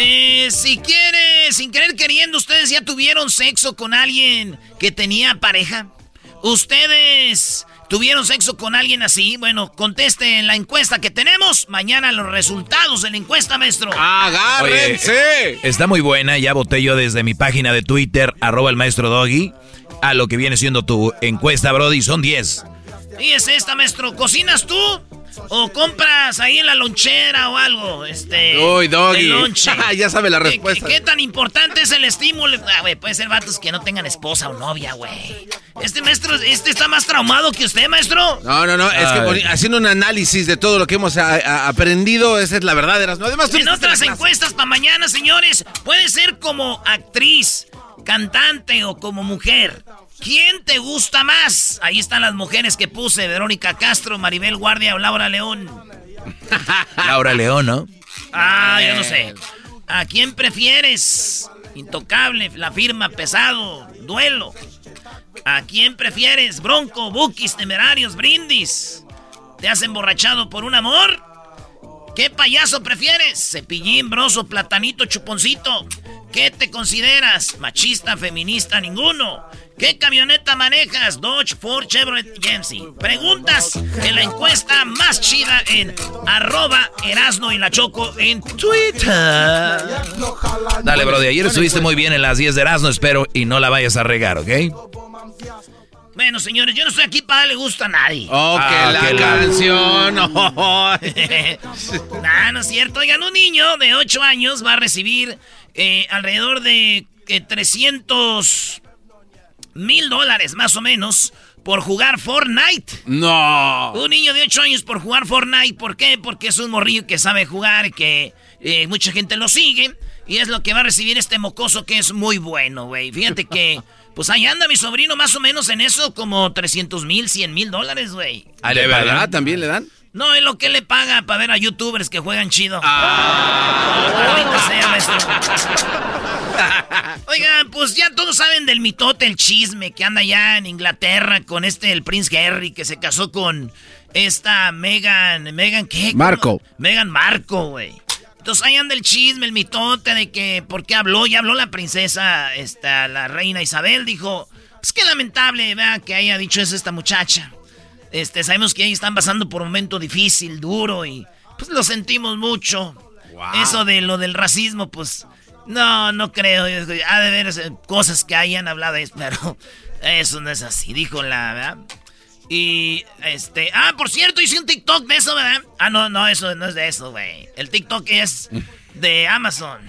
Eh, si quiere, sin querer queriendo, ustedes ya tuvieron sexo con alguien que tenía pareja. ¿Ustedes tuvieron sexo con alguien así? Bueno, conteste en la encuesta que tenemos. Mañana los resultados de la encuesta, maestro. ¡Agárrense! Está muy buena, ya voté yo desde mi página de Twitter, arroba el maestro Doggy, a lo que viene siendo tu encuesta, Brody, son 10. Y es esta, maestro. ¿Cocinas tú? ¿O compras ahí en la lonchera o algo? Este. Uy, doggy. lonche. ya sabe la ¿Qué- respuesta. ¿Qué, qué tan importante es el estímulo? Ah, güey, puede ser vatos que no tengan esposa o novia, güey. Este maestro, este está más traumado que usted, maestro. No, no, no, es que haciendo un análisis de todo lo que hemos a- a- aprendido, esa es la verdad, Erasmo. Además, tú En otras encuestas para mañana, señores, puede ser como actriz, cantante o como mujer. ¿Quién te gusta más? Ahí están las mujeres que puse: Verónica Castro, Maribel Guardia o Laura León. Laura León, ¿no? Ah, yo no sé. ¿A quién prefieres? Intocable, la firma, pesado, duelo. ¿A quién prefieres? Bronco, Bukis, Temerarios, Brindis. ¿Te has emborrachado por un amor? ¿Qué payaso prefieres? Cepillín, broso, platanito, chuponcito. ¿Qué te consideras? ¿Machista, feminista? Ninguno. ¿Qué camioneta manejas? Dodge, Ford, Chevrolet, GMC. Preguntas en la encuesta más chida en arroba Erasno y la Choco en Twitter. Dale, Brody, ayer estuviste muy bien en las 10 de Erasmo, espero, y no la vayas a regar, ¿ok? Bueno, señores, yo no estoy aquí para darle gusto a nadie. Oh, que Ah, la que la- canción. oh. nah, no es cierto. Oigan, un niño de 8 años va a recibir eh, alrededor de eh, 300 mil dólares más o menos por jugar Fortnite. No. Un niño de 8 años por jugar Fortnite. ¿Por qué? Porque es un morrillo que sabe jugar y que eh, mucha gente lo sigue. Y es lo que va a recibir este mocoso que es muy bueno, güey. Fíjate que, pues ahí anda mi sobrino más o menos en eso, como 300 mil, 100 mil dólares, güey. ¿De verdad también le dan? No, es lo que le paga para ver a youtubers que juegan chido. Maldita sea, maestro. Oigan, pues ya todos saben del mitote, el chisme que anda allá en Inglaterra con este, el Prince Harry, que se casó con esta Megan. ¿Megan qué? Marco. Megan Marco, güey. Entonces ahí anda el chisme, el mitote de que, ¿por qué habló? Ya habló la princesa, esta, la reina Isabel, dijo, pues qué lamentable, vea, que haya dicho eso esta muchacha. Este, sabemos que ahí están pasando por un momento difícil, duro y pues lo sentimos mucho. Eso de lo del racismo, pues no, no creo. Ha de haber eh, cosas que hayan hablado, pero eso no es así, dijo la, ¿verdad? Y este, ah, por cierto, hice un TikTok de eso, ¿verdad? Ah, no, no, eso no es de eso, güey. El TikTok es de Amazon.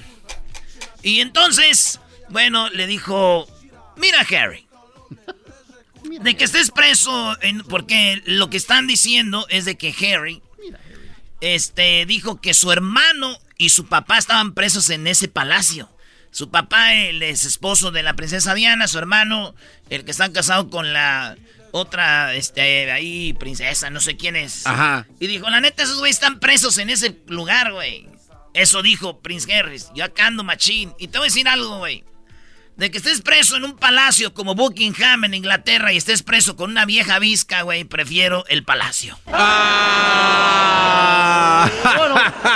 Y entonces, bueno, le dijo, mira, Harry, de que estés preso, en, porque lo que están diciendo es de que Harry, este, dijo que su hermano y su papá estaban presos en ese palacio. Su papá, el es esposo de la princesa Diana, su hermano, el que está casado con la otra, este, ahí, princesa, no sé quién es. Ajá. Y dijo, la neta, esos güeyes están presos en ese lugar, güey. Eso dijo Prince Harris. Yo acá ando machín. Y te voy a decir algo, güey. De que estés preso en un palacio como Buckingham en Inglaterra y estés preso con una vieja visca, güey, prefiero el palacio. Ah.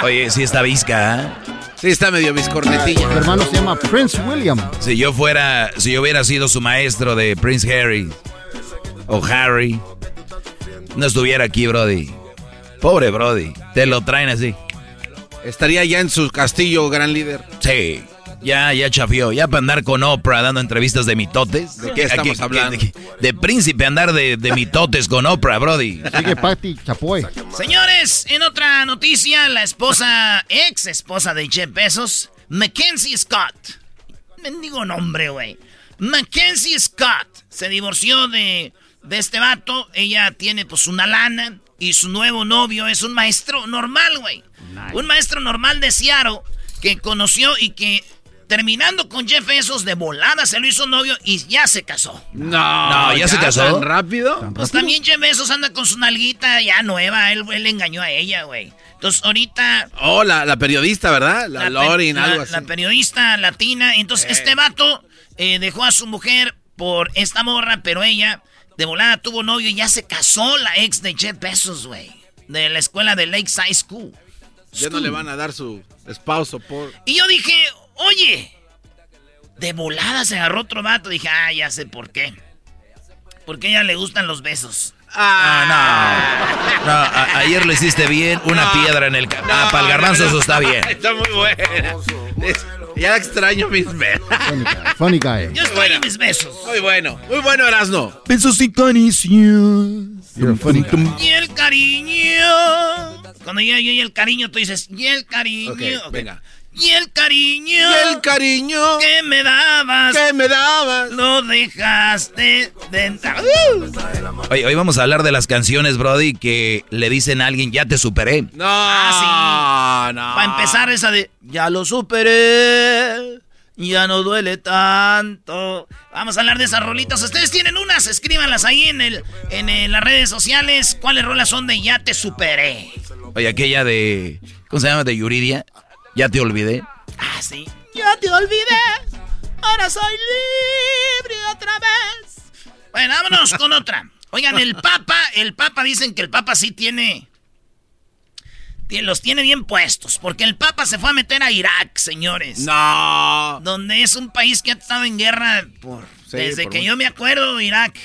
Oye, sí está visca, ¿eh? Sí, está medio viscornetilla. Mi hermano se llama Prince William. Si yo fuera, si yo hubiera sido su maestro de Prince Harry o Harry, no estuviera aquí, Brody. Pobre Brody, te lo traen así. Estaría ya en su castillo, gran líder. Sí, ya, ya chafió. Ya para andar con Oprah dando entrevistas de mitotes. ¿De qué estamos hablando? De, de príncipe andar de, de mitotes con Oprah, Brody. Sigue Patti Chapoy. Señores, en otra noticia, la esposa, ex esposa de Jeff Bezos, Mackenzie Scott. Mendigo nombre, güey. Mackenzie Scott se divorció de, de este vato. Ella tiene pues una lana y su nuevo novio es un maestro normal, güey. Un maestro normal de Seattle que conoció y que terminando con Jeff Bezos de volada se lo hizo novio y ya se casó. No, No, ¿ya se casó? ¿Tan rápido? Pues también Jeff Bezos anda con su nalguita ya nueva. Él, él engañó a ella, güey. Entonces ahorita Oh, la, la periodista, ¿verdad? La, Lorin, la- algo así. la periodista latina. Entonces, este vato eh, dejó a su mujer por esta morra, pero ella de volada tuvo novio y ya se casó la ex de Jeff Bezos, güey. De la escuela de Lakeside School. Ya no le van a dar su esposo por... Y yo dije, oye, de volada se agarró otro vato. Dije, ah, ya sé por qué. Porque a ella le gustan los besos. Ah, no. No, a- ayer lo hiciste bien, una piedra en el... ca- ah, para el garbanzo eso está bien. Está muy buena. Es- ya extraño mis besos. Funny guy. Yo estoy en mis besos. Muy bueno. Muy bueno, Erasno. Besos y caricias. Y el cariño. Cuando llega yo y el cariño, tú dices, y el cariño. Ok, Ok. venga. Y el cariño. Y el cariño que me dabas. que me dabas. Lo dejaste de entrar. Oye, hoy vamos a hablar de las canciones, Brody, que le dicen a alguien, ya te superé. No, Ah, no. Para empezar, esa de ya lo superé. Ya no duele tanto. Vamos a hablar de esas rolitas. Ustedes tienen unas, escríbanlas ahí en el, en el- las redes sociales. ¿Cuáles rolas son de Ya te superé? Oye, aquella de... ¿Cómo se llama? De Yuridia. Ya te olvidé. Ah, sí. Ya te olvidé. Ahora soy libre otra vez. Bueno, vámonos con otra. Oigan, el Papa, el Papa dicen que el Papa sí tiene. tie- Los tiene bien puestos. Porque el Papa se fue a meter a Irak, señores. No. Donde es un país que ha estado en guerra por. Sí, desde por que mucho. yo me acuerdo, Irak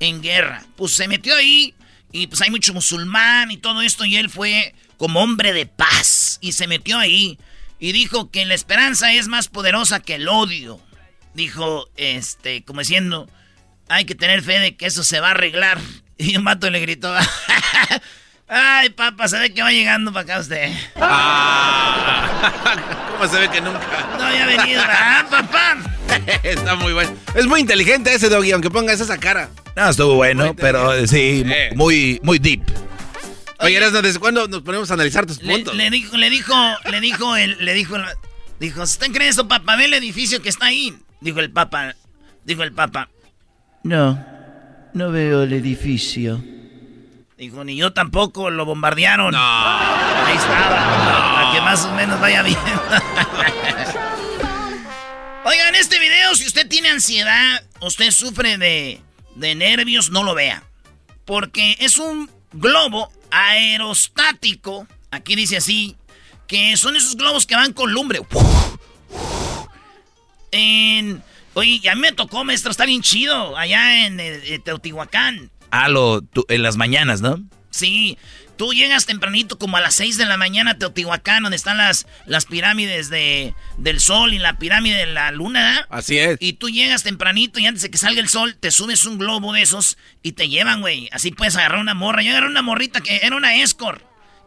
en guerra. Pues se metió ahí. Y pues hay mucho musulmán y todo esto. Y él fue como hombre de paz. Y se metió ahí. Y dijo que la esperanza es más poderosa que el odio. Dijo, este, como diciendo, hay que tener fe de que eso se va a arreglar. Y un vato le gritó, ay, papá, se ve que va llegando para acá usted. Ah. ¿Cómo se ve que nunca? No había venido, ¿verdad, papá? Está muy bueno. Es muy inteligente ese doggy, aunque pongas esa cara. No, estuvo bueno, pero sí, Eh. muy, muy deep. Oye, Erasno, ¿desde cuándo nos ponemos a analizar tus Le, puntos? le dijo, le dijo, le dijo, el, le dijo, el- dijo, ¿usted cree eso, papá? Ve el edificio que está ahí. Dijo el papa, dijo el papa. No, no veo el edificio. Dijo, ni yo tampoco, lo bombardearon. Ahí estaba, para que más o menos vaya bien. Oigan, este video, si usted tiene ansiedad, usted sufre de, de nervios, no lo vea. Porque es un globo aerostático, aquí dice así, que son esos globos que van con lumbre. En, oye, ya me tocó, maestro, está bien chido, allá en, eh, eh, Teotihuacán. Ah, lo, tú- en las mañanas, ¿no? Sí, tú llegas tempranito como a las 6 de la mañana a Teotihuacán, donde están las, las pirámides de, del sol y la pirámide de la luna. Así es. Y tú llegas tempranito y antes de que salga el sol, te subes un globo de esos y te llevan, güey. Así puedes agarrar una morra. Yo agarré una morrita que era una escort.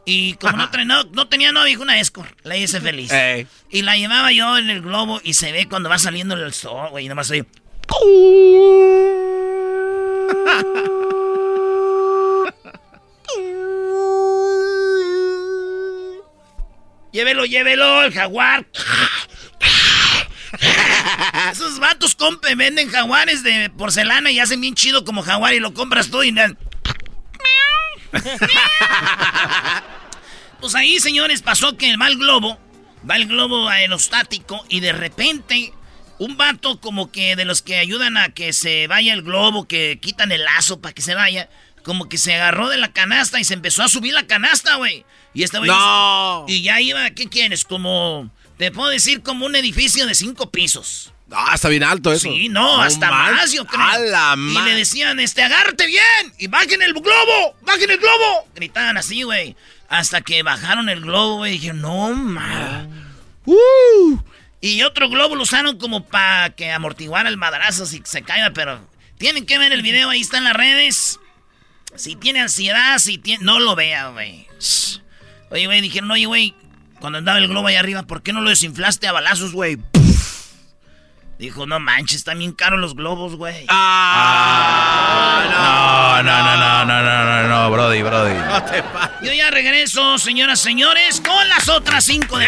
Y como no, tenía- no, no tenía novio, dijo una escort. La hice feliz. Ey. Y la llevaba yo en el globo y se ve cuando va saliendo el sol, güey. Y nomás oye. Llévelo, llévelo, el jaguar. Esos vatos compren, venden jaguares de porcelana y hacen bien chido como jaguar y lo compras tú y... pues ahí, señores, pasó que va el globo, va el globo aerostático y de repente un vato como que de los que ayudan a que se vaya el globo, que quitan el lazo para que se vaya, como que se agarró de la canasta y se empezó a subir la canasta, güey. Y esta güey... No. Y ya iba, ¿qué quieres? Como... Te puedo decir como un edificio de cinco pisos. Ah, está bien alto eso. Sí, no, hasta más, yo creo. A la y le decían, este, agárrate bien y bajen el globo, bajen el globo. Gritaban así, güey. Hasta que bajaron el globo, güey. Y dijeron, no, ma. Uh. Y otro globo lo usaron como para que amortiguara el madrazo si se caiga, pero tienen que ver el video, ahí está en las redes. Si tiene ansiedad, si tiene... No lo vea, güey. Oye, güey, dijeron, oye, güey, cuando andaba el globo ahí arriba, ¿por qué no lo desinflaste a balazos, güey? Dijo, no manches, están bien caros los globos, güey. No, no, no, no, no, no, no, no, Brody, Brody. Yo ya regreso, señoras, señores, con las otras cinco de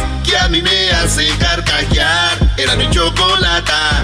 a mí me hace carcajear. Era mi chocolata.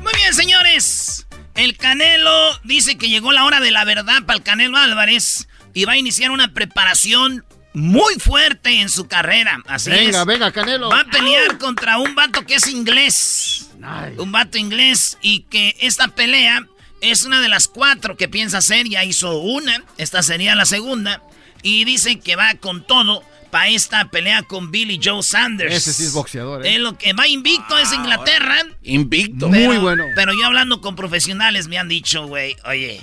Muy bien, señores. El Canelo dice que llegó la hora de la verdad para el Canelo Álvarez y va a iniciar una preparación muy fuerte en su carrera. Así Venga, es. venga, Canelo. Va a pelear contra un vato que es inglés. Nice. Un vato inglés y que esta pelea es una de las cuatro que piensa hacer. Ya hizo una, esta sería la segunda. Y dice que va con todo para esta pelea con Billy Joe Sanders. Ese sí es boxeador, ¿eh? Es lo que va invicto es Inglaterra. Invicto. Muy bueno. Pero yo hablando con profesionales me han dicho, güey, oye,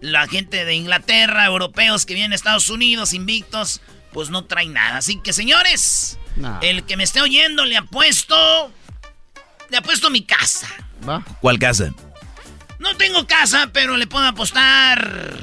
la gente de Inglaterra, europeos que vienen a Estados Unidos invictos, pues no traen nada. Así que, señores, Nah. el que me esté oyendo le apuesto, le apuesto mi casa. ¿Va? ¿Cuál casa? No tengo casa, pero le puedo apostar.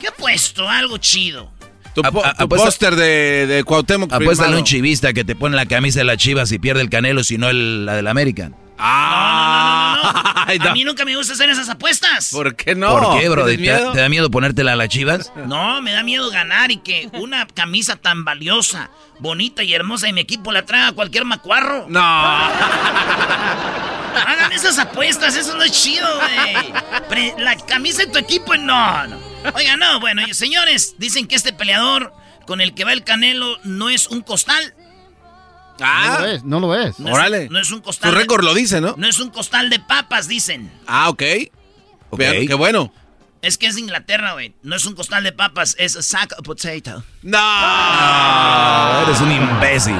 ¿Qué apuesto? Algo chido. Tu, póster de, de Cuauhtémoc Apuéstale a un chivista que te pone la camisa de las chivas y pierde el canelo, si no la del América. Ah, No, no, no, no, no. Ay, A mí nunca me gusta hacer esas apuestas. ¿Por qué no? ¿Por qué, bro? ¿Te, da miedo ponértela a las chivas? No, me da miedo ganar y que una camisa tan valiosa, bonita y hermosa y mi equipo la traiga a cualquier macuarro. No. Hagan esas apuestas, eso no es chido, güey. La camisa de tu equipo, no, no. Oiga, no, bueno, y señores, dicen que este peleador con el que va el Canelo no es un costal. No Ah, lo ves, no lo ves. No es- órale. no es un Tu costal. de- récord lo dice, ¿no? No es un costal de papas, dicen. Ah, ok. Ok. Vean, Qué bueno. Es que es Inglaterra, güey. No es un costal de papas, es a sack of potato. No. Ah, eres un imbécil.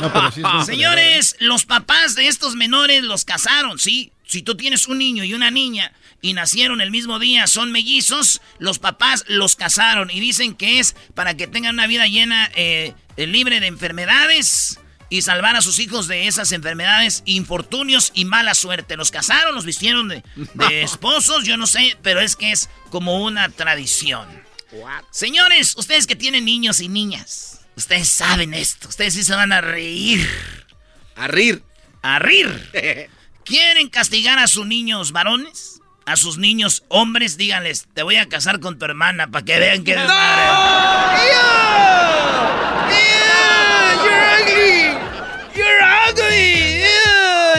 No, pero sí es buen Señores, los papás de estos menores los casaron, ¿sí? Si tú tienes un niño y una niña y nacieron el mismo día, son mellizos, los papás los casaron y dicen que es para que tengan una vida llena, eh, eh, libre de enfermedades y salvar a sus hijos de esas enfermedades, infortunios y mala suerte. Los casaron, los vistieron de, de esposos, yo no sé, pero es que es como una tradición. Señores, ustedes que tienen niños y niñas, ustedes saben esto, ustedes sí se van a reír. A rir. A rir. ¿Quieren castigar a sus niños varones? A sus niños hombres, díganles, te voy a casar con tu hermana para que vean que eres You're ugly. Ugly.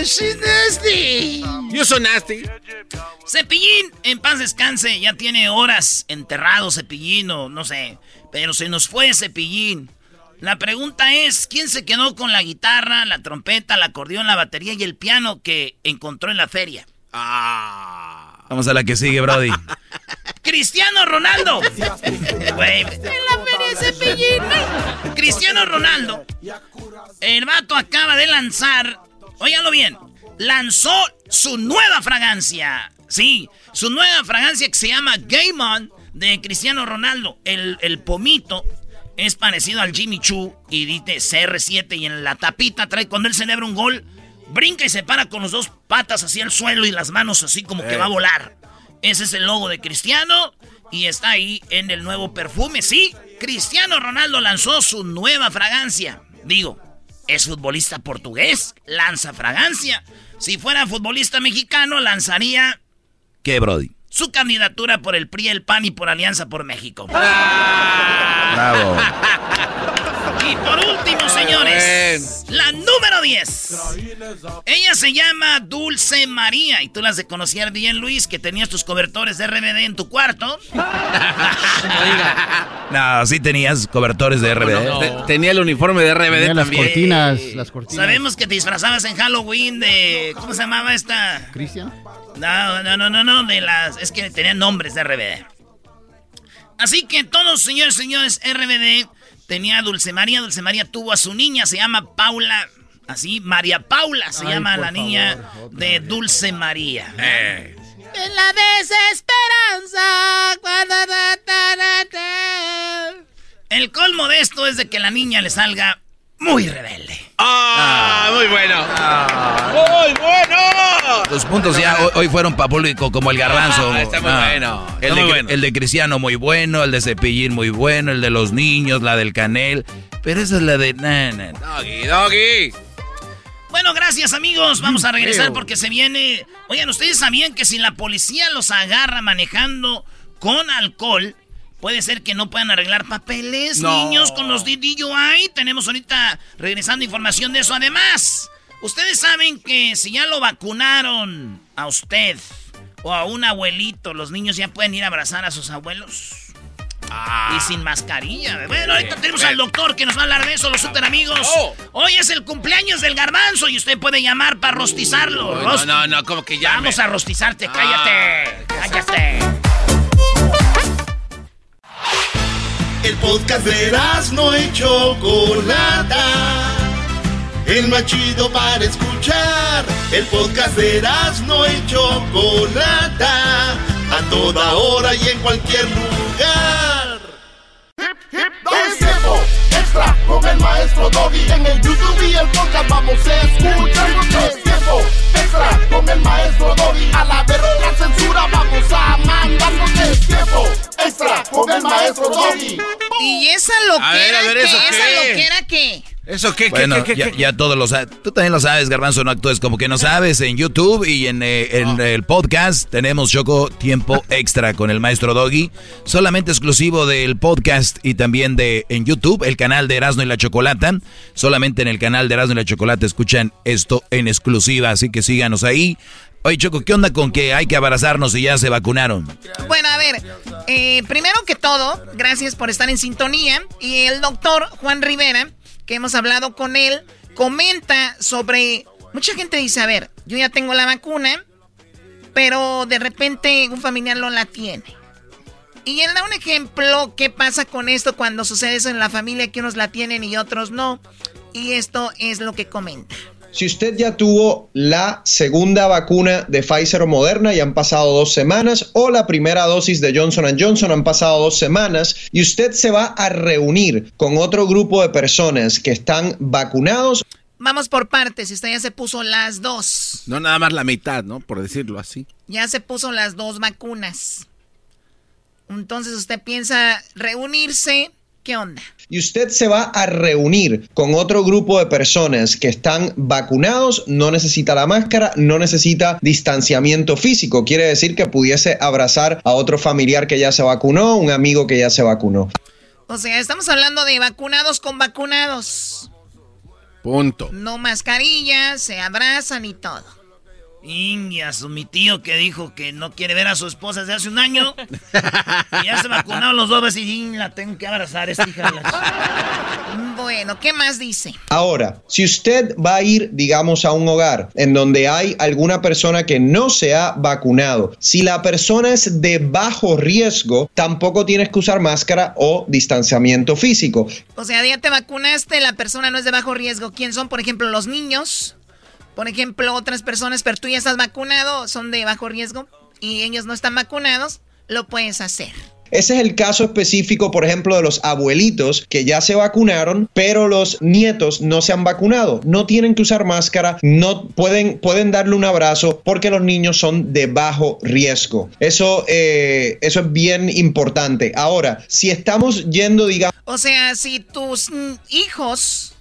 she's nasty. You so nasty. Cepillín, en paz descanse, ya tiene horas enterrado Cepillín o no sé, pero se nos fue Cepillín. La pregunta es, ¿quién se quedó con la guitarra, la trompeta, el acordeón, la batería y el piano que encontró en la feria? Ah. Vamos a la que sigue, Brody. Cristiano Ronaldo. En la feria Cepillín. Cristiano Ronaldo. El vato acaba de lanzar, óyalo bien, lanzó su nueva fragancia. Sí, su nueva fragancia que se llama Game On de Cristiano Ronaldo. El, el pomito es parecido al Jimmy Choo y dice CR7 y en la tapita trae cuando él celebra un gol, brinca y se para con las dos patas hacia el suelo y las manos así como que va a volar. Ese es el logo de Cristiano y está ahí en el nuevo perfume. Sí, Cristiano Ronaldo lanzó su nueva fragancia. Digo, es futbolista portugués, lanza fragancia. Si fuera futbolista mexicano, lanzaría ¿Qué, Brody? su candidatura por el PRI, el PAN y por Alianza por México. Bravo. Y por último, señores, la número 10. Ella se llama Dulce María y tú las de conocer bien, Luis, que tenías tus cobertores de RBD en tu cuarto. No, sí tenías cobertores de RBD. Te- Tenía el uniforme de RBD Tenía las cortinas, las cortinas. Sabemos que te disfrazabas en Halloween de... ¿Cómo se llamaba esta? ¿Cristian? No, no, no, no, no, de las... Es que tenían nombres de RBD. Así que todos, señores, señores, RBD tenía a Dulce María. Dulce María tuvo a su niña, se llama Paula. Así, María Paula se Ay, llama la niña favor, de. Dulce María. Eh. En la desesperanza, cuando... El colmo de esto es de que la niña le salga muy rebelde. ¡Ah! Muy bueno. ¡Muy bueno! Los puntos ya hoy, hoy fueron para público como el garbanzo. Ah, está muy bueno, está El de, muy bueno. el de Cristiano muy bueno, el de Cepillín muy bueno, el de los niños, la del Canel. Pero esa es la de... na, na. Doggy, doggy. Bueno, gracias amigos. Vamos a regresar feo. porque se viene... Oigan, ¿ustedes sabían que si la policía los agarra manejando con alcohol, puede ser que no puedan arreglar papeles, No. niños, con los DDUI? Tenemos ahorita regresando información de eso. Además, ustedes saben que si ya lo vacunaron a usted o a un abuelito, los niños ya pueden ir a abrazar a sus abuelos. Y sin mascarilla. Bueno, ahorita tenemos al doctor que nos va a hablar de eso, los super amigos. Oh. Hoy es el cumpleaños del garbanzo y usted puede llamar para rostizarlo. No, no, no, como que ya. Vamos a rostizarte, cállate. Cállate. El podcast de no y Chocolata. El más chido para escuchar. El podcast de no y Chocolata. A toda hora y en cualquier lugar. Es tiempo extra con el maestro Doggy. En el YouTube y el podcast vamos a escuchar. Tiempo extra con el maestro Doggy. A la verga la censura vamos a mandarnos. Es tiempo extra con el maestro Doggy. ¿Y esa loquera A ver, a ver. ¿Esa loquera qué? ¿Eso qué, qué, Bueno, qué, qué, ya, qué? ya todos lo sabes. Tú también lo sabes, Garbanzo, no actúes como que no sabes. En YouTube y en, eh, en el podcast tenemos Choco Tiempo Extra con el maestro Doggy. Solamente exclusivo del podcast y también de en YouTube, el canal de Erasmo y la Chocolata. Solamente en el canal de Erasmo y la Chocolata escuchan esto en exclusiva, así que síganos ahí. Oye, Choco, ¿qué onda con que hay que abrazarnos y ya se vacunaron? Bueno, a ver, eh, primero que todo, gracias por estar en sintonía. Y el doctor Juan Rivera, que hemos hablado con él, comenta sobre... Mucha gente dice, a ver, yo ya tengo la vacuna, pero de repente un familiar no la tiene. Y él da un ejemplo, qué pasa con esto cuando sucede eso en la familia, que unos la tienen y otros no. Y esto es lo que comenta. Si usted ya tuvo la segunda vacuna de Pfizer o Moderna y han pasado dos semanas, o la primera dosis de Johnson Johnson han pasado dos semanas, y usted se va a reunir con otro grupo de personas que están vacunados, Vamos por partes. Usted ya se puso las dos. No nada más la mitad, ¿no? Por decirlo así. Ya se puso las dos vacunas. Entonces usted piensa reunirse. ¿Qué onda? Y usted se va a reunir con otro grupo de personas que están vacunados, no necesita la máscara, no necesita distanciamiento físico. Quiere decir que pudiese abrazar a otro familiar que ya se vacunó, un amigo que ya se vacunó. O sea, estamos hablando de vacunados con vacunados. Punto. No mascarillas, se abrazan y todo. Indias, mi tío que dijo que no quiere ver a su esposa desde hace un año. y ya se vacunaron los dos y la tengo que abrazar esta hija Bueno, ¿qué más dice? Ahora, si usted va a ir, digamos, a un hogar en donde hay alguna persona que no se ha vacunado, si la persona es de bajo riesgo, tampoco tienes que usar máscara o distanciamiento físico. O sea, ya te vacunaste, la persona no es de bajo riesgo. ¿Quién son, por ejemplo, los niños? Por ejemplo, otras personas, pero tú ya estás vacunado, son de bajo riesgo y ellos no están vacunados, lo puedes hacer. Ese es el caso específico, por ejemplo, de los abuelitos que ya se vacunaron, pero los nietos no se han vacunado. No tienen que usar máscara, no pueden, pueden darle un abrazo porque los niños son de bajo riesgo. Eso, eh, eso es bien importante. Ahora, si estamos yendo, digamos... O sea, si tus hijos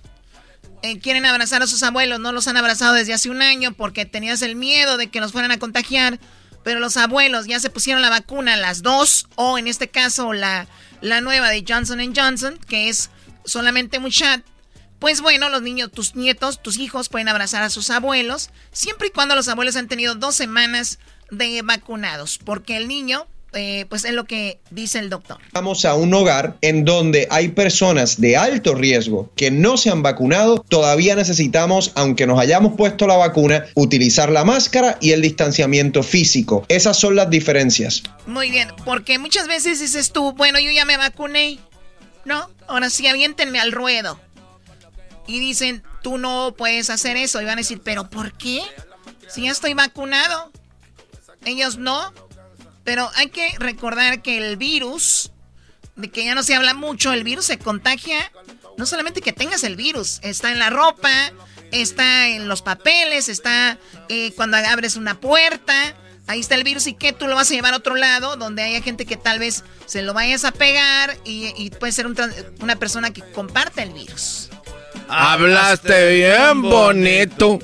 eh, quieren abrazar a sus abuelos, no los han abrazado desde hace un año porque tenías el miedo de que los fueran a contagiar, pero los abuelos ya se pusieron la vacuna, las dos, o en este caso la, la nueva de Johnson Johnson, que es solamente un. Pues bueno, los niños, tus nietos, tus hijos pueden abrazar a sus abuelos, siempre y cuando los abuelos han tenido dos semanas de vacunados, porque el niño eh, pues es lo que dice el doctor. Vamos a un hogar en donde hay personas de alto riesgo que no se han vacunado, todavía necesitamos, aunque nos hayamos puesto la vacuna, utilizar la máscara y el distanciamiento físico. Esas son las diferencias. Muy bien, porque muchas veces dices tú, bueno, yo ya me vacuné, ¿no? Ahora sí, aviéntenme al ruedo. Y dicen, tú no puedes hacer eso. Y van a decir, ¿pero por qué? Si ya estoy vacunado. Ellos no. Pero hay que recordar que el virus, de que ya no se habla mucho, el virus se contagia, no solamente que tengas el virus, está en la ropa, está en los papeles, está eh, cuando abres una puerta, ahí está el virus y que tú lo vas a llevar a otro lado, donde haya gente que tal vez se lo vayas a pegar y, puede ser una persona que comparte el virus. Hablaste bien bonito.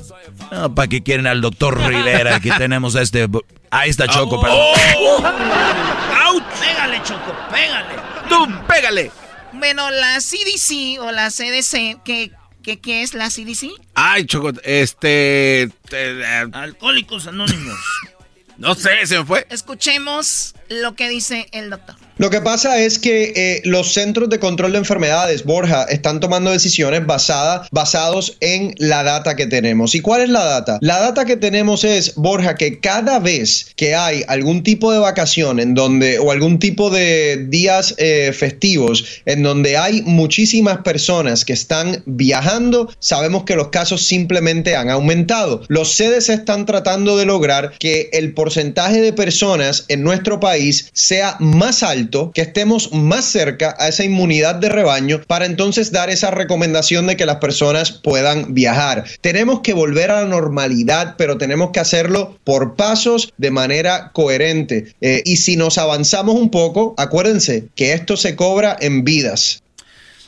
¿Para qué quieren al doctor Rivera? Aquí tenemos a este Ahí está Choco, perdón. ¡Auch! Pégale, Choco, pégale. Tú, pégale. Bueno, la CDC o la CDC, ¿qué, qué, qué es la CDC? Ay, Choco, este... Eh, Alcohólicos Anónimos. no sé, se me fue. Escuchemos lo que dice el doctor. Lo que pasa es que eh, los centros de control de enfermedades, Borja, están tomando decisiones basadas, basados en la data que tenemos. ¿Y cuál es la data? La data que tenemos es, Borja, que cada vez que hay algún tipo de vacación en donde, o algún tipo de días eh, festivos en donde hay muchísimas personas que están viajando, sabemos que los casos simplemente han aumentado. Los CDC están tratando de lograr que el porcentaje de personas en nuestro país sea más alto que estemos más cerca a esa inmunidad de rebaño para entonces dar esa recomendación de que las personas puedan viajar. Tenemos que volver a la normalidad, pero tenemos que hacerlo por pasos de manera coherente. Eh, y si nos avanzamos un poco, acuérdense que esto se cobra en vidas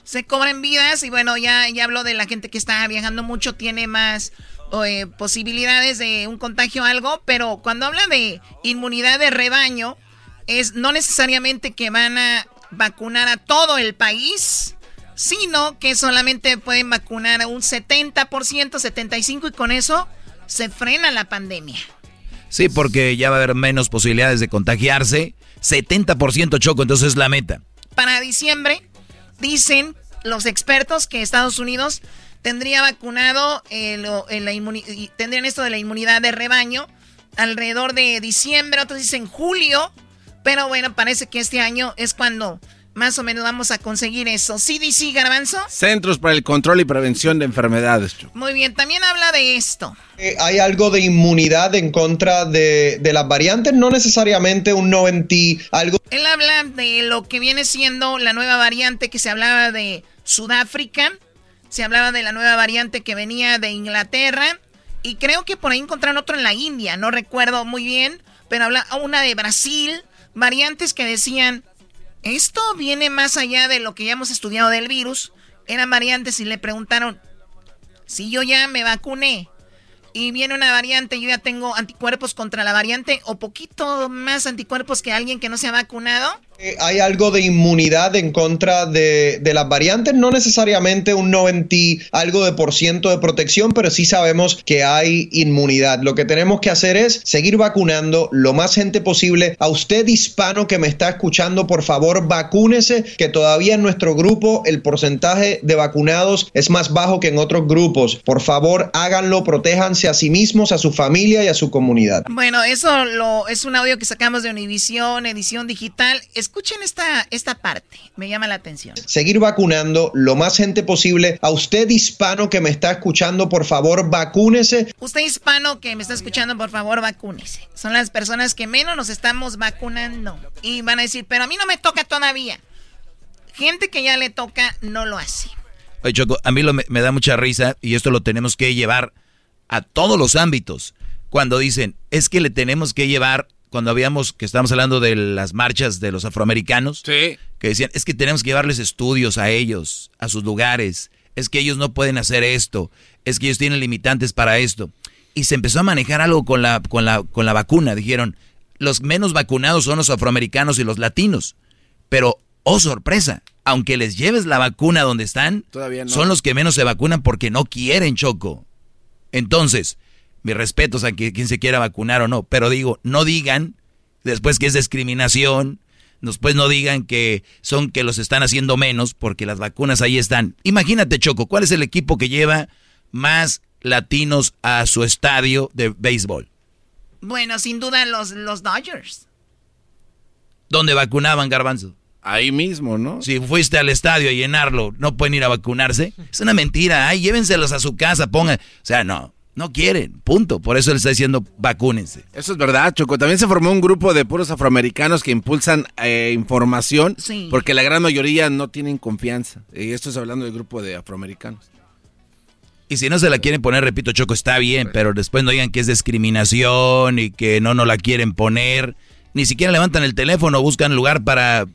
se cobra en vidas y bueno, ya, ya hablo de la gente que está viajando mucho, tiene más eh, posibilidades de un contagio o algo, pero cuando habla de inmunidad de rebaño, es no necesariamente que van a vacunar a todo el país, sino que solamente pueden vacunar a un 70%, 75% y con eso se frena la pandemia. Sí, porque ya va a haber menos posibilidades de contagiarse. 70% choco, entonces es la meta. Para diciembre, dicen los expertos que Estados Unidos tendría vacunado, eh, tendrían esto de la inmunidad de rebaño alrededor de diciembre, otros dicen julio, pero bueno, parece que este año es cuando más o menos vamos a conseguir eso. CDC, Garbanzo. Centros para el Control y Prevención de Enfermedades. Muy bien, también habla de esto. Eh, hay algo de inmunidad en contra de, de, las variantes, no necesariamente un 90, algo. Él habla de lo que viene siendo la nueva variante que se hablaba de Sudáfrica, se hablaba de la nueva variante que venía de Inglaterra y creo que por ahí encontraron otro en la India, no recuerdo muy bien, pero habla una de Brasil, variantes que decían, esto viene más allá de lo que ya hemos estudiado del virus. Eran variantes y le preguntaron, si yo ya me vacuné y viene una variante, yo ya tengo anticuerpos contra la variante o poquito más anticuerpos que alguien que no se ha vacunado. Hay algo de inmunidad en contra de, las variantes, no necesariamente un 90 algo de por ciento de protección, pero sí sabemos que hay inmunidad. Lo que tenemos que hacer es seguir vacunando lo más gente posible. A usted hispano que me está escuchando, por favor, vacúnese, que todavía en nuestro grupo el porcentaje de vacunados es más bajo que en otros grupos. Por favor, háganlo, protéjanse a sí mismos, a su familia y a su comunidad. Bueno, eso lo, es un audio que sacamos de Univisión, edición digital. Escuchen esta, esta parte, me llama la atención. Seguir vacunando lo más gente posible. A usted hispano que me está escuchando, por favor, vacúnese. Usted hispano que me está escuchando, por favor, vacúnese. Son las personas que menos nos estamos vacunando. Y van a decir, pero a mí no me toca todavía. Gente que ya le toca no lo hace. Oye, Choco, a mí me, me da mucha risa y esto lo tenemos que llevar a todos los ámbitos. Cuando dicen, es que le tenemos que llevar cuando habíamos, que estábamos hablando de las marchas de los afroamericanos, que decían, es que tenemos que llevarles estudios a ellos, a sus lugares, es que ellos no pueden hacer esto, es que ellos tienen limitantes para esto. Y se empezó a manejar algo con la, con la, con la vacuna. Dijeron, los menos vacunados son los afroamericanos y los latinos. Pero, oh sorpresa, aunque les lleves la vacuna donde están, son los que menos se vacunan porque no quieren, Choco. Entonces, mis respetos a quien se quiera vacunar o no, pero digo, no digan después que es discriminación, después no digan que son que los están haciendo menos porque las vacunas ahí están. Imagínate, Choco, ¿cuál es el equipo que lleva más latinos a su estadio de béisbol? Bueno, sin duda los, los Dodgers. ¿Dónde vacunaban, Garbanzo? Ahí mismo, ¿no? Si fuiste al estadio a llenarlo, ¿no pueden ir a vacunarse? Es una mentira. Ay, llévenselos a su casa, pongan. O sea, no. No quieren, punto. Por eso le está diciendo vacúnense. Eso es verdad, Choco. También se formó un grupo de puros afroamericanos que impulsan eh, información porque la gran mayoría no tienen confianza. Y esto es hablando del grupo de afroamericanos. Y si no se la quieren poner, repito, Choco, está bien, pero después no digan que es discriminación y que no no la quieren poner. Ni siquiera levantan el teléfono, buscan lugar para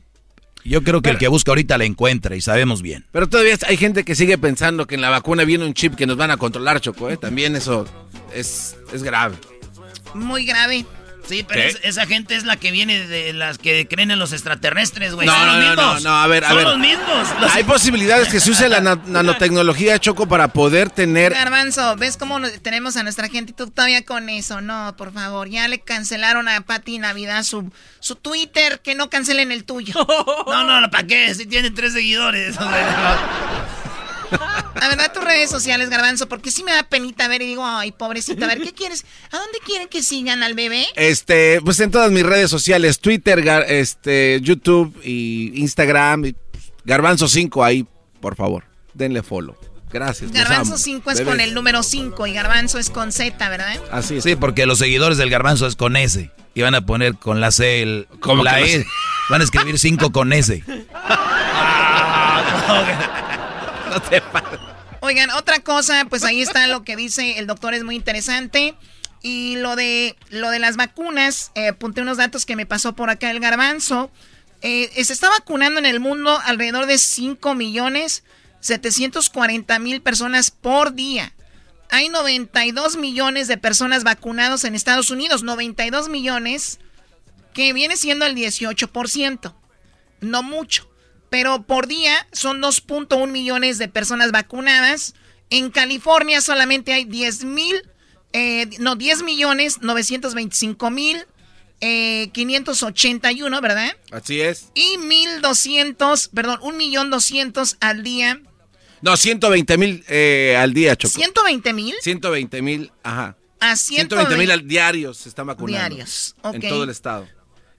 yo creo que el que busca ahorita la encuentra y sabemos bien. Pero todavía hay gente que sigue pensando que en la vacuna viene un chip que nos van a controlar, Choco. ¿eh? También eso es, es grave. Muy grave. Sí, pero esa gente es la que viene de las que creen en los extraterrestres, güey. No, Son no, los mismos. no, no, a ver, a Son ver. los mismos. Hay posibilidades que se use la nanotecnología, Choco, para poder tener... Garbanzo, ¿ves cómo tenemos a nuestra gente y tú todavía con eso? No, por favor, ya le cancelaron a Pati Navidad su, su Twitter, que no cancelen el tuyo. no, no, ¿para qué? Si tienen tres seguidores. A verdad, tus redes sociales, Garbanzo, porque sí me da penita ver y digo, ay, pobrecita, a ver, ¿qué quieres? ¿A dónde quieren que sigan al bebé? Este, pues en todas mis redes sociales, Twitter, este, YouTube y Instagram, Garbanzo 5 ahí, por favor, denle follow. Gracias. Garbanzo 5 es con el número 5 y Garbanzo es con Z, ¿verdad? Así es. Sí, porque los seguidores del Garbanzo es con S. Y van a poner con la C el, con la E. Van a escribir 5 con S. Oigan, otra cosa, pues ahí está lo que dice el doctor, es muy interesante. Y lo de, lo de las vacunas, eh, apunté unos datos que me pasó por acá el garbanzo. Eh, se está vacunando en el mundo alrededor de 5 millones 740 mil personas por día. Hay 92 millones de personas vacunados en Estados Unidos, 92 millones, que viene siendo el 18%. No mucho pero por día son 2.1 millones de personas vacunadas. En California solamente hay 10 mil, eh, no, 10 millones 925 mil. 581, eh, ¿verdad? Así es. Y 1200, perdón, 1 millón 200 al día. No, 120 mil eh, al día, Choco. ¿120 mil? 120 mil, ajá. A 120 mil diarios se están vacunando. Diarios, En todo el estado.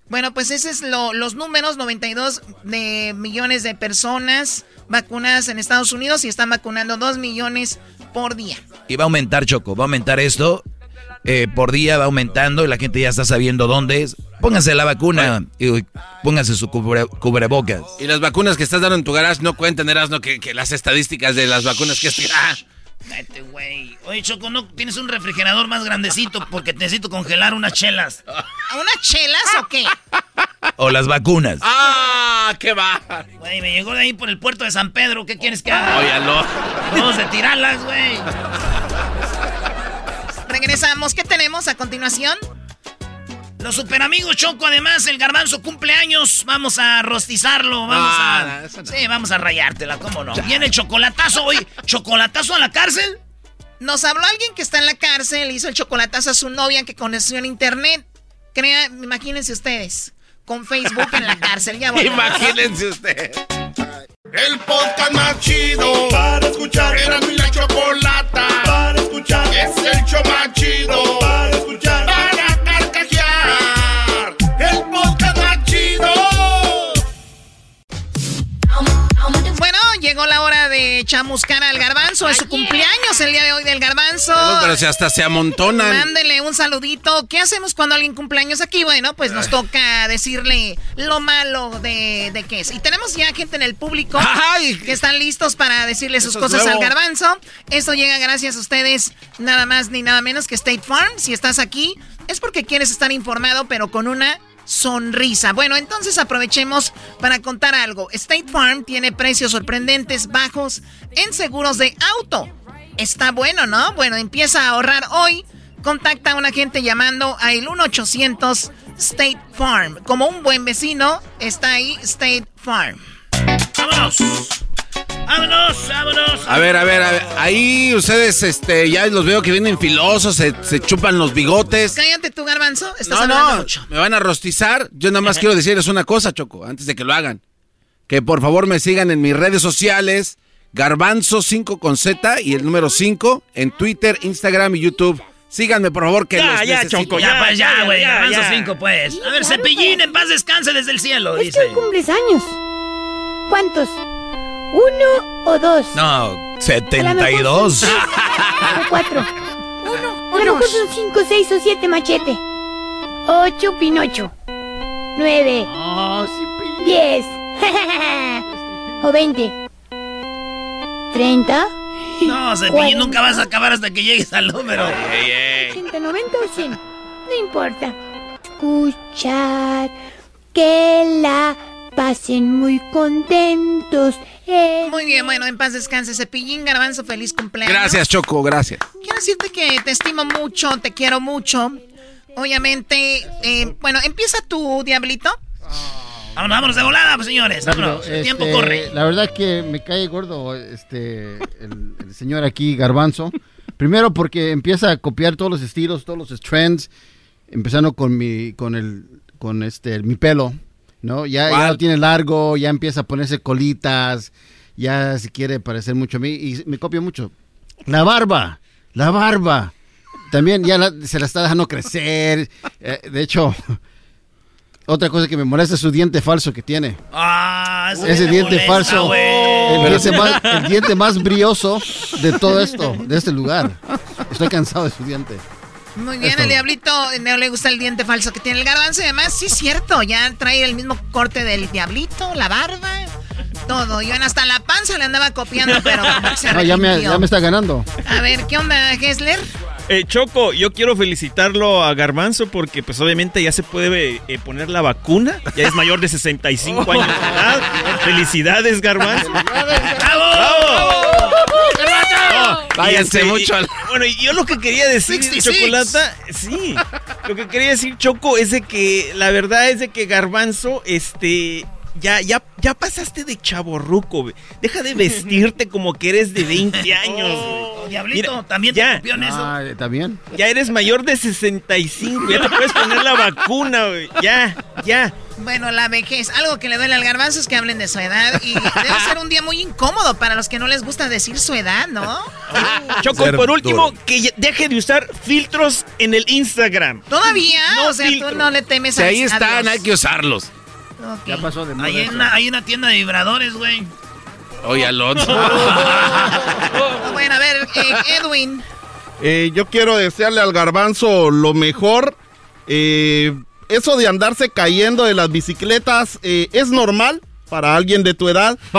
Bueno, pues ese es lo, los números, 92 de millones de personas vacunadas en Estados Unidos y están vacunando 2 millones por día. Y va a aumentar, Choco, va a aumentar esto. Eh, por día va aumentando y la gente ya está sabiendo dónde es. Póngase la vacuna y póngase su cubrebocas. Y las vacunas que estás dando en tu garage no cuentan, Erasno, que, que las estadísticas de las vacunas que estás... Vete, güey. Oye, Choco, ¿no tienes un refrigerador más grandecito? Porque necesito congelar unas chelas. ¿Unas chelas o qué? O las vacunas. ¡Ah! ¡Qué va! Güey, me llegó de ahí por el puerto de San Pedro. ¿Qué quieres que haga? Óyalo. Vamos a tirarlas, güey. Regresamos. ¿Qué tenemos a continuación? Los super amigos Choco, además, el garbanzo cumpleaños. Vamos a rostizarlo. Vamos a. Sí, vamos a rayártela, ¿cómo no? Viene el chocolatazo hoy. ¿Chocolatazo a la cárcel? Nos habló alguien que está en la cárcel, hizo el chocolatazo a su novia que conoció en internet. Crea, imagínense ustedes, con Facebook en la cárcel. Ya imagínense ustedes. El podcast más chido para escuchar. Era mi la chocolata para escuchar. Es el show más chido para escuchar. De chamuscar al garbanzo. Es su cumpleaños el día de hoy del garbanzo. pero si hasta se amontonan. Mándele un saludito. ¿Qué hacemos cuando alguien cumpleaños aquí? Bueno, pues nos toca decirle lo malo de, de qué es. Y tenemos ya gente en el público que están listos para decirle sus cosas al garbanzo. Esto llega gracias a ustedes, nada más ni nada menos que State Farm. Si estás aquí, es porque quieres estar informado, pero con una sonrisa. Bueno, entonces aprovechemos para contar algo. State Farm tiene precios sorprendentes bajos en seguros de auto. Está bueno, ¿no? Bueno, empieza a ahorrar hoy. Contacta a un agente llamando a el 1-800 State Farm. Como un buen vecino, está ahí State Farm. ¡Vámonos! ¡Vámonos! ¡Vámonos! A ver, a ver, a ver. Ahí ustedes, este, ya los veo que vienen filosos, se, se chupan los bigotes. Cállate tú, garbanzo. Estás No, hablando no, mucho. me van a rostizar. Yo nada más quiero decirles una cosa, Choco, antes de que lo hagan. Que por favor me sigan en mis redes sociales, Garbanzo5 con Z y el número 5 en Twitter, Instagram y YouTube. Síganme, por favor, que Ya, los ya, necesito. Choco, ya, pues ya, güey. ya, Garbanzo ya. 5, pues. A ver, Cepillín, en paz descanse desde el cielo, Es que dice. hoy cumples años. ¿Cuántos? ¿Uno o dos? No, 72. O cuatro. Uno lo mejor son cinco, seis o siete machete. Ocho pinocho. Nueve. Diez. o veinte. Treinta. No, Cepillín, nunca vas a acabar hasta que llegues al número. Ochenta, noventa o cien. No importa. Escuchar que la pasen muy contentos. Eh, Muy bien, bueno, en paz descanse. Cepillín, garbanzo, feliz cumpleaños. Gracias, Choco, gracias. Quiero decirte que te estimo mucho, te quiero mucho. Obviamente, eh, bueno, empieza tu diablito. Vámonos, vámonos de volada, pues, señores. Vámonos. El tiempo este, corre. La verdad que me cae gordo este el, el señor aquí, Garbanzo. Primero porque empieza a copiar todos los estilos, todos los trends, empezando con mi, con el, con este, mi pelo, ¿no? Ya, ya lo tiene largo, ya empieza a ponerse colitas, ya se quiere parecer mucho a mí y me copia mucho. La barba, la barba. También ya la- se la está dejando crecer. Eh, de hecho, otra cosa que me molesta es su diente falso que tiene. Ah, Ese diente molesta, falso. El diente, más, el diente más brioso de todo esto, de este lugar. Estoy cansado de su diente. Muy bien, el diablito no le gusta el diente falso que tiene el garbanzo. Y además, sí es cierto, ya trae el mismo corte del diablito, la barba, todo. Yo hasta la panza le andaba copiando, pero se No, ya, me, ya me está ganando. A ver, ¿qué onda, Gessler? Eh, Choco, yo quiero felicitarlo a Garbanzo porque pues obviamente ya se puede eh, poner la vacuna, ya es mayor de 65 años de edad. Felicidades, Garbanzo. Y Váyanse este, mucho al- Bueno, y yo lo que quería decir, 66. Chocolata, sí, lo que quería decir, Choco, es de que la verdad es de que Garbanzo, este, ya, ya, ya pasaste de chaborruco, güey. Deja de vestirte como que eres de 20 años, güey. Oh, Diablito, Mira, también ya. te eso. Ah, ¿Está bien? Ya eres mayor de 65, ya te puedes poner la vacuna, güey. Ya, ya. Bueno, la vejez. Algo que le duele al garbanzo es que hablen de su edad. Y debe ser un día muy incómodo para los que no les gusta decir su edad, ¿no? Choco, Ser por último, duro. que deje de usar filtros en el Instagram. Todavía, No o sea, filtro. tú no le temes Si a ahí están, Dios. hay que usarlos. Ok. Ya pasó de moda Hay eso. una, hay una tienda de vibradores, güey. Oye, Alonso. Bueno, a ver, eh, Edwin. Eh, yo quiero desearle al garbanzo lo mejor. Eh, eso de andarse cayendo de las bicicletas eh, es normal para alguien de tu edad.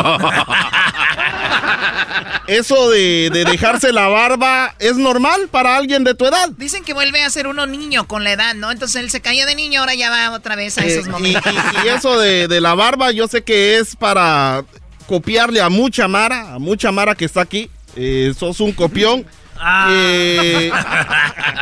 Eso de, de dejarse la barba es normal para alguien de tu edad. Dicen que vuelve a ser uno niño con la edad, ¿no? Entonces él se cayó de niño, ahora ya va otra vez a Eh, esos y, momentos. y- y eso de, de la barba, yo sé que es para copiarle a mucha Mara, a mucha Mara que está aquí. Eh, sos un copión. Eh,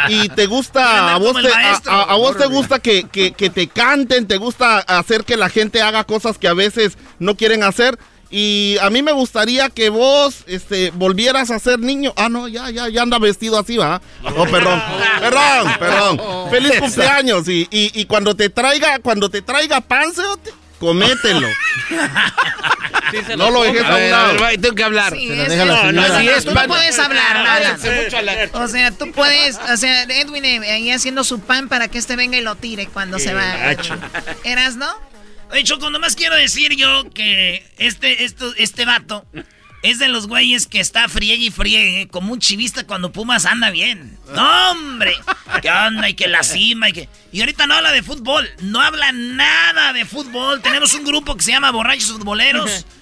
y te gusta, a vos te, a- maestro. a- a vos te gusta que, que- que te canten, te gusta hacer que la gente haga cosas que a veces no quieren hacer. Y a mí me gustaría que vos este, volvieras a ser niño. Ah, no, ya, ya, ya anda vestido así, ¿va? Oh, perdón, perdón, perdón. Feliz cumpleaños. Y, y, y cuando te traiga, cuando te traiga pan, comételo. no lo dejes a un lado. tengo que hablar. Sí, Se la deja no, Así es, tú no puedes hablar, Váyanse nada. a O sea, tú puedes, o sea, Edwin eh, ahí haciendo su pan para que este venga y lo tire cuando se va. gacho. ¿Eras, no? Oye, Choco, nomás quiero decir yo que este, esto, este vato es de los güeyes que está friegue y friegue, como un chivista cuando Pumas anda bien. ¡No, hombre! ¿Qué onda? Y que la cima y que... Y ahorita no habla de fútbol, no habla nada de fútbol. Tenemos un grupo que se llama Borrachos Futboleros.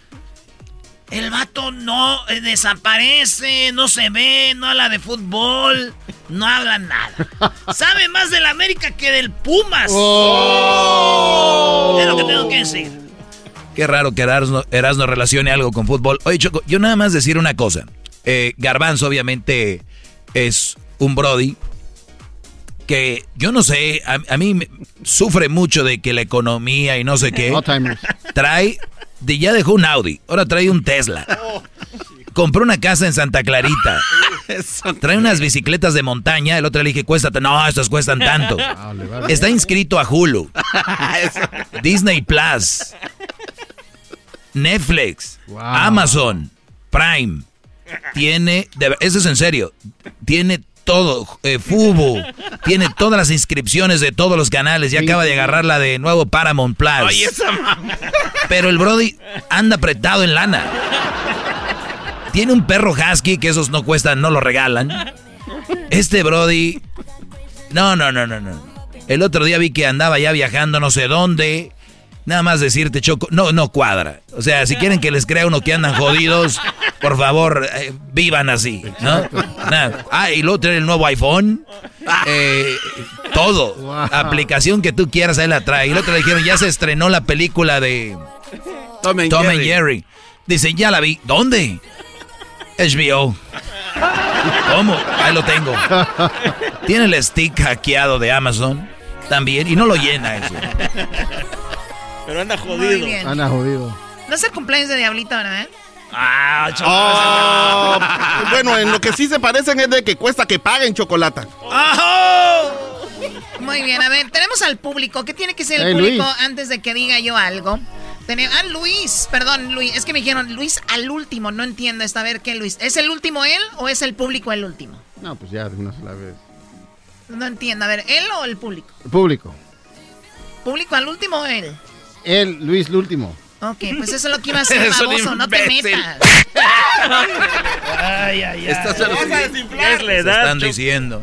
El vato no eh, desaparece, no se ve, no habla de fútbol, no habla nada. Sabe más del América que del Pumas. Es lo que tengo que decir. Qué raro que Erasno, Erasno relacione algo con fútbol. Oye, Choco, yo nada más decir una cosa. Eh, Garbanzo obviamente es un Brody que yo no sé, a, a mí me- sufre mucho de que la economía y no sé qué. Trae, de, ya dejó un Audi, ahora trae un Tesla. Compró una casa en Santa Clarita. Trae unas bicicletas de montaña. El otro le dije, cuesta, no, estas cuestan tanto. Ah. Está inscrito a Hulu, Disney Plus, Netflix, Wow. Amazon, Prime. Tiene, de- eso es en serio, tiene todo, eh, Fubo, tiene todas las inscripciones de todos los canales. Ya acaba de agarrar la de nuevo Paramount Plus. Oye, esa mamá. Pero el Brody anda apretado en lana. Tiene un perro husky que esos no cuestan, no lo regalan. Este Brody. No, no, no, no, no. El otro día vi que andaba ya viajando no sé dónde. Nada más decirte, Choco, no, no cuadra. O sea, si quieren que les crea uno que andan jodidos, por favor, eh, vivan así, ¿no? Nada. Ah, y luego trae el nuevo iPhone. Eh, todo. Wow. Aplicación que tú quieras, ahí la trae. Y el otro le dijeron, ya se estrenó la película de Tom and Tom and Jerry. Jerry. Dice, ya la vi. ¿Dónde? HBO. ¿Cómo? Ahí lo tengo. Tiene el stick hackeado de Amazon también y no lo llena eso. Pero anda Muy jodido. bien. Ana jodido. No es el cumpleaños de Diablito, ¿verdad? Ah, Choco. Ah, bueno, en lo que sí se parecen es de que cuesta que paguen chocolate. Muy bien, a ver, tenemos al público. ¿Qué tiene que ser el Hey, público Luis. antes de que diga yo algo? Ah, Luis, perdón, Luis. Es que me dijeron Luis al último. No entiendo esta. A ver, ¿qué Luis? ¿Es el último él o es el público el último? No, pues ya de una sola vez. No entiendo. A ver, ¿él o el público? El público. ¿Público al último o él? Él, Luis, el último. Ok, pues eso es lo que iba a hacer, baboso. No te metas. Ay, ay, ay. Estás a los- edad, están diciendo.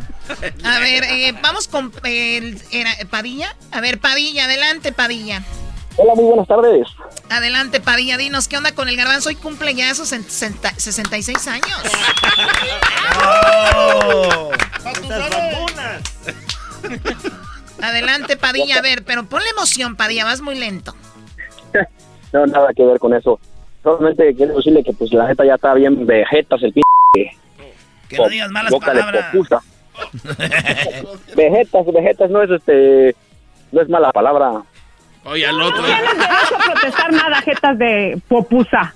A ver, eh, vamos con eh, el- era- Padilla. A ver, Padilla, adelante, Padilla. Hola, muy buenas tardes. Adelante, Padilla, dinos, ¿qué onda con el garbanzo? Hoy cumple ya esos 60 66 años. Estas vacunas. Adelante, Padilla, a ver, pero ponle emoción, Padilla, vas muy lento. No, nada que ver con eso. Solamente quiero decirle que pues la neta ya está bien vegetas el p... Que no digas malas boca de palabras. Vegetas, vegetas no es este... No es mala palabra. Oye, al otro. a protestar nada, jetas de popusa.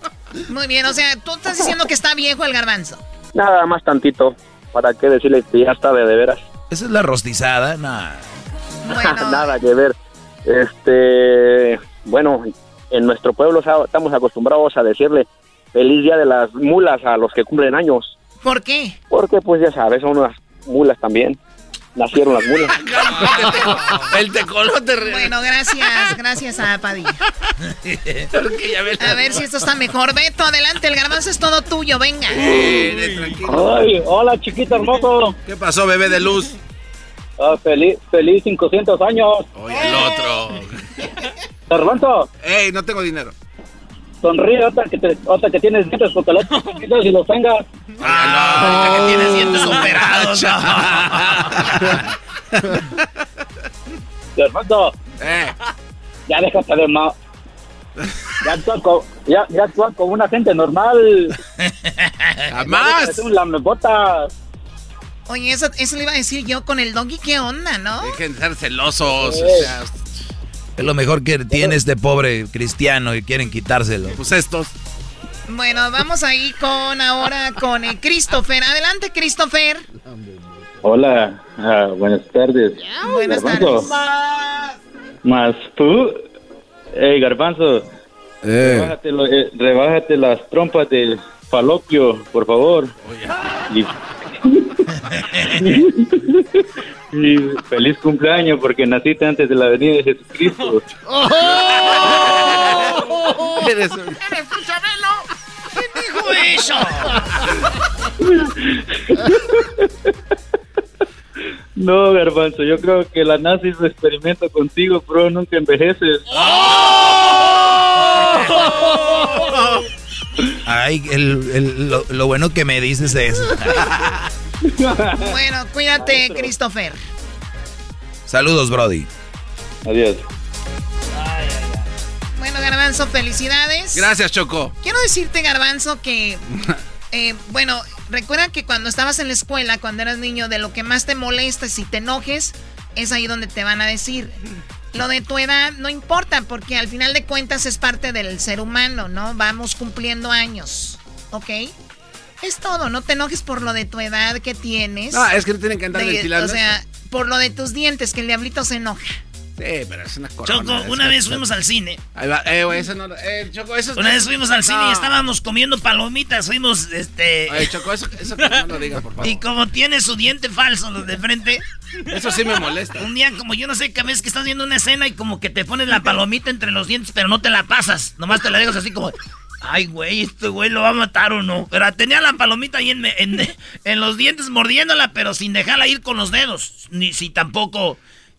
Muy bien, o sea, tú estás diciendo que está viejo el garbanzo. Nada más tantito. ¿Para qué decirle que ya está de, de veras? Esa es la rostizada. Nah. Bueno, Nada que ver. Este... Bueno, en nuestro pueblo estamos acostumbrados a decirle feliz día de las mulas a los que cumplen años. ¿por qué? Porque pues ya sabes, son unas mulas también. Nacieron las mulas. El tecolote. Bueno, gracias, gracias a Padilla. A ver si esto está mejor. Beto, adelante, el garbanzo es todo tuyo, venga. Tranquilo. Ay, hola chiquito hermoso. ¿Qué pasó, bebé de luz? Ah, feliz, feliz 500 años. Oye, el otro. Garbanzo, Ey, no tengo dinero. sonríe otra que, te, otra que tienes dientes porque los y los tengas. Ah, que tienes dientes operados. Garbanzo, Eh, ya déjate de ma... Ya actúa, co- ya, ya actúa como una gente normal. jamás. Es un lamebotas. Oye, eso, eso le iba a decir yo con el doggy, ¿qué onda, no? Dejen de ser celosos. O sea, Es lo mejor que tiene este pobre cristiano y quieren quitárselo. pues estos. Bueno, vamos ahí con ahora con eh, Christopher. Adelante, Christopher. Hola, ah, buenas tardes. Buenas Garbanzo. tardes. Más tú. Ey, Garbanzo, Eh. rebájate, lo- eh, rebájate las trompas del falopio, por favor. Y... Y feliz cumpleaños porque naciste antes de la venida de Jesucristo. Eres un- ¡Eres un Chabelo! ¿Quién dijo eso? No, Garbanzo, yo creo que la NASA hizo experimento contigo, bro, nunca envejeces. Ay, el- el- lo, lo bueno que me dices es. Bueno, cuídate, Christopher. Saludos, Brody. Adiós. Bueno, Garbanzo, felicidades. Gracias, Choco. Quiero decirte, Garbanzo, que, eh, bueno, recuerda que cuando estabas en la escuela, cuando eras niño, de lo que más te molesta, si te enojes, es ahí donde te van a decir. Lo de tu edad no importa, porque al final de cuentas es parte del ser humano, ¿no? Vamos cumpliendo años, ¿ok? Es todo, no te enojes por lo de tu edad que tienes. No, es que no tienen que andar De-. O sea, por lo de tus dientes, que el diablito se enoja. Sí, pero es una corona. Choco, una vez fuimos al cine. Ahí va, eh, güey, eso no. Eh, Choco, eso. Una vez fuimos al cine y estábamos comiendo palomitas. Fuimos, este. Oye, Choco, eso, eso que no lo digas, por favor. Y como tiene su diente falso los de frente. Eso sí me molesta. Un día, como yo no sé, que ves que estás viendo una escena y como que te pones la palomita entre los dientes, pero no te la pasas. Nomás te la dejas así como. Ay, güey, este güey lo va a matar o no. Pero tenía la palomita ahí en, en, en los dientes mordiéndola, pero sin dejarla ir con los dedos. Ni si tampoco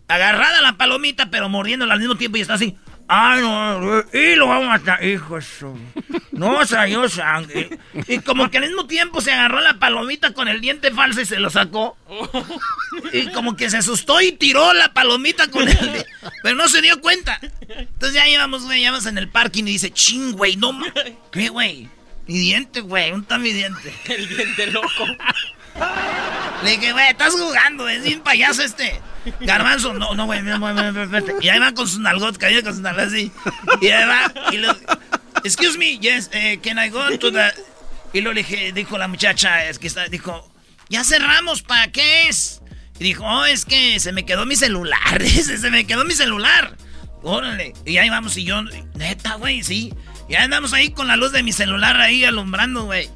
agarrada la palomita, pero mordiéndola al mismo tiempo y está así. Ay, no, y lo vamos a matar, hijo eso. No salió sangre. Y como que al mismo tiempo se agarró la palomita con el diente falso y se lo sacó. Y como que se asustó y tiró la palomita con el di- Pero no se dio cuenta. Entonces ya íbamos, güey, ya en el parking y dice, ching, güey, no ma- ¿Qué, güey? Mi diente, güey, ¿dónde está mi diente? El diente loco. Le dije, güey, estás jugando, es bien payaso este. Garbanzo, no, no, güey. Y ahí va con sus nalgot, caído con sus nalgot así. Y ahí va, y lo, excuse me, yes, eh, can I go to the... Y le dije, dijo la muchacha, es que está, dijo, ya cerramos, ¿para qué es? Y dijo, oh, es que se me quedó mi celular, se me quedó mi celular. Órale. Y ahí vamos, y yo, neta, güey, sí. Y ahí andamos ahí con la luz de mi celular ahí alumbrando, güey.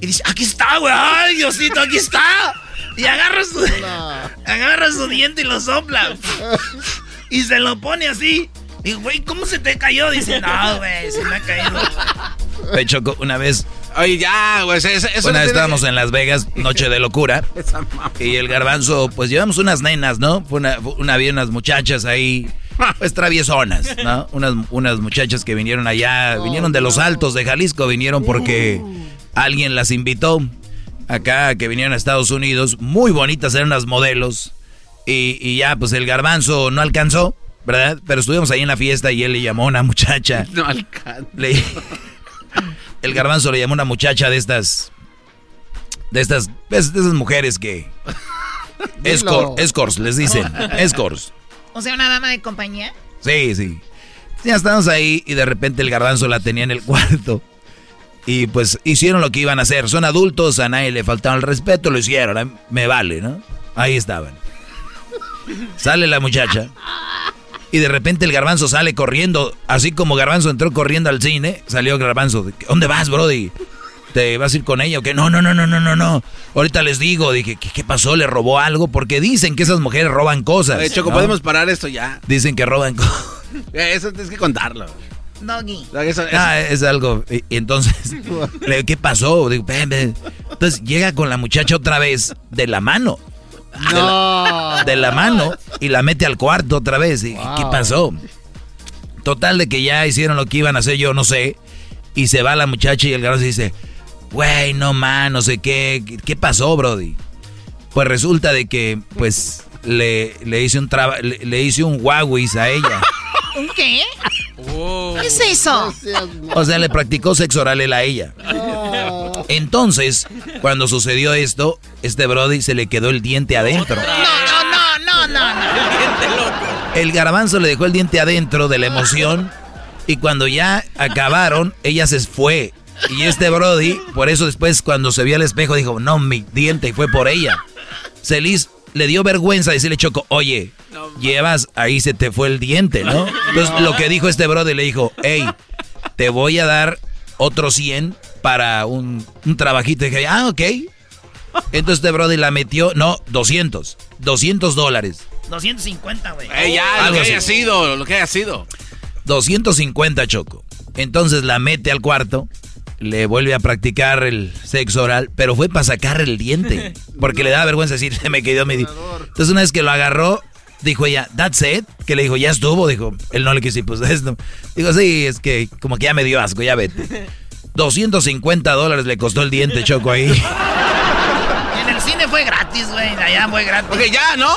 Y dice, aquí está, güey, ay, Diosito, aquí está. Y agarra su, agarra su diente y lo sopla. y se lo pone así. Y, güey, ¿cómo se te cayó? Dice, no, güey, se me ha caído. Oye, Choco, una vez. Oye, ya, güey. Eso, eso una no vez estábamos en Las Vegas, noche de locura. Y el garbanzo, pues llevamos unas nenas, ¿no? Fue una, una, había unas muchachas ahí, pues traviesonas, ¿no? Unas, unas muchachas que vinieron allá, vinieron de los altos de Jalisco, vinieron porque alguien las invitó acá, que vinieron a Estados Unidos, muy bonitas, eran unas modelos. Y, y ya, pues el garbanzo no alcanzó, ¿verdad? Pero estuvimos ahí en la fiesta y él le llamó a una muchacha. No alcanza. Le- el garbanzo le llamó a una muchacha de estas. De estas. De esas mujeres que. Escort, escorts, les dicen. Escorts. O sea, una dama de compañía. Sí, sí. Ya estábamos ahí y de repente el garbanzo la tenía en el cuarto. Y pues hicieron lo que iban a hacer. Son adultos, a nadie le faltaba el respeto, lo hicieron. Me vale, ¿no? Ahí estaban. Sale la muchacha. Y de repente el garbanzo sale corriendo. Así como garbanzo entró corriendo al cine, salió garbanzo. ¿Dónde vas, Brody? ¿Te vas a ir con ella o qué? No, no, no, no, no, no, no. Ahorita les digo, dije, ¿qué, qué pasó? ¿Le robó algo? Porque dicen que esas mujeres roban cosas. Oye, Choco, ¿no? podemos parar esto ya. Dicen que roban cosas. Eso tienes que contarlo. Doggy. Ah, es algo. Y, y entonces, le digo, ¿qué pasó? Digo, "Ven, ven". Entonces llega con la muchacha otra vez de la mano. la, de la mano y la mete al cuarto otra vez. ¿Y qué pasó? Total de que ya hicieron lo que iban a hacer, yo no sé. Y se va la muchacha y el garbanzo dice, güey, no man, no sé qué. ¿Qué pasó, Brody? Pues resulta de que, pues, le, le hice un traba, le, hice un Huawei a ella. ¿Un qué? ¿Qué es eso? O sea, le practicó sexo oral él a ella. Entonces, cuando sucedió esto, este Brody se le quedó el diente adentro. No, no, no, no, no. El diente loco. El garbanzo le dejó el diente adentro de la emoción. Y cuando ya acabaron, ella se fue. Y este Brody, por eso después cuando se vio al espejo, dijo, no, mi diente, y fue por ella. Celis le dio vergüenza decirle Choco, oye, llevas, ahí se te fue el diente, ¿no? Entonces lo que dijo este Brody le dijo, hey, te voy a dar otro 100 para un, un trabajito. Y dije, ah, ok. Entonces este Brody la metió, no, 200, 200 dólares. 250, güey. Eh, ya, lo que haya sido, lo que haya sido. 250, Choco. Entonces la mete al cuarto, le vuelve a practicar el sexo oral, pero fue para sacar el diente. Porque le da vergüenza decir, se me quedó mi Entonces una vez que lo agarró, dijo ella, that's it. Que le dijo, ya estuvo. Dijo, él no le quiso decir, pues esto. Dijo, sí, es que como que ya me dio asco, ya vete. 250 dólares le costó el diente, Choco, ahí. En el cine fue gratis, güey. Allá fue gratis. Ok, ya, ¿no?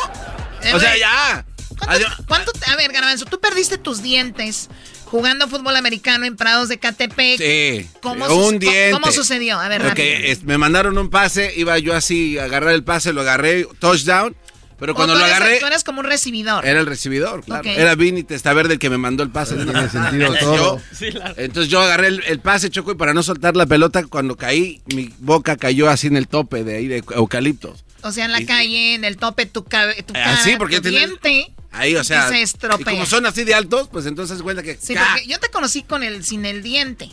Eh, o sea, ya. ¿Cuánto, a ver, Garbanzo, tú perdiste tus dientes jugando fútbol americano en Prados de Catepec. Sí. ¿Cómo, un diente. ¿Cómo sucedió? A ver, okay, me mandaron un pase, iba yo así a agarrar el pase, lo agarré, touchdown. Pero cuando lo agarré. Tú eres como un recibidor. Era el recibidor, claro. Era Vinny Testaverde el que me mandó el pase. Tiene sentido todo. Entonces yo agarré el, pase, Choco, y para no soltar la pelota, cuando caí, mi boca cayó así en el tope de ahí de eucaliptos. O sea, en la calle, en el tope, tu, tu cara, así, porque tu diente. Ahí, o sea. se estropea. Y como son así de altos, pues entonces se cuenta que. Sí, porque yo te conocí con el, sin el diente.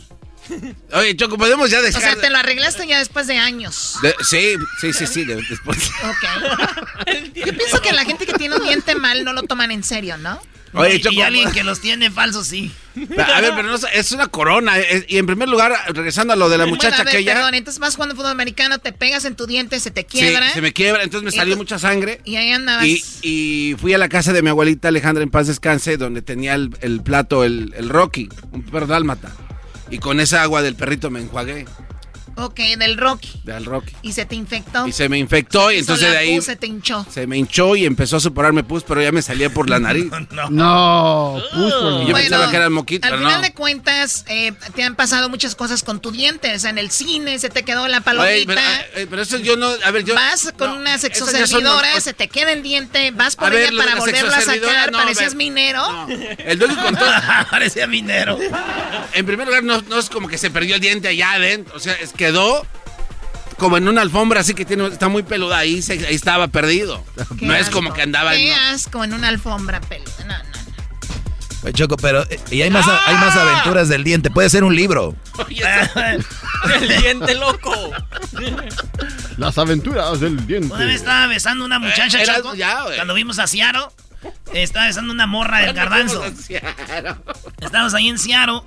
Oye, Choco, podemos ya dejar. O sea, te lo arreglaste ya después de años. sí, sí, sí, sí, después. Ok. Yo pienso que la gente que tiene un diente mal no lo toman en serio, ¿no? Oye, Choco, y alguien que los tiene falsos, sí. A ver, pero no, es una corona. y en primer lugar, regresando a lo de la muchacha que ella. Perdón, entonces vas jugando fútbol americano, te pegas en tu diente, se te quiebra. Sí, se me quiebra, entonces me salió mucha sangre. Y ahí andabas. Y, fui a la casa de mi abuelita Alejandra en paz descanse, donde tenía el, plato, el, el Rocky, un perro dálmata. Y con esa agua del perrito me enjuagué. Ok, del Rocky. Del Rocky. ¿Y se te infectó? Y se me infectó y entonces de ahí... se te hinchó. Se me hinchó y empezó a superarme pus, pero ya me salía por la nariz. no. No, pus por yo pensaba que era el moquito, Al final de cuentas, eh, te han pasado muchas cosas con tu diente. O sea, en el cine se te quedó la palomita. Eh, pero, eso yo no... A ver, yo... Vas con una sexoservidora, se te queda el diente, vas por ella para volverlo a sacar, parecías minero. El dueño contó... Parecía minero. En primer lugar, no, no es como que se perdió el diente allá adentro. O sea, es que quedó como en una alfombra así que tiene, está muy peluda, ahí, se, ahí estaba perdido. No es como que andaba Qué en... asco en una alfombra peluda, no, no, no. Pues, Choco, pero eh, y hay más, hay más ¡Ah! aventuras del diente. Puede ser un libro. el diente loco. Las aventuras del diente. Una vez estaba besando una muchacha, Choco. cuando vimos a Ciaro, estaba besando una morra del garbanzo. Estábamos ahí en Ciaro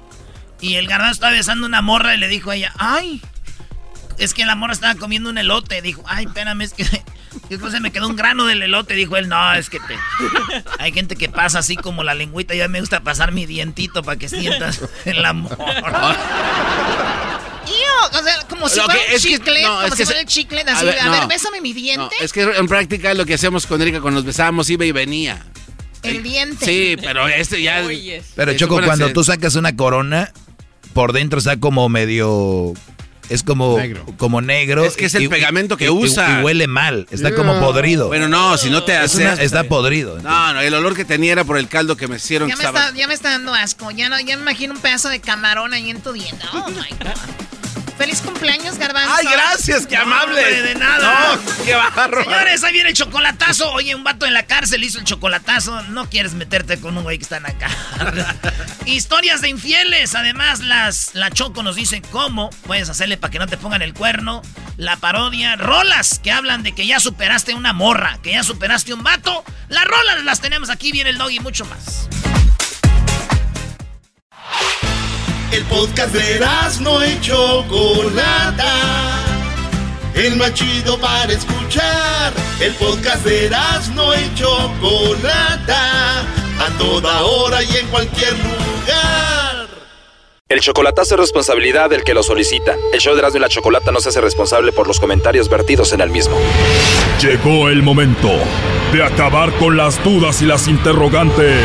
y el garbanzo estaba besando una morra y le dijo a ella, ay, es que la morra estaba comiendo un elote. Dijo, ay, espérame, es que después se me quedó un grano del elote. Dijo él, no, es que te... Hay gente que pasa así como la lengüita. Ya me gusta pasar mi dientito para que sientas el amor. o sea, como si fuera un chicle, como si fuera el chicle, así, a ver, a ver bésame mi diente. es que en práctica lo que hacíamos con Erika cuando nos besábamos iba y venía. El diente. Sí, pero este ya... Pero Choco, cuando tú sacas una corona, por dentro está como medio es como negro. como negro. Es que es el pegamento que usa. Y, huele mal, está como podrido. Bueno, no, si no te hace... está podrido. No, no, el olor que tenía era por el caldo que me hicieron. Ya, me, está, ya me está dando asco, ya, no, ya me imagino un pedazo de camarón ahí en tu dieta. Oh, my God. Feliz cumpleaños, Garbanzo. Ay, gracias, qué amable. de nada. No, qué barro. Señores, ahí viene el chocolatazo. Oye, un vato en la cárcel hizo el chocolatazo. No quieres meterte con un güey que está en acá. Historias de infieles. Además, las, la Choco nos dice cómo puedes hacerle para que no te pongan el cuerno. La parodia. Rolas que hablan de que ya superaste una morra, que ya superaste un vato. Las rolas las tenemos aquí. Viene el dog y mucho más. El podcast de no y Chocolata. el más chido para escuchar. El podcast de Erasmo y Chocolata, a toda hora y en cualquier lugar. El chocolatazo es responsabilidad del que lo solicita. El show de Erasmo y la Chocolata no se hace responsable por los comentarios vertidos en el mismo. Llegó el momento de acabar con las dudas y las interrogantes.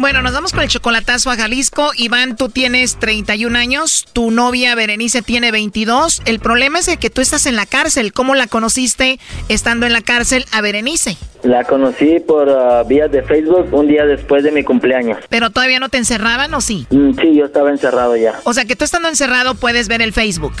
Bueno, nos vamos con el chocolatazo a Jalisco. Iván, tú tienes 31 años, tu novia Berenice tiene 22. El problema es que tú estás en la cárcel. ¿Cómo la conociste estando en la cárcel a Berenice? La conocí por uh, vías de Facebook un día después de mi cumpleaños. ¿Pero todavía no te encerraban o sí? Mm, sí, yo estaba encerrado ya. O sea que tú estando encerrado puedes ver el Facebook.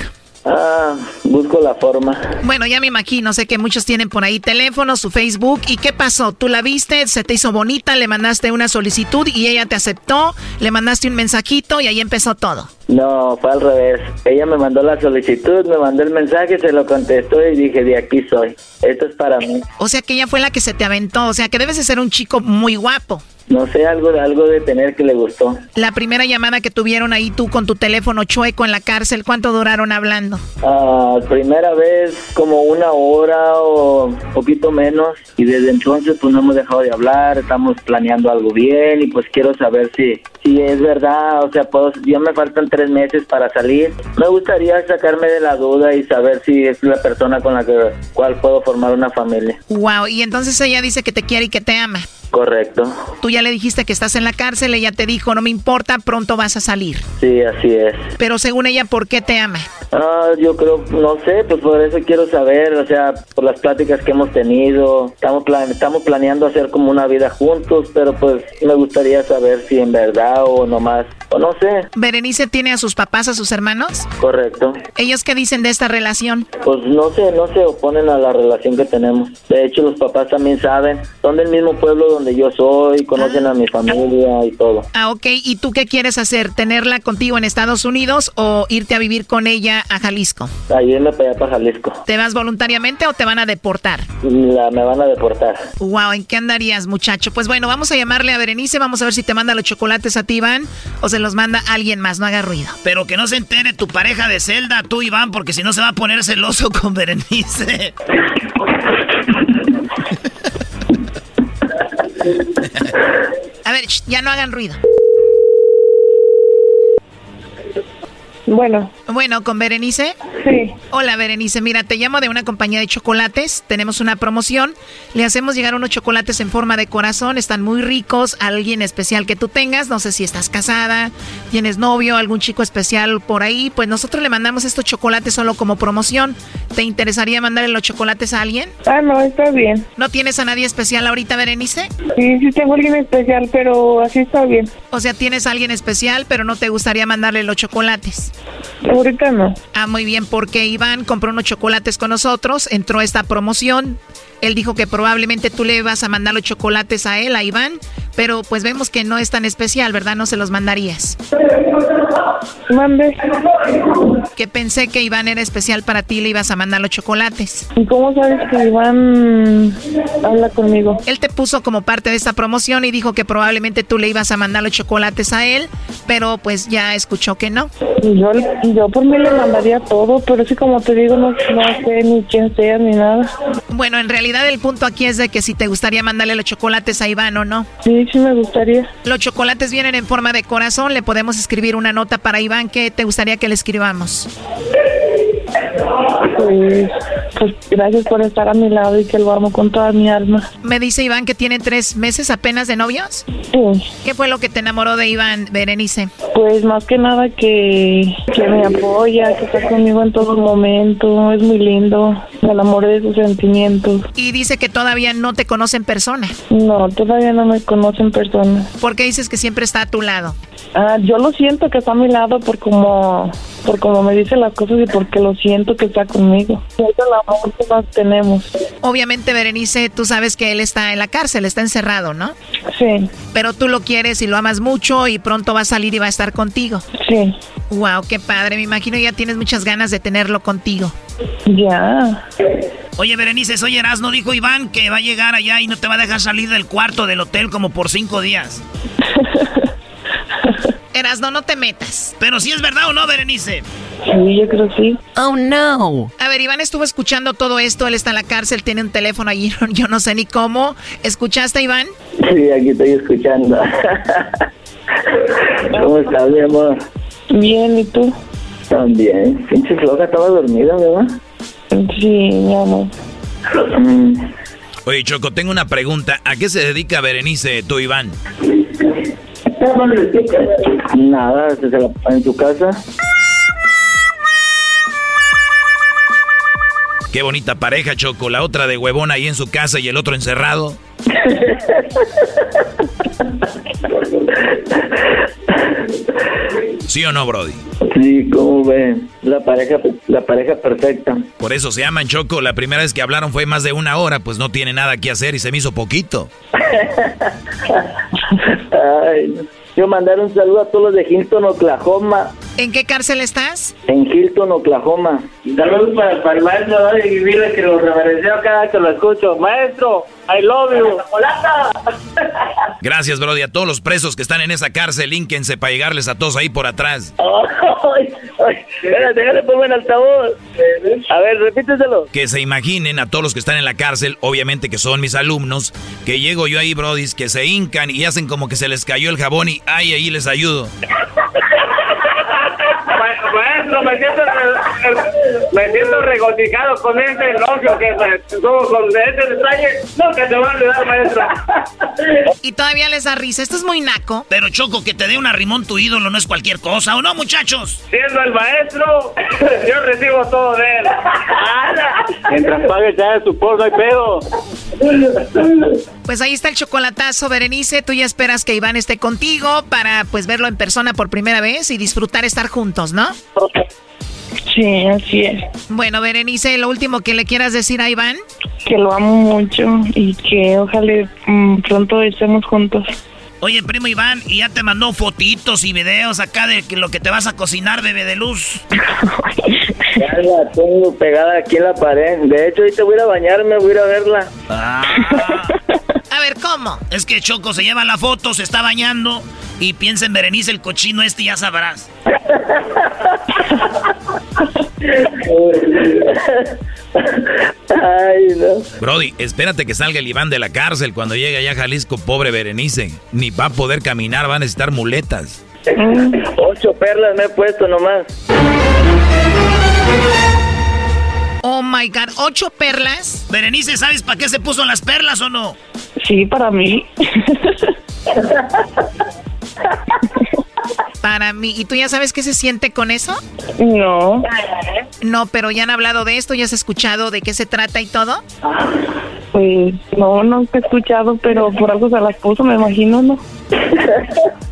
Ah, busco la forma. Bueno, ya me imagino, sé que muchos tienen por ahí teléfono, su Facebook. ¿Y qué pasó? ¿Tú la viste? ¿Se te hizo bonita? ¿Le mandaste una solicitud y ella te aceptó? ¿Le mandaste un mensajito y ahí empezó todo? No, fue al revés. Ella me mandó la solicitud, me mandó el mensaje, se lo contestó y dije, de aquí soy. Esto es para mí. O sea que ella fue la que se te aventó, o sea que debes de ser un chico muy guapo. No sé, algo de algo de tener que le gustó. La primera llamada que tuvieron ahí tú con tu teléfono chueco en la cárcel, ¿cuánto duraron hablando? Ah, primera vez como una hora o poquito menos y desde entonces pues no hemos dejado de hablar, estamos planeando algo bien y pues quiero saber si si es verdad, o sea, puedo, ya me faltan tres meses para salir. Me gustaría sacarme de la duda y saber si es la persona con la que cual puedo formar una familia. Wow, y entonces ella dice que te quiere y que te ama. Correcto. Tú ya le dijiste que estás en la cárcel, ella te dijo, no me importa, pronto vas a salir. Sí, así es. Pero según ella, ¿por qué te ama? Ah, yo creo, no sé, pues por eso quiero saber, o sea, por las pláticas que hemos tenido, estamos, estamos planeando hacer como una vida juntos, pero pues me gustaría saber si en verdad o nomás, o no sé. ¿Berenice tiene a sus papás, a sus hermanos? Correcto. ¿Ellos qué dicen de esta relación? Pues no sé, no se oponen a la relación que tenemos. De hecho, los papás también saben, son del mismo pueblo donde yo soy, conocen a mi familia y todo. Ah, ok. ¿Y tú qué quieres hacer? ¿Tenerla contigo en Estados Unidos o irte a vivir con ella a Jalisco? A irme para allá, para Jalisco. ¿Te vas voluntariamente o te van a deportar? La, me van a deportar. Wow, ¿en qué andarías, muchacho? Pues bueno, vamos a llamarle a Berenice, vamos a ver si te manda los chocolates a ti, Iván, o se los manda alguien más, no haga ruido. Pero que no se entere tu pareja de celda, tú, Iván, porque si no se va a poner celoso con Berenice. A ver, ya no hagan ruido. Bueno. Bueno, ¿con Berenice? Sí. Hola, Berenice. Mira, te llamo de una compañía de chocolates. Tenemos una promoción. Le hacemos llegar unos chocolates en forma de corazón. Están muy ricos. alguien especial que tú tengas. No sé si estás casada, tienes novio, algún chico especial por ahí. Pues nosotros le mandamos estos chocolates solo como promoción. ¿Te interesaría mandarle los chocolates a alguien? Ah, no, está bien. ¿No tienes a nadie especial ahorita, Berenice? Sí, sí tengo a alguien especial, pero así está bien. O sea, tienes a alguien especial, pero no te gustaría mandarle los chocolates. Ahorita no. Ah, muy bien, porque Iván compró unos chocolates con nosotros, entró esta promoción. Él dijo que probablemente tú le vas a mandar los chocolates a él, a Iván, pero pues vemos que no es tan especial, ¿verdad? No se los mandarías. Mande. Que pensé que Iván era especial para ti, le ibas a mandar los chocolates. ¿Y cómo sabes que Iván habla conmigo? Él te puso como parte de esta promoción y dijo que probablemente tú le ibas a mandar los chocolates a él, pero pues ya escuchó que no. Yo, yo por mí le mandaría todo, pero sí como te digo, no, no sé ni quién sea ni nada. Bueno, en realidad el punto aquí es de que si te gustaría mandarle los chocolates a Iván o no. Sí, sí me gustaría. Los chocolates vienen en forma de corazón, le podemos escribir una nota para Iván que te gustaría que le escribamos. Pues, pues, gracias por estar a mi lado y que lo amo con toda mi alma. Me dice Iván que tienen tres meses apenas de novios. Sí. ¿Qué fue lo que te enamoró de Iván, Berenice? Pues más que nada que, que me apoya, que está conmigo en todo momento, es muy lindo, me enamoré de sus sentimientos. Y dice que todavía no te conoce en persona. No, todavía no me conoce en persona. ¿Por qué dices que siempre está a tu lado? Ah, yo lo siento que está a mi lado por como, por como me dice las cosas y porque lo siento que está conmigo. Siento el que más tenemos. Obviamente, Berenice, tú sabes que él está en la cárcel, está encerrado, ¿no? Sí. Pero tú lo quieres y lo amas mucho y pronto va a salir y va a estar contigo. Sí. Wow, qué padre. Me imagino ya tienes muchas ganas de tenerlo contigo. Ya. Oye, Berenice, soy Erasno, dijo Iván que va a llegar allá y no te va a dejar salir del cuarto del hotel como por cinco días. Erasno, no te metas. Pero si es verdad o no, Berenice. Sí, yo creo sí. Oh, no. A ver, Iván estuvo escuchando todo esto. Él está en la cárcel, tiene un teléfono allí. Yo no sé ni cómo. ¿Escuchaste, Iván? Sí, aquí estoy escuchando. ¿Cómo estás, mi amor? Bien, ¿y tú? También. Pinche floja, estaba dormida, ¿verdad? Sí, mi amor. Mm. Oye, Choco, tengo una pregunta. ¿A qué se dedica Berenice, tú, Iván? Nada, se la en su casa. Qué bonita pareja, Choco. La otra de huevón ahí en su casa y el otro encerrado. ¿Sí o no, Brody? Sí, ¿cómo ven? La pareja, la pareja perfecta. Por eso se llaman Choco. La primera vez que hablaron fue más de una hora, pues no tiene nada que hacer y se me hizo poquito. Ay, yo mandar un saludo a todos los de Hilton, Oklahoma. ¿En qué cárcel estás? En Hilton, Oklahoma. Saludos para, para el maestro y vivir que lo reverencio cada vez que lo escucho. Maestro, I love you. Gracias, Brody. A todos los presos que están en esa cárcel, línquense para llegarles a todos ahí por atrás. Espérate, déjale pongo en altavoz. A ver, repíteselo. Que se imaginen a todos los que están en la cárcel, obviamente que son mis alumnos, que llego yo ahí, Brody, que se hincan y hacen como que se les cayó el jabón y ay, ahí les ayudo. Class Maestro, me siento, me siento regocijado con ese elogio que tuvo con ese detalle. Nunca te va a olvidar, maestro. Y todavía les da risa. Esto es muy naco. Pero Choco, que te dé un arrimón tu ídolo no es cualquier cosa, ¿o no, muchachos? Siendo el maestro, yo recibo todo de él. Mientras pague ya su por, no hay pedo. Pues ahí está el chocolatazo, Berenice. Tú ya esperas que Iván esté contigo para pues verlo en persona por primera vez y disfrutar estar juntos, ¿no? Sí, así es. Bueno, Berenice, lo último que le quieras decir a Iván. Que lo amo mucho y que ojalá mm, pronto estemos juntos. Oye, primo Iván, ¿y ya te mandó fotitos y videos acá de lo que te vas a cocinar, bebé de luz? Ya la tengo pegada aquí en la pared. De hecho, ahorita voy a ir a bañarme, voy a ir a verla. A ver, ¿cómo? Es que Choco se lleva la foto, se está bañando y piensa en Berenice el cochino este y ya sabrás. Ay, no. Brody, espérate que salga el Iván de la cárcel cuando llegue allá a Jalisco, pobre Berenice. Ni va a poder caminar, va a necesitar muletas. Ocho perlas me he puesto nomás. Oh my god, ¿ocho perlas? Berenice, ¿sabes para qué se puso las perlas o no? Sí, para mí. Para mí. ¿Y tú ya sabes qué se siente con eso? No. No, pero ya han hablado de esto, ya has escuchado de qué se trata y todo. Pues no, no he escuchado, pero por algo se las puso, me imagino, ¿no?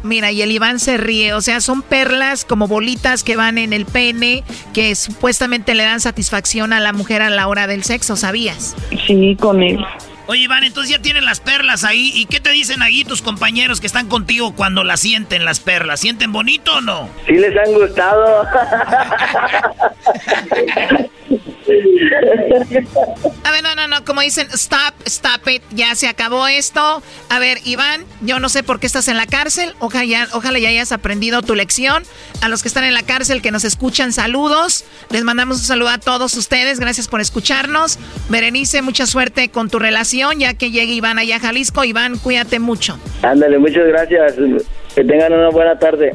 Mira, y el Iván se ríe, o sea, son perlas como bolitas que van en el pene, que supuestamente le dan satisfacción a la mujer a la hora del sexo, ¿sabías? Sí, con él. Oye, Iván, entonces ya tienen las perlas ahí. ¿Y qué te dicen ahí tus compañeros que están contigo cuando las sienten las perlas? ¿Sienten bonito o no? Sí les han gustado. A ver, no, no, no, como dicen, stop, stop it, ya se acabó esto. A ver, Iván, yo no sé por qué estás en la cárcel, ojalá ya, ojalá ya hayas aprendido tu lección. A los que están en la cárcel, que nos escuchan, saludos. Les mandamos un saludo a todos ustedes, gracias por escucharnos. Berenice, mucha suerte con tu relación, ya que llegue Iván allá a Jalisco. Iván, cuídate mucho. Ándale, muchas gracias. Que tengan una buena tarde.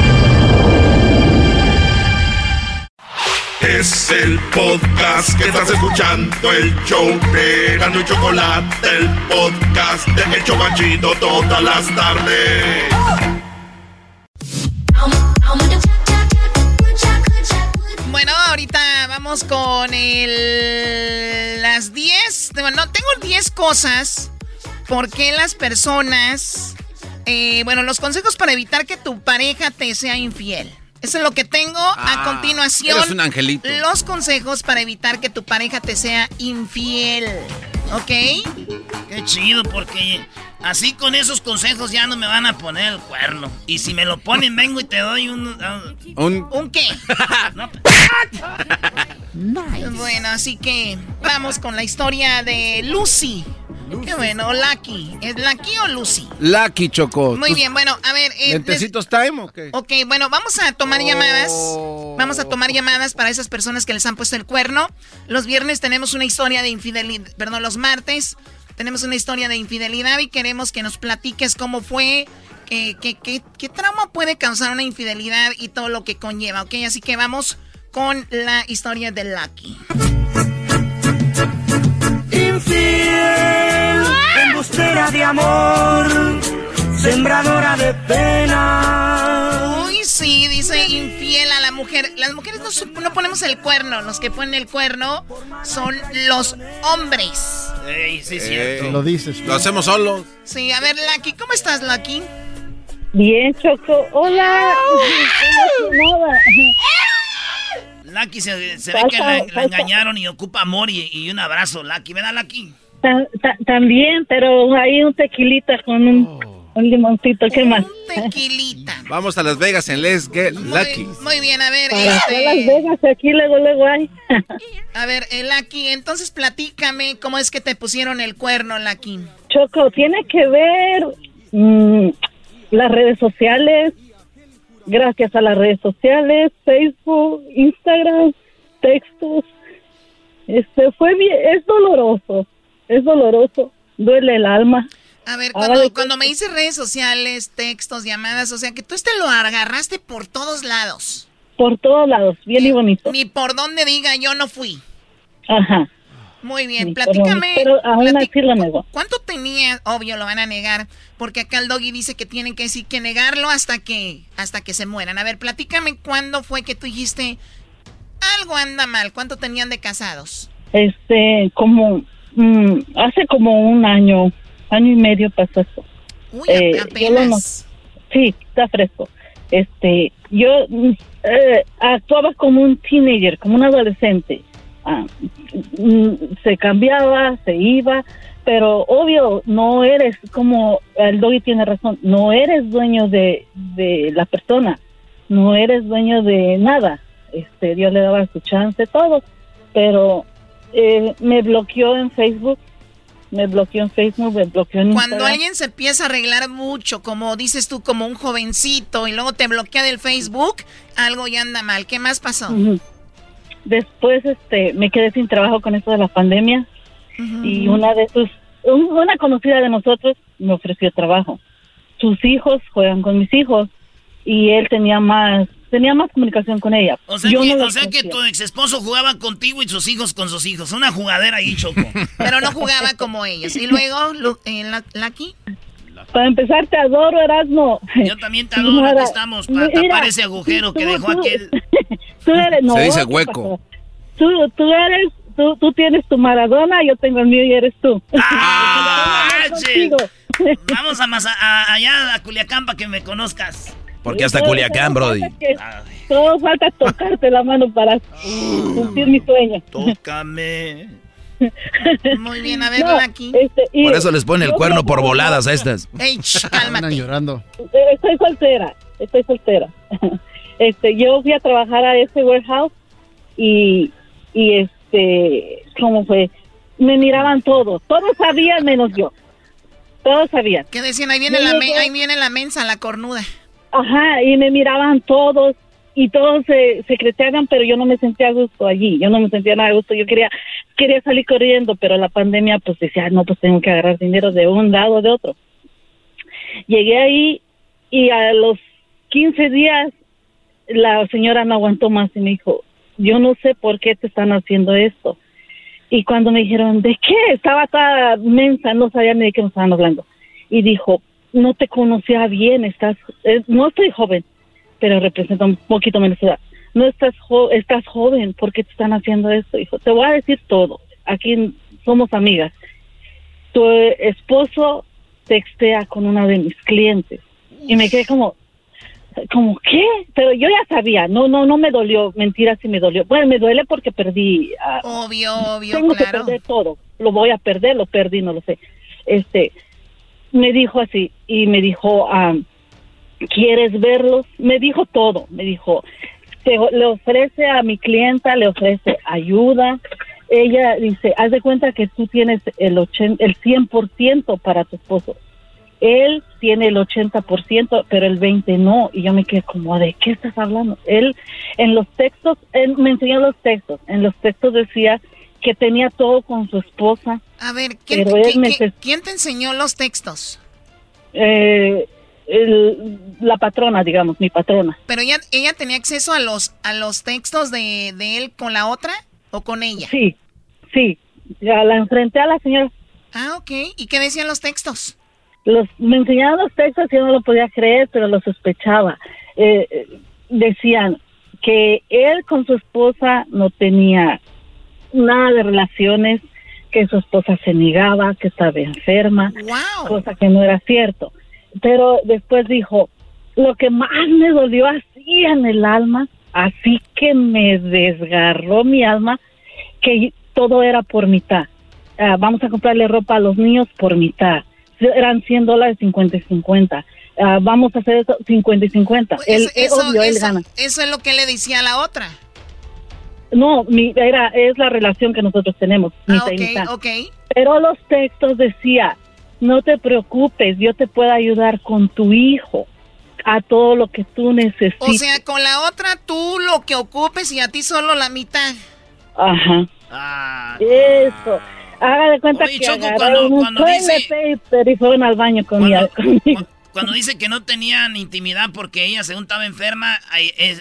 Es el podcast que estás escuchando, el show de y Chocolate, el podcast de El Chocachito todas las tardes. Bueno, ahorita vamos con el, las 10. No, tengo 10 cosas. ¿Por qué las personas... eh, bueno, los consejos para evitar que tu pareja te sea infiel. Eso es lo que tengo a Ah, continuación. eres un angelito. Los consejos para evitar que tu pareja te sea infiel. ¿Ok? Qué chido, porque así con esos consejos ya no me van a poner el cuerno. Y si me lo ponen, vengo y te doy un... Un... ¿Un qué? Bueno, así que vamos con la historia de Lucy. Qué bueno, Lucky. ¿Es Lucky o Lucy? Lucky Choco. Muy ¿Tus bien, bueno, a ver. eh, ¿Lentecitos time o qué? Ok, bueno, vamos a tomar llamadas. Vamos a tomar llamadas para esas personas que les han puesto el cuerno. Los viernes tenemos una historia de infidelidad, perdón, los martes tenemos una historia de infidelidad y queremos que nos platiques cómo fue, eh, qué, qué, qué trauma puede causar una infidelidad y todo lo que conlleva, ¿ok? Así que vamos con la historia de Lucky. Infiel, embustera de amor, sembradora de pena. Uy, sí, dice infiel a la mujer. Las mujeres no, su- no ponemos el cuerno. Los que ponen el cuerno son los hombres. Ey, sí, Eh, Lo dices. Lo hacemos solos. Sí, a ver, Lucky, ¿cómo estás, Lucky? Bien, Choco. Hola. Emocionada. Lucky se, se ve que la, la engañaron y ocupa amor y, y un abrazo, Lucky. ¿Verdad, Lucky? Ta- ta- También, pero hay un tequilita con un, un limoncito. ¿Qué más? Tequilita. Vamos a Las Vegas en Let's Get Lucky. Muy bien, a ver, Para este, Las Vegas, aquí luego, luego hay. a ver, eh, Lucky, entonces platícame cómo es que te pusieron el cuerno, Lucky. Choco, tiene que ver mm, las redes sociales. Gracias a las redes sociales, Facebook, Instagram, textos. Este fue bien, es doloroso, es doloroso, duele el alma. A ver, cuando, cuando me dices redes sociales, textos, llamadas, o sea que tú este lo agarraste por todos lados. Por todos lados, bien y bonito. Ni por donde diga yo no fui. Ajá. Muy bien, platícame. Pero, pero aún así lo negó. ¿Cuánto tenía? Obvio, lo van a negar, porque acá el doggy dice que tienen que decir que negarlo hasta que hasta que se mueran. A ver, platícame cuándo fue que tú dijiste algo anda mal. ¿Cuánto tenían de casados? Este, como mm, hace como un año, año y medio pasó esto. Uy, Eh, apenas. lo sí, está fresco. Este, yo mm, eh, actuaba como un teenager, como un adolescente. Ah, mm, se cambiaba, se iba, pero obvio no eres como el doggy tiene razón, no eres dueño de, de la persona, no eres dueño de nada. Este, Dios le daba su chance, todo, pero eh, me bloqueó en Facebook, me bloqueó en Facebook, me bloqueó en Cuando Instagram. alguien se empieza a arreglar mucho, como dices tú, como un jovencito, y luego te bloquea del Facebook, algo ya anda mal. ¿Qué más pasó? Después este me quedé sin trabajo con esto de la pandemia y una de sus un- una conocida de nosotros me ofreció trabajo. Sus hijos juegan con mis hijos y él tenía más tenía más comunicación con ella. O sea, Yo que, no o sea que tu ex esposo jugaba contigo y sus hijos con sus hijos. Una jugadera ahí, Choco. Pero no jugaba como ellos. Y luego, eh, Lucky. Para empezar te adoro, Erasmo. Yo también te adoro, aquí estamos, para tapar ese agujero que dejó aquel. Tú eres, no, Se dice ¿qué hueco. Tú, tú eres, tú, tú tienes tu Maradona, yo tengo el mío y eres tú. ¡Ah. Vamos a, Maza- a- allá a Culiacán para que me conozcas. Porque hasta Culiacán, Brody. Todo falta tocarte la mano para cumplir mi sueño. Tócame. Muy bien, a ver, No, Lucky. este, y Por eso les pone el yo cuerno por voladas a estas. Ey, cálmate. llorando. Eh, Estoy soltera, estoy soltera. Este, yo fui a trabajar a ese warehouse y, y este, ¿cómo fue? Me miraban todos, todos sabían menos yo. Todos sabían. ¿Qué decían? Ahí viene, la, me- ahí viene la mensa, la cornuda. Ajá, y me miraban todos y todos se secretaban, pero yo no me sentía a gusto allí, yo no me sentía nada a gusto, yo quería quería salir corriendo, pero la pandemia pues decía, no, pues tengo que agarrar dinero de un lado o de otro. Llegué ahí y a los 15 días la señora no aguantó más y me dijo, yo no sé por qué te están haciendo esto. Y cuando me dijeron, ¿de qué? Estaba toda mensa, no sabía ni de qué me estaban hablando. Y dijo, no te conocía bien, estás, eh, no estoy joven, pero representa un poquito menos edad. No estás, jo- estás joven, ¿por qué te están haciendo esto? Dijo, te voy a decir todo, aquí somos amigas. Tu esposo textea con una de mis clientes. Y me quedé como, como qué pero yo ya sabía no no no me dolió mentira sí me dolió bueno me duele porque perdí ah, Obvio, obvio, tengo claro. que perder todo lo voy a perder lo perdí no lo sé este me dijo así y me dijo ah, quieres verlos me dijo todo me dijo te- le ofrece a mi clienta le ofrece ayuda ella dice haz de cuenta que tú tienes el 80, el 100% para tu esposo él tiene el 80%, pero el 20% no. Y yo me quedé como, ¿de qué estás hablando? Él, en los textos, él me enseñó los textos. En los textos decía que tenía todo con su esposa. A ver, ¿quién, Pero él quién- neces- quién- quién te enseñó los textos? Eh, el- la patrona, digamos, mi patrona. Pero ella, ella tenía acceso a los, a los textos de, de él con la otra o con ella. Sí, sí. Ya la enfrenté a la señora. Ah, ok. ¿Y qué decían los textos? Los, me enseñaron los textos y yo no lo podía creer, pero lo sospechaba. Eh, decían que él con su esposa no tenía nada de relaciones, que su esposa se negaba, que estaba enferma, cosa que no era cierto. Pero después dijo, lo que más me dolió así en el alma, así que me desgarró mi alma, que todo era por mitad. Ah, vamos a comprarle ropa a los niños por mitad. Eran 100 dólares 50 y 50. Ah, vamos a hacer eso 50 y 50. Él, Pues Eso, es obvio, él eso- gana. eso es lo que le decía a la otra. No, mi, era, es la relación que nosotros tenemos. Ah, mitad y ok, mitad. ok. Pero los textos decía, no te preocupes, yo te puedo ayudar con tu hijo a todo lo que tú necesites. O sea, con la otra tú lo que ocupes y a ti solo la mitad. Ajá. Ah, Eso. Haga de cuenta Oye, que Choco, cuando- un cuando dice- paper y fueron al baño con mi- conmigo. Cuando dice que no tenían intimidad porque ella según estaba enferma,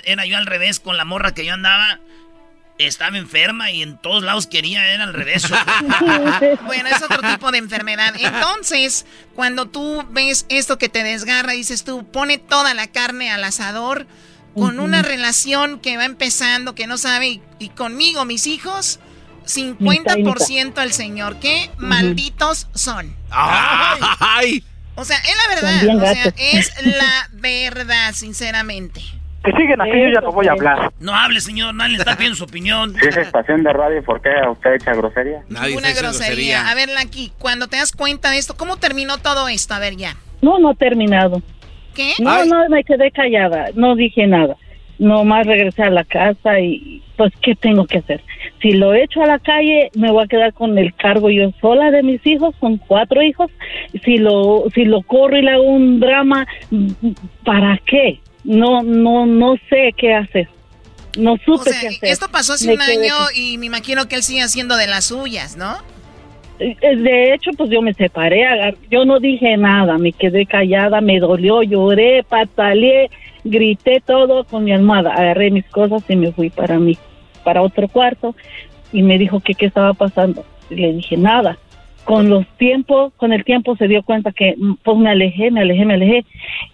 era yo al revés con la morra que yo andaba. Estaba enferma y en todos lados quería, era al revés. bueno, es otro tipo de enfermedad. Entonces, cuando tú ves esto que te desgarra, dices tú, pone toda la carne al asador con una relación que va empezando, que no sabe, y, y conmigo, mis hijos, 50% al Señor. ¿Qué malditos son? ¡Ay! O sea, es la verdad. O sea, es la verdad, sinceramente. Que siguen así, yo ya no voy a hablar. No hable, señor, nadie le está pidiendo su opinión. Si es estación de radio, ¿por qué usted echa grosería? Una grosería. A ver, aquí, cuando te das cuenta de esto, ¿cómo terminó todo esto? A ver, ya. No, no he terminado. ¿Qué? No, no, me quedé callada, no dije nada. Nomás regresé a la casa y pues, ¿qué tengo que hacer? Si lo echo a la calle, me voy a quedar con el cargo yo sola de mis hijos, con cuatro hijos. Si lo, si lo corro y le hago un drama, ¿para qué? No, no, no sé qué hacer. No O supe sea, qué hacer. esto pasó hace Me un año y me imagino que él sigue haciendo de las suyas, ¿no? Eh, De hecho, pues yo me separé, yo no dije nada, me quedé callada, me dolió, lloré, pataleé, grité todo con mi almohada, agarré mis cosas y me fui para mi, para otro cuarto y me dijo que qué estaba pasando. Y le dije nada. Con los tiempos, con el tiempo se dio cuenta que mm, pues me alejé, me alejé, me alejé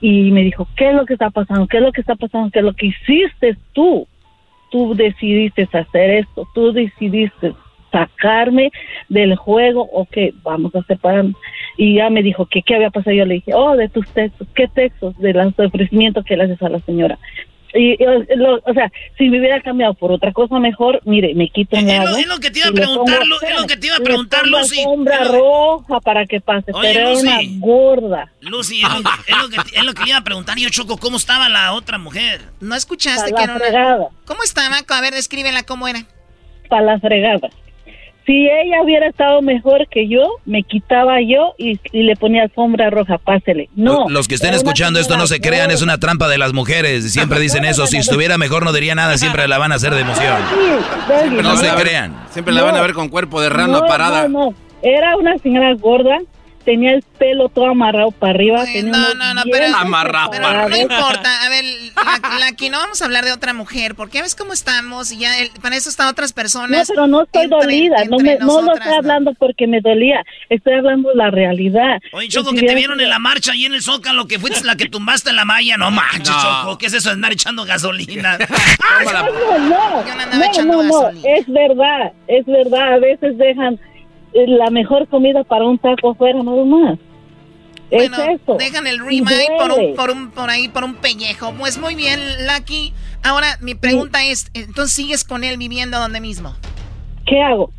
y me dijo, ¿qué es lo que está pasando? ¿Qué es lo que está pasando? ¿Qué es lo que hiciste tú? Tú decidiste hacer esto, tú decidiste sacarme del juego, ok, vamos a separarnos. Y ya me dijo que qué había pasado. Yo le dije, oh, de tus textos, ¿qué textos? De los ofrecimientos que le haces a la señora. Y, y, lo- o sea, si me hubiera cambiado por otra cosa mejor, mire, me quito un lado. es lo que te iba a preguntar, es lo que te iba a preguntar, Lucy. lo- roja para que pase, Oye, pero era una Lucy. gorda. Lucy, es lo, es lo que, es lo que le iba a preguntar yo, Choco, ¿cómo estaba la otra mujer? No escuchaste que era una... fregada. ¿Cómo estaba? A ver, descríbela cómo era. para la fregada. Si ella hubiera estado mejor que yo, me quitaba yo y, y le ponía alfombra roja, pásele. No. Los que estén escuchando esto no se crean, es una trampa de las mujeres. Siempre dicen eso. Si estuviera mejor no diría nada, siempre la van a hacer de emoción. No se crean. Siempre la van a ver con cuerpo de rana No, parada. No, no, era una señora gorda tenía el pelo todo amarrado para arriba. Ay, no, no, no, pero, Amarrado pero para no importa. A ver, la, la- aquí no vamos a hablar de otra mujer, porque ves cómo estamos y ya el- para eso están otras No, personas. pero no estoy entre- dolida, no, entre me, no lo estoy hablando porque me dolía, estoy hablando la realidad. Oye, Choco, Y si que te vieron en la marcha ahí en el Zócalo, que fuiste la que tumbaste la malla. No manches, No. Choco, ¿qué es eso de andar echando gasolina? No, no, no, no no, echando no, no, es verdad, es verdad, a veces dejan la mejor comida para un taco afuera, nada más. Es eso. dejan el remake por, un, por, un, por ahí, por un pellejo. Pues muy bien, Lucky. Ahora, mi pregunta es, entonces sigues con él viviendo donde mismo. ¿Qué hago?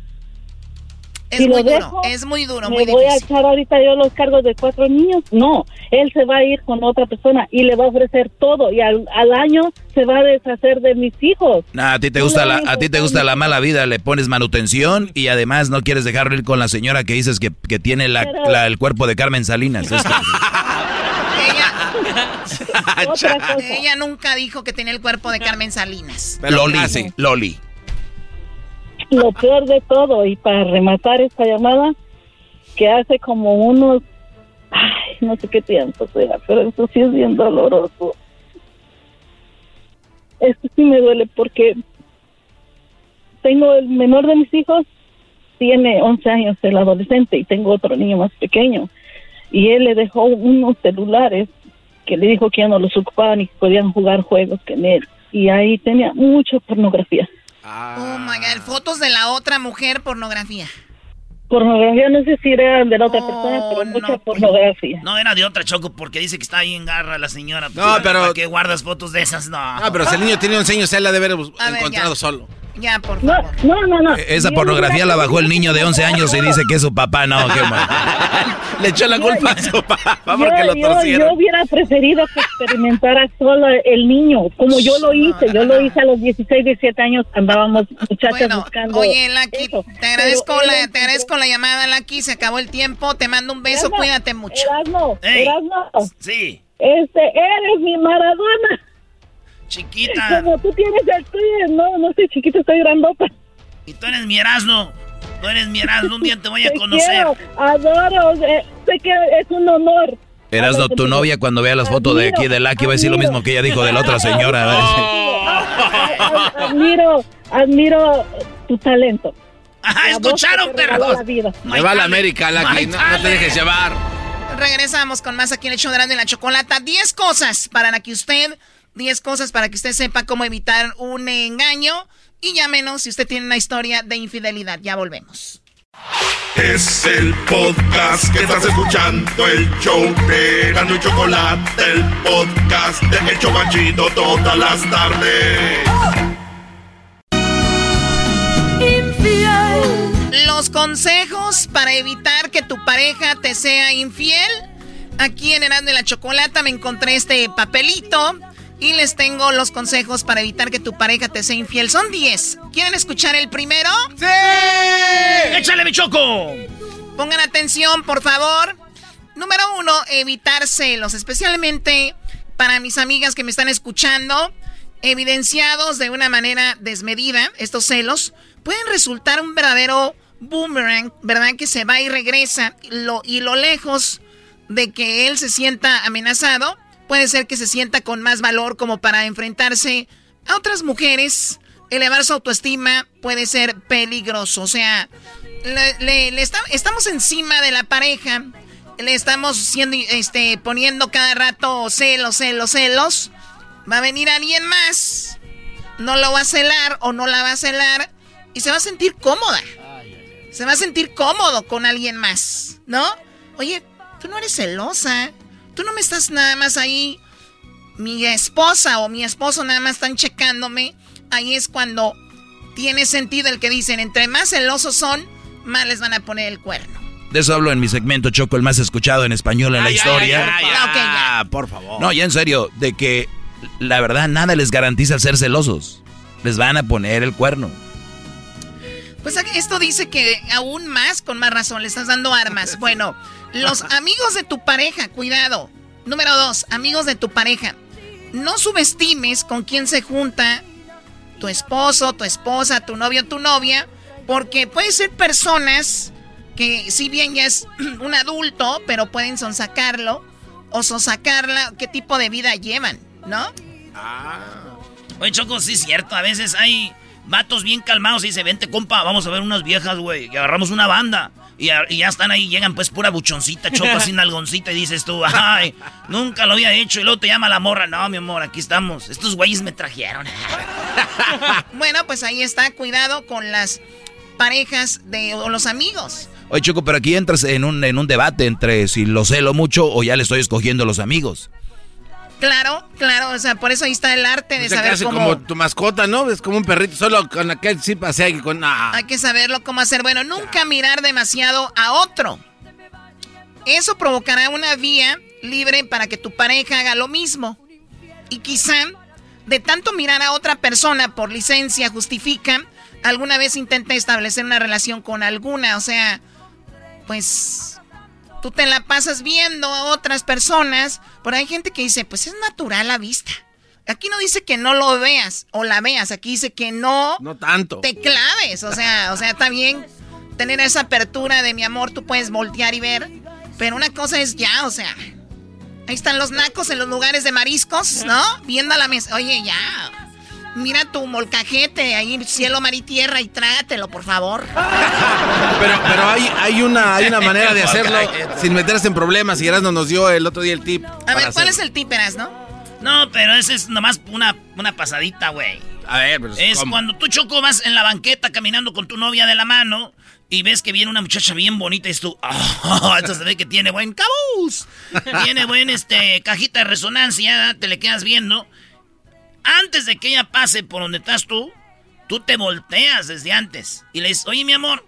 Es Si lo muy duro, es muy duro, ¿Me muy voy a echar ahorita yo los cargos de cuatro niños? No, él se va a ir con otra persona y le va a ofrecer todo y al, al año se va a deshacer de mis hijos. Nah, a ti te gusta la, a ti te gusta la mala vida, le pones manutención y además no quieres dejarlo ir con la señora que dices que, que tiene la, Pero- la- el cuerpo de Carmen Salinas. Es que-. Ella nunca dijo que tenía el cuerpo de Carmen Salinas. Loli, Loli. Lo peor de todo, y para rematar esta llamada, que hace como unos, ay, no sé qué tiempo sea, pero eso sí es bien doloroso. Esto sí me duele porque tengo el menor de mis hijos, tiene 11 años el adolescente y tengo otro niño más pequeño. Y él le dejó unos celulares que le dijo que ya no los ocupaban y que podían jugar juegos con él. Y ahí tenía mucha pornografía. Oh my god, fotos de la otra mujer, pornografía. Pornografía, no sé si era de la otra persona, pero mucha pornografía. No, era de otra Choco, porque dice que está ahí en garra la señora. No, pero- ¿Para qué guardas fotos de esas? No. Ah, pero si el niño tiene 11 años, él la debe haber A encontrado solo. Ya, por favor. no, no, no. Esa Yo pornografía la bajó el niño de 11 años y dice que es su papá. No, qué mal. Le echó la culpa a su papá Yo, porque lo yo- torcieron. yo hubiera preferido que experimentara solo el niño, como yo lo hice. Yo lo hice a los 16, 17 años, andábamos muchachas Bueno, buscando. oye, Lucky, eso. te agradezco, Pero la, te agradezco la llamada, Lucky. Se acabó el tiempo. Te mando un beso. Erasmo, Cuídate mucho. Erasmo. Erasmo, Sí, este, eres mi Maradona. Chiquita. Como tú tienes el tuyo, no, no sé, chiquito, estoy grandota. Y tú eres mi Erasmo. Tú eres mi Erasmo. Un día te voy a Te conocer. quiero, adoro, eh, sé que es un honor. Erasno, tu novia cuando vea las fotos de aquí de Lucky va a decir lo mismo que ella dijo de la otra señora. Admiro, admiro tu talento. Ajá, La escucharon, perros. la. Le va a la América, Lucky. No, no te dejes llevar. Regresamos con más aquí en el show de la Chocolata. 10 cosas para que usted, 10 cosas para que usted sepa cómo evitar un engaño. Y llámenos si usted tiene una historia de infidelidad. Ya volvemos. Es el podcast que estás escuchando, el show de Gano y Chocolate, el podcast de El Chobachito todas las tardes. Los consejos para evitar que tu pareja te sea infiel. Aquí en Erasmo y la Chocolata me encontré este papelito y les tengo los consejos para evitar que tu pareja te sea infiel. Son 10. ¿Quieren escuchar el primero? ¡Sí! ¡Échale, mi Choco! Pongan atención, por favor. Número uno, evitar celos, especialmente para mis amigas que me están escuchando, evidenciados de una manera desmedida, estos celos pueden resultar un verdadero boomerang, ¿verdad? Que se va y regresa, lo, y lo lejos de que él se sienta amenazado, puede ser que se sienta con más valor como para enfrentarse a otras mujeres, elevar su autoestima puede ser peligroso, o sea, le, estamos encima de la pareja, le estamos siendo, este, poniendo cada rato celos, celos, celos. Va a venir alguien más, no lo va a celar o no la va a celar y se va a sentir cómoda. Se va a sentir cómodo con alguien más, ¿no? Oye, tú no eres celosa, tú no me estás nada más ahí. Mi esposa o mi esposo nada más están checándome. Ahí es cuando tiene sentido el que dicen, entre más celosos son, más les van a poner el cuerno. De eso hablo en mi segmento Choco, el más escuchado en español en la historia. Ok, ya. Ah, por favor. No, ya en serio, de que la verdad nada les garantiza el ser celosos. Les van a poner el cuerno. Pues esto dice que aún más, con más razón, le estás dando armas. Bueno, los amigos de tu pareja, cuidado. Número dos, amigos de tu pareja. No subestimes con quién se junta tu esposo, tu esposa, tu novio, tu novia, porque puede ser personas que si bien ya es un adulto, pero pueden sonsacarlo o sonsacarla, qué tipo de vida llevan, ¿no? Ah. Oye, Choco, sí es cierto, a veces hay vatos bien calmados y se vente, compa, vamos a ver unas viejas, güey, y agarramos una banda. Y, ya están ahí, llegan pues pura buchoncita, choco sin algoncita y dices tú, ay, nunca lo había hecho. Y luego te llama la morra, no, mi amor, aquí estamos. Estos güeyes me trajeron. bueno, pues ahí está, cuidado con las parejas de, o los amigos. Oye, Choco, pero aquí entras en un, en un debate entre si lo celo mucho o ya le estoy escogiendo los amigos. Claro, claro, o sea, por eso ahí está el arte de saber cómo... como tu mascota, ¿no? Es como un perrito, solo con aquel sí pasea y con... Hay que saberlo cómo hacer. Bueno, nunca mirar demasiado a otro. Eso provocará una vía libre para que tu pareja haga lo mismo. Y quizá, de tanto mirar a otra persona por licencia, justifica, alguna vez intenta establecer una relación con alguna, o sea, pues Tú te la pasas viendo a otras personas, pero hay gente que dice, pues es natural la vista. Aquí no dice que no lo veas o la veas, aquí dice que no, no tanto. te claves, o sea, o sea, está bien tener esa apertura de mi amor, tú puedes voltear y ver, pero una cosa es ya, o sea, ahí están los nacos en los lugares de mariscos, ¿no? Viendo a la mesa, oye, ya, mira tu molcajete ahí, cielo, mar y tierra, y trágatelo, por favor. Pero, pero hay, hay, una, hay una manera de hacerlo sin meterse en problemas. Y Erasno nos dio el otro día el tip. A ver, ¿cuál es el tip, Erasno? No, pero ese es nomás una, una pasadita, güey. A ver, pero Es cuando tú, Choco, vas en la banqueta caminando con tu novia de la mano y ves que viene una muchacha bien bonita y es tú, oh, esto se ve que tiene buen cabuz, tiene buen este, cajita de resonancia, te le quedas viendo antes de que ella pase por donde estás tú, tú te volteas desde antes y le dices, oye, mi amor,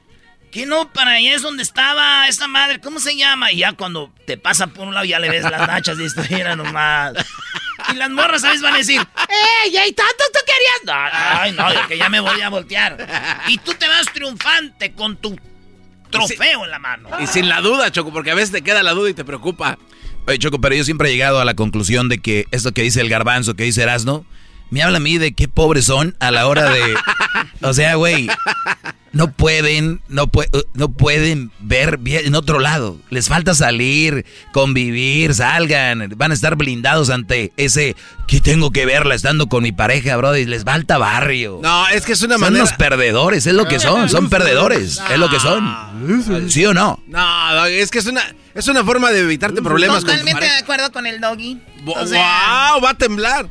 que no, para allá es donde estaba esta madre, ¿cómo se llama? Y ya cuando te pasa por un lado ya le ves las nachas y esto era nomás. Y las morras, ¿sabes? Van a decir, ¡Ey, hay tanto tú querías! ay, no, que ya me voy a voltear. Y tú te vas triunfante con tu trofeo en la mano. Y sin la duda, Choco, porque a veces te queda la duda y te preocupa. Oye, Choco, pero yo siempre he llegado a la conclusión de que esto que dice el garbanzo, que dice Erasno, me habla a mí de qué pobres son a la hora de... O sea, güey, no pueden, no, no pueden ver bien en otro lado. Les falta salir, convivir, salgan. Van a estar blindados ante ese que tengo que verla estando con mi pareja, bro. Y les falta barrio. No, es que es una son manera... Son los perdedores, es lo que son. Son perdedos, es lo que son. ¿Sí o no? No, es que es una, es una forma de evitarte problemas Totalmente de acuerdo con el doggy. wow, va a temblar.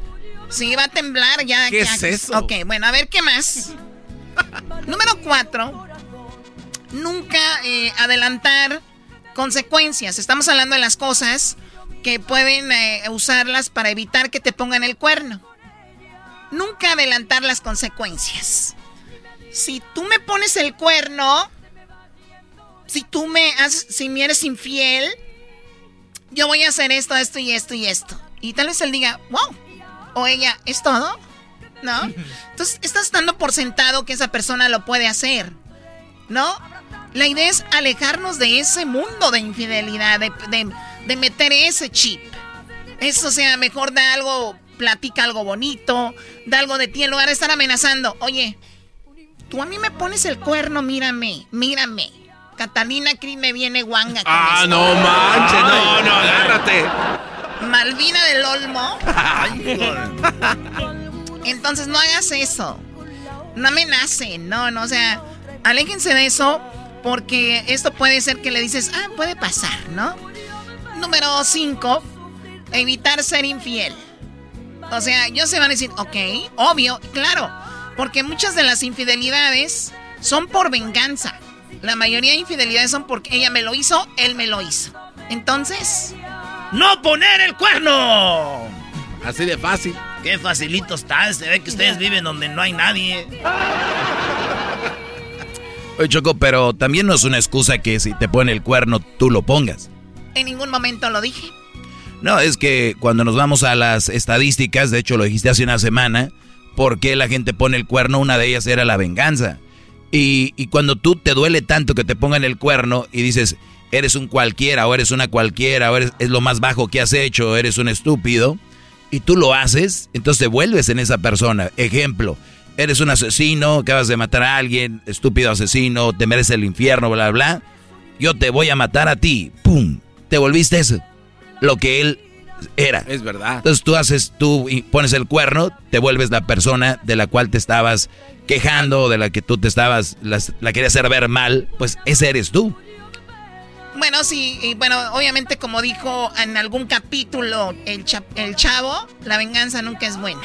Sí, va a temblar ya. ¿Qué es eso? Ok, bueno, a ver qué más. Número cuatro. Nunca eh, adelantar consecuencias. Estamos hablando de las cosas que pueden eh, usarlas para evitar que te pongan el cuerno. Nunca adelantar las consecuencias. Si tú me pones el cuerno, si tú me haces, si me eres infiel, yo voy a hacer esto, esto y esto y esto. Y tal vez él diga, wow, o ella, ¿es todo? ¿No? Entonces, estás dando por sentado que esa persona lo puede hacer. ¿No? La idea es alejarnos de ese mundo de infidelidad, de, meter ese chip. Eso sea, mejor da algo, platica algo bonito, da algo de ti en lugar de estar amenazando. Oye, tú a mí me pones el cuerno, mírame, mírame. Catalina Cris me viene guanga. ah, no manches, no, no, agárrate. Malvina del Olmo. Entonces no hagas eso. No amenacen, no, no, o sea, aléjense de eso porque esto puede ser que le dices, ah, puede pasar, ¿no? Número 5, evitar ser infiel. O sea, ellos se van a decir, ok, obvio, claro, porque muchas de las infidelidades son por venganza. La mayoría de infidelidades son porque ella me lo hizo, él me lo hizo. Entonces, ¡No poner el cuerno! Así de fácil. Qué facilito está. Se ve que ustedes viven donde no hay nadie. Oye, Choco, pero también no es una excusa que si te pone el cuerno, tú lo pongas. En ningún momento lo dije. No, es que cuando nos vamos a las estadísticas, de hecho lo dijiste hace una semana, ¿por qué la gente pone el cuerno? Una de ellas era la venganza. Y, y cuando tú te duele tanto que te pongan el cuerno y dices, eres un cualquiera o eres una cualquiera o eres, es lo más bajo que has hecho, eres un estúpido, y tú lo haces, entonces te vuelves en esa persona. Ejemplo, eres un asesino, acabas de matar a alguien, estúpido asesino, te mereces el infierno, bla, bla. yo te voy a matar a ti, ¡pum! Te volviste eso, lo que él era. Es verdad. Entonces tú haces, tú pones el cuerno, te vuelves la persona de la cual te estabas quejando, de la que tú te estabas, la querías hacer ver mal, pues ese eres tú. Bueno, sí, y bueno, obviamente como dijo en algún capítulo el, el chavo, la venganza nunca es buena.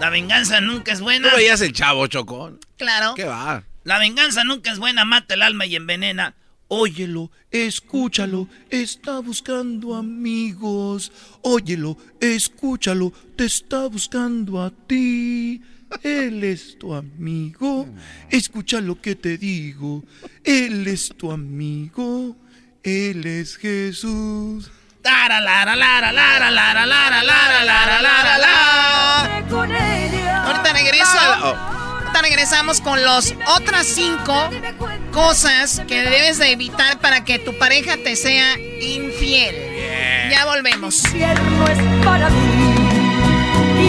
La venganza nunca es buena. ¿Tú veías el chavo, Chocón? Claro. ¿Qué va? La venganza nunca es buena, mata el alma y envenena. Óyelo, escúchalo, está buscando amigos. Óyelo, escúchalo, te está buscando a ti. Él es tu amigo. Escucha lo que te digo. Él es tu amigo. Él es Jesús. Ahorita. Ahorita regresamos con las otras cinco cosas que debes de evitar para que tu pareja te sea infiel. Ya volvemos. Y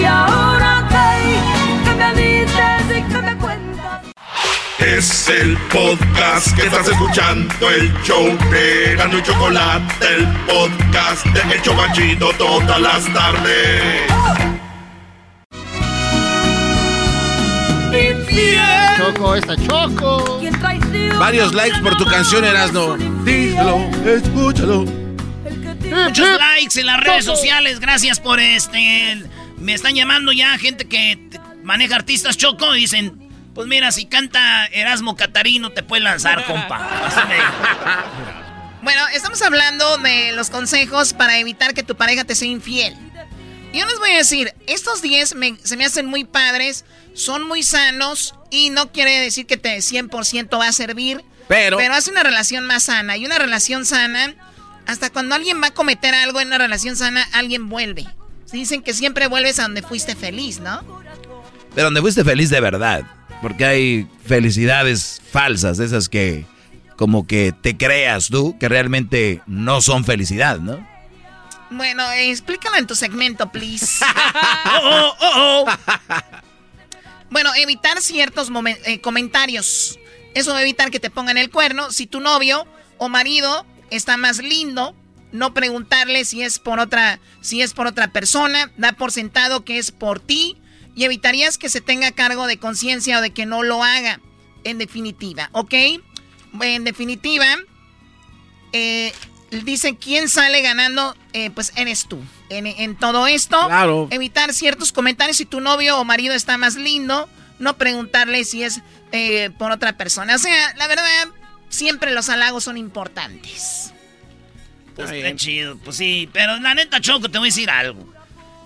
ahora Es el podcast que estás escuchando, el show de Gano y Chocolate, el podcast de El Chobachito todas las tardes. Choco, esta Choco. Varios likes por tu canción, Erasno. Díselo, escúchalo. Muchos likes en las redes sociales, gracias por este. Me están llamando ya gente que maneja artistas Choco y dicen, pues mira, si canta Erasmo Catarino te puede lanzar, compa. Bueno, estamos hablando de los consejos para evitar que tu pareja te sea infiel. Yo les voy a decir, estos 10 se me hacen muy padres, son muy sanos y no quiere decir que te 100% va a servir. Pero, pero hace una relación más sana. Y una relación sana, hasta cuando alguien va a cometer algo en una relación sana, alguien vuelve. Dicen que siempre vuelves a donde fuiste feliz, ¿no? Pero donde fuiste feliz de verdad. Porque hay felicidades falsas, esas que como que te creas tú, que realmente no son felicidad, ¿no? Bueno, explícalo en tu segmento, please. oh, oh, oh, bueno, evitar ciertos eh, comentarios. Eso va a evitar que te pongan el cuerno. Si tu novio o marido está más lindo, no preguntarle si es por otra, si es por otra persona, da por sentado que es por ti y evitarías que se tenga cargo de conciencia o de que no lo haga, en definitiva, ¿ok? En definitiva, eh, dice quién sale ganando, eh, pues eres tú. En, todo esto, claro. evitar ciertos comentarios si tu novio o marido está más lindo, no preguntarle si es eh, por otra persona. O sea, la verdad, siempre los halagos son importantes. Pues está chido, pues sí, pero la neta, Choco, te voy a decir algo.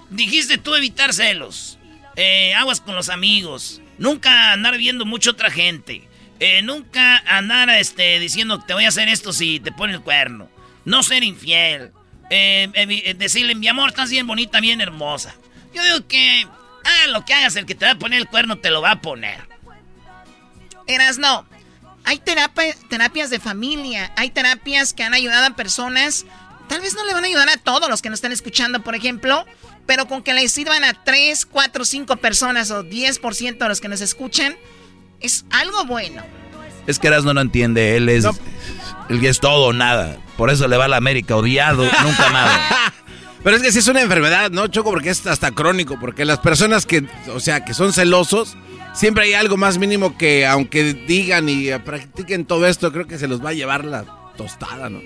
Dijiste tú evitar celos. Eh, aguas con los amigos. Nunca andar viendo mucho otra gente. Eh, nunca andar este, diciendo te voy a hacer esto si te pone el cuerno. No ser infiel. Eh, decirle, mi amor, estás bien bonita, bien hermosa. Yo digo que, ah, lo que hagas, el que te va a poner el cuerno te lo va a poner. Eras no. Hay terapias de familia, hay terapias que han ayudado a personas. Tal vez no le van a ayudar a todos los que nos están escuchando, por ejemplo, pero con que le sirvan a 3, 4, 5 personas o 10% de los que nos escuchan, es algo bueno. Es que Erasmo no entiende, él es, él es todo o nada. Por eso le va a la América odiado, nunca nada. Pero es que sí es una enfermedad, ¿no, Choco? Porque es hasta crónico, porque las personas que, o sea, que son celosos, siempre hay algo más mínimo que, aunque digan y practiquen todo esto, creo que se los va a llevar la tostada, ¿no?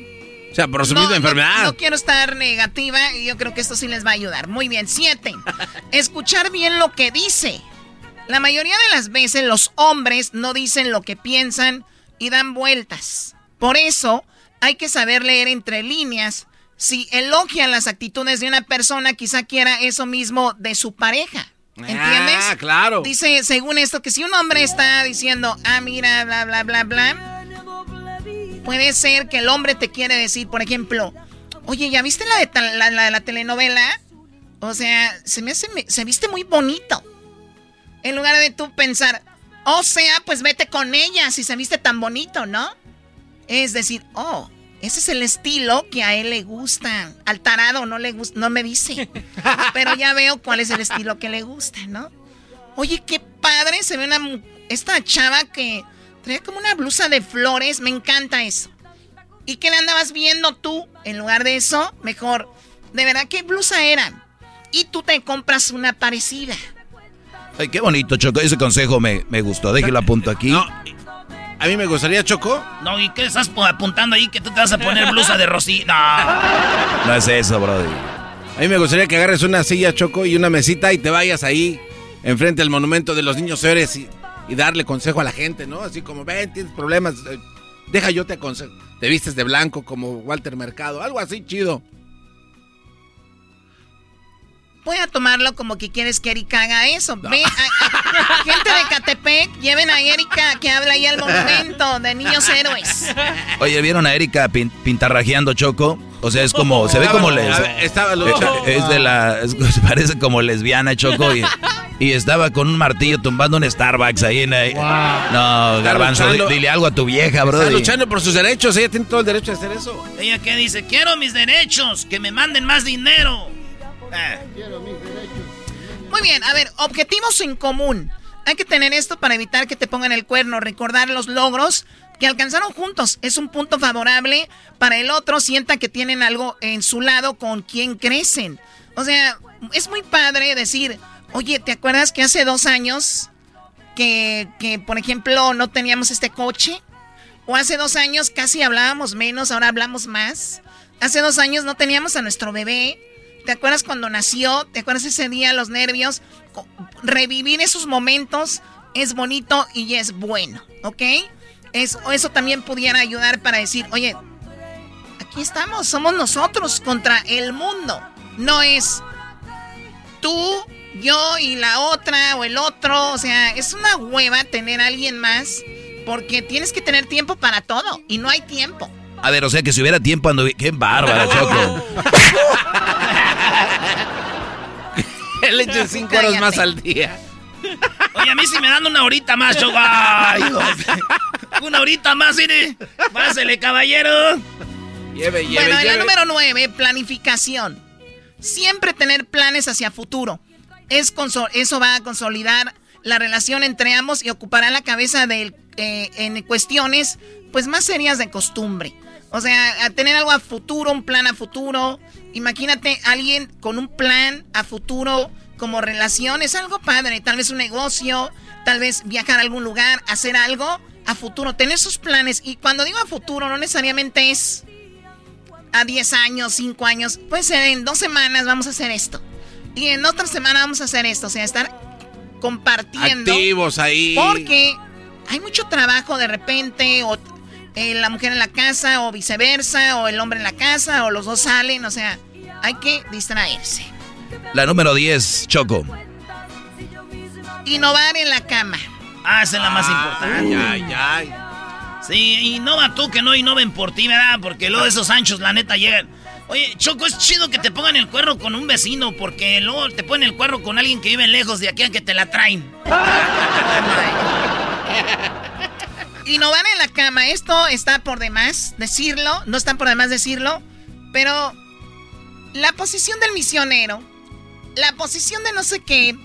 O sea, por misma enfermedad. No, quiero estar negativa y yo creo que esto sí les va a ayudar. Muy bien, siete. Escuchar bien lo que dice. La mayoría de las veces los hombres no dicen lo que piensan y dan vueltas. Por eso hay que saber leer entre líneas. Si elogian las actitudes de una persona, quizá quiera eso mismo de su pareja. ¿Entiendes? Ah, claro. Dice, según esto, que si un hombre está diciendo, ah, mira, bla, bla, bla, bla Puede ser que el hombre te quiere decir, por ejemplo, oye, ¿ya viste la de la, la, telenovela? O sea, se me hace, se viste muy bonito. En lugar de tú pensar, o sea, pues vete con ella si se viste tan bonito, ¿no? Es decir, oh, ese es el estilo que a él le gusta. Al tarado no le gusta, no me dice. Pero ya veo cuál es el estilo que le gusta, ¿no? Oye, qué padre se ve una esta chava que Trae como una blusa de flores, me encanta eso. ¿Y qué le andabas viendo tú? En lugar de eso, mejor, de verdad, ¿qué blusa eran? Y tú te compras una parecida. Ay, qué bonito, Choco. Ese consejo me, me gustó. Déjelo apunto aquí. A mí me gustaría, Choco. No, ¿y qué estás apuntando ahí que tú te vas a poner blusa de Rosy? No. No es eso, brody. A mí me gustaría que agarres una silla, Choco, y una mesita y te vayas ahí, enfrente del monumento de los niños héroes y, y darle consejo a la gente, ¿no? Así como, ven, tienes problemas, eh, deja yo te aconsejo. Te vistes de blanco como Walter Mercado, algo así chido. Voy a tomarlo como que quieres que Erika haga eso. Ve, a- a- gente de Catepec, lleven a Erika que habla ahí al monumento de niños héroes. Oye, ¿vieron a Erika pin- pintarrajeando Choco? O sea, es como, se ve como les... Estaba luchando. Es de la... es- parece como lesbiana Choco y, y estaba con un martillo tumbando un Starbucks ahí en... ahí. No, Garbanzo, di- luchando. dile algo a tu vieja, bro. Está luchando por sus derechos, ella tiene todo el derecho de hacer eso. Ella que dice, quiero mis derechos, que me manden más dinero. Eh. Muy bien, a ver, objetivos en común. Hay que tener esto para evitar que te pongan el cuerno, recordar los logros que alcanzaron juntos. Es un punto favorable para el otro, sienta que tienen algo en su lado con quien crecen. O sea, es muy padre decir, oye, ¿te acuerdas que hace dos años que, que, por ejemplo, no teníamos este coche? O hace dos años casi hablábamos menos, ahora hablamos más. Hace dos años no teníamos a nuestro bebé. ¿Te acuerdas cuando nació? ¿Te acuerdas ese día, los nervios? Revivir esos momentos es bonito y es bueno, ¿ok? Eso, eso también pudiera ayudar para decir, oye, aquí estamos, somos nosotros contra el mundo. No es tú, yo y la otra o el otro. O sea, es una hueva tener a alguien más porque tienes que tener tiempo para todo y no hay tiempo. A ver, o sea que si hubiera tiempo ando... ¡Qué bárbara, Choco! Le echen cinco horas más al día. Oye, a mí si me dan una horita más, Choco. Ay. Una horita más, mire. Pásele, caballero. Lleve, lleve, Bueno, en la número 9, planificación. Siempre tener planes hacia futuro. Es eso va a consolidar la relación entre ambos y ocupará la cabeza del, eh, en cuestiones pues más serias de costumbre. O sea, a tener algo a futuro, un plan a futuro. Imagínate alguien con un plan a futuro como relación. Es algo padre. Tal vez un negocio, tal vez viajar a algún lugar, hacer algo a futuro. Tener sus planes. Y cuando digo a futuro, no necesariamente es a 10 años, 5 años. Puede ser en dos semanas vamos a hacer esto. Y en otra semana vamos a hacer esto. O sea, estar compartiendo. Activos ahí. Porque hay mucho trabajo de repente, o eh, la mujer en la casa, o viceversa, o el hombre en la casa, o los dos salen. O sea, hay que distraerse. La número 10, Choco. Innovar en la cama. Ah, esa es la más importante. Ay, ay. Sí, innova tú que no innoven por ti, ¿verdad? Porque luego esos anchos, la neta, llegan. Oye, Choco, es chido que te pongan el cuerno con un vecino, porque luego te ponen el cuerno con alguien que vive lejos de aquí a que te la traen. Innovar en la cama, esto está por demás decirlo, no está por demás decirlo, pero la posición del misionero, la posición de no sé qué,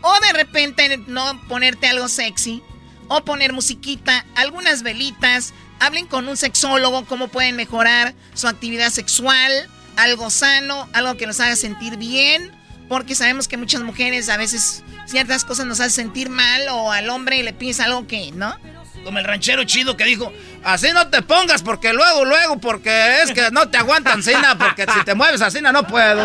o de repente no ponerte algo sexy, o poner musiquita, algunas velitas, hablen con un sexólogo cómo pueden mejorar su actividad sexual, algo sano, algo que los haga sentir bien, porque sabemos que muchas mujeres a veces ciertas cosas nos hacen sentir mal o al hombre le pides algo que, ¿no? Como el ranchero chido que dijo, así no te pongas porque luego, luego, porque es que no te aguantan cena, porque si te mueves así no puedo.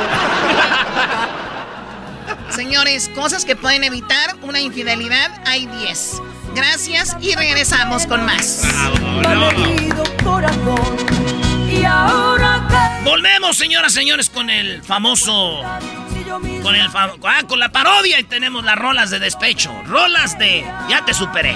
Señores, cosas que pueden evitar una infidelidad, hay 10. Gracias y regresamos con más. Volvemos, señoras, señores, con el famoso. Con el fam- ah, con la parodia y tenemos las rolas de despecho. Rolas de Ya te superé.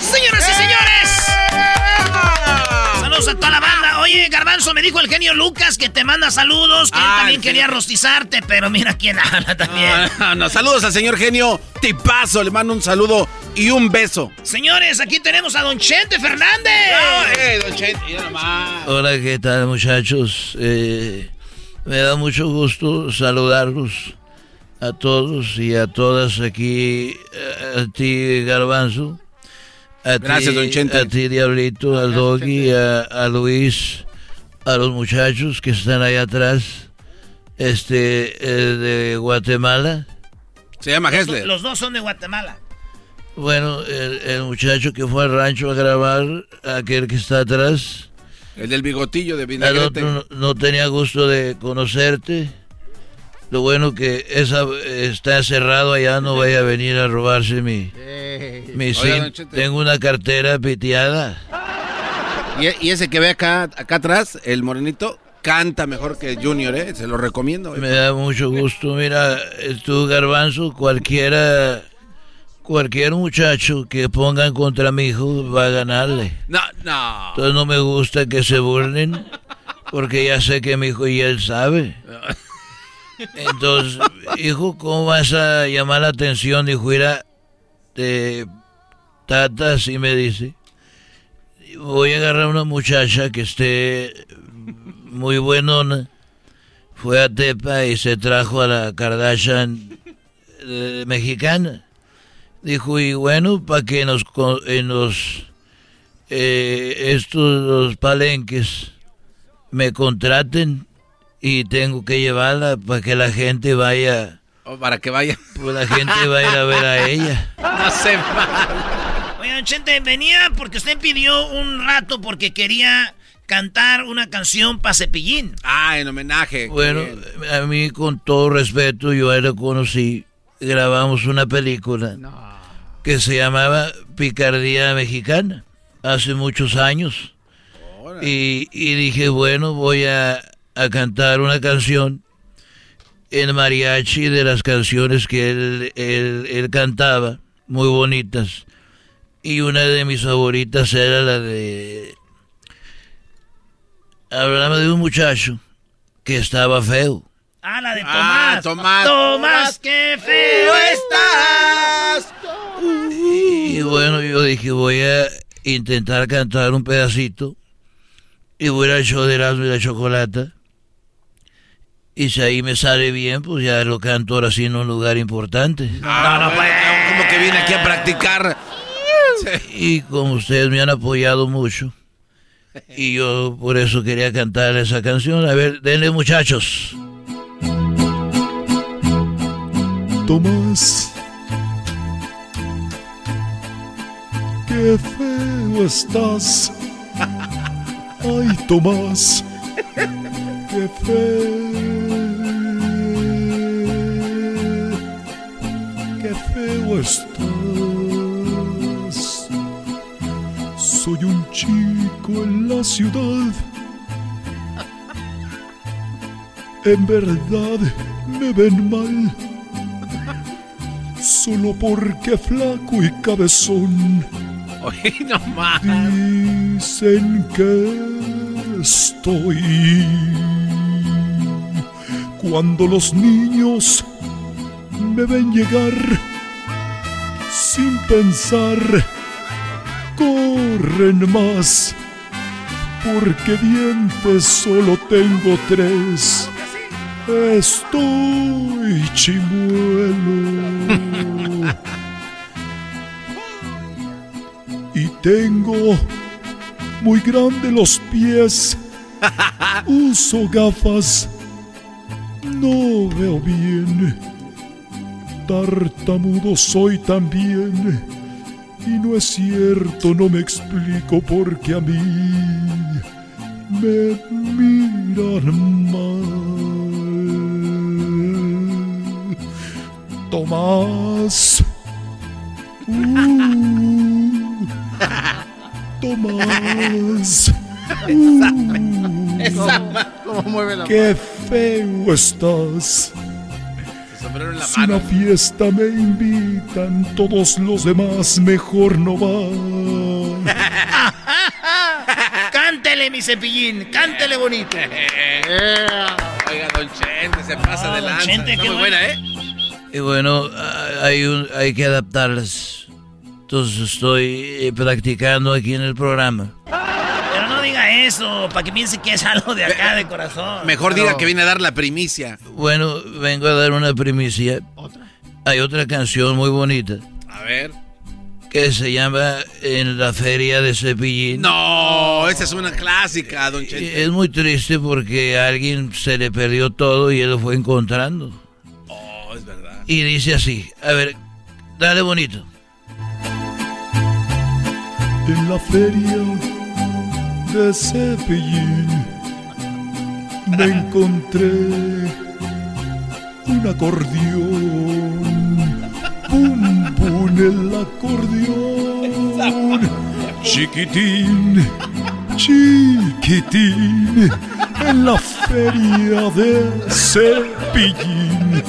Señoras y señores. Saludos a toda la banda. Oye, Garbanzo, me dijo el genio Lucas que te manda saludos, que él Ah, también quería genio. rostizarte, pero mira quién habla también. No, no, saludos al señor genio Tipazo. Le mando un saludo y un beso. Señores, aquí tenemos a Don Chente Fernández. eh, don Chente. Hola, ¿qué tal muchachos? Eh, me da mucho gusto saludarlos a todos y a todas aquí, eh, a ti Garbanzo, a Gracias, ti, don Chente. a ti Diablito, al Doggy, a, a Luis, a los muchachos que están ahí atrás, este, eh, de Guatemala. Se llama Los, los dos son de Guatemala. Bueno, el, el muchacho que fue al rancho a grabar, aquel que está atrás. El del bigotillo de El vinagrete. otro no, no tenía gusto de conocerte. Lo bueno que esa está cerrado allá, no vaya a venir a robarse mi, mi Oiga. Tengo una cartera piteada. Y, y ese que ve acá, acá atrás, el morenito, canta mejor que Junior, ¿eh? Se lo recomiendo. Me da mucho gusto. Mira, tú, Garbanzo, cualquiera, cualquier muchacho que pongan contra mi hijo va a ganarle. No, no. Entonces no me gusta que se burlen, porque ya sé que mi hijo y él sabe. Entonces, hijo, ¿cómo vas a llamar la atención? Dijo, mira, de tata, así me dice. Voy a agarrar una muchacha que esté muy buenona. Fue a Tepa y se trajo a la Kardashian eh, mexicana. Dijo, y bueno, para que nos, en los, eh, estos, palenques, me contraten y tengo que llevarla para que la gente vaya, O para que vaya. pues la gente va a ir a ver a ella. No se mal. Oye, Don Chente, venía porque usted pidió un rato porque quería cantar una canción para Cepillín. Ah, en homenaje. Bueno, a mí con todo respeto, yo a él lo conocí, grabamos una película que se llamaba Picardía Mexicana, hace muchos años. Y, y dije, bueno, voy a, a cantar una canción en mariachi de las canciones que él, él, él cantaba, muy bonitas. Y una de mis favoritas era la de... Hablaba de un muchacho que estaba feo. Ah, la de Tomás. Ah, Tomás. Tomás, qué feo estás. Y bueno, yo dije, voy a intentar cantar un pedacito. Y voy al show de Erasmo y la Chocolata. Y si ahí me sale bien, pues ya lo canto ahora sí en un lugar importante. Ah, no, bueno, como que viene aquí a practicar. Y como ustedes me han apoyado mucho, y yo por eso quería cantar esa canción. A ver, denle muchachos. Tomás, qué feo estás. Ay, Tomás, qué feo, qué feo estás. Soy un chico en la ciudad. En verdad me ven mal. Solo porque flaco y cabezón. Oye, no más. Dicen que estoy. Cuando los niños me ven llegar sin pensar, corren más. Porque dientes solo tengo tres. Estoy chimuelo. y tengo muy grande los pies. Uso gafas. No veo bien. Tartamudo soy también. Y no es cierto, no me explico porque a mí me miran mal. Tomás. Uh. más. ¿Cómo mueve la Qué feo estás. Si una fiesta me invitan, todos los demás mejor no van. cántele, mi cepillín, cántele bonito. Oiga, Don Chente, se pasa Ah, de Don lanza. Chente, Está qué muy bueno. buena, ¿eh? Y bueno, ah, hay, un- hay que adaptarlas. Entonces estoy eh, practicando aquí en el programa. Pero no diga eso, para que piense que es algo de acá, de corazón. Mejor No. diga que viene a dar la primicia. Bueno, vengo a dar una primicia. Hay otra canción muy bonita A ver. que se llama En la feria de Cepillín. No, esa es una clásica, Don Y Chente. Es muy triste porque a alguien se le perdió todo y él lo fue encontrando. Oh, es verdad. Y dice así, a ver, dale bonito. En la feria de Cepillín me encontré un acordeón. Pum, pum, el acordeón. Chiquitín, chiquitín. En la feria de Cepillín.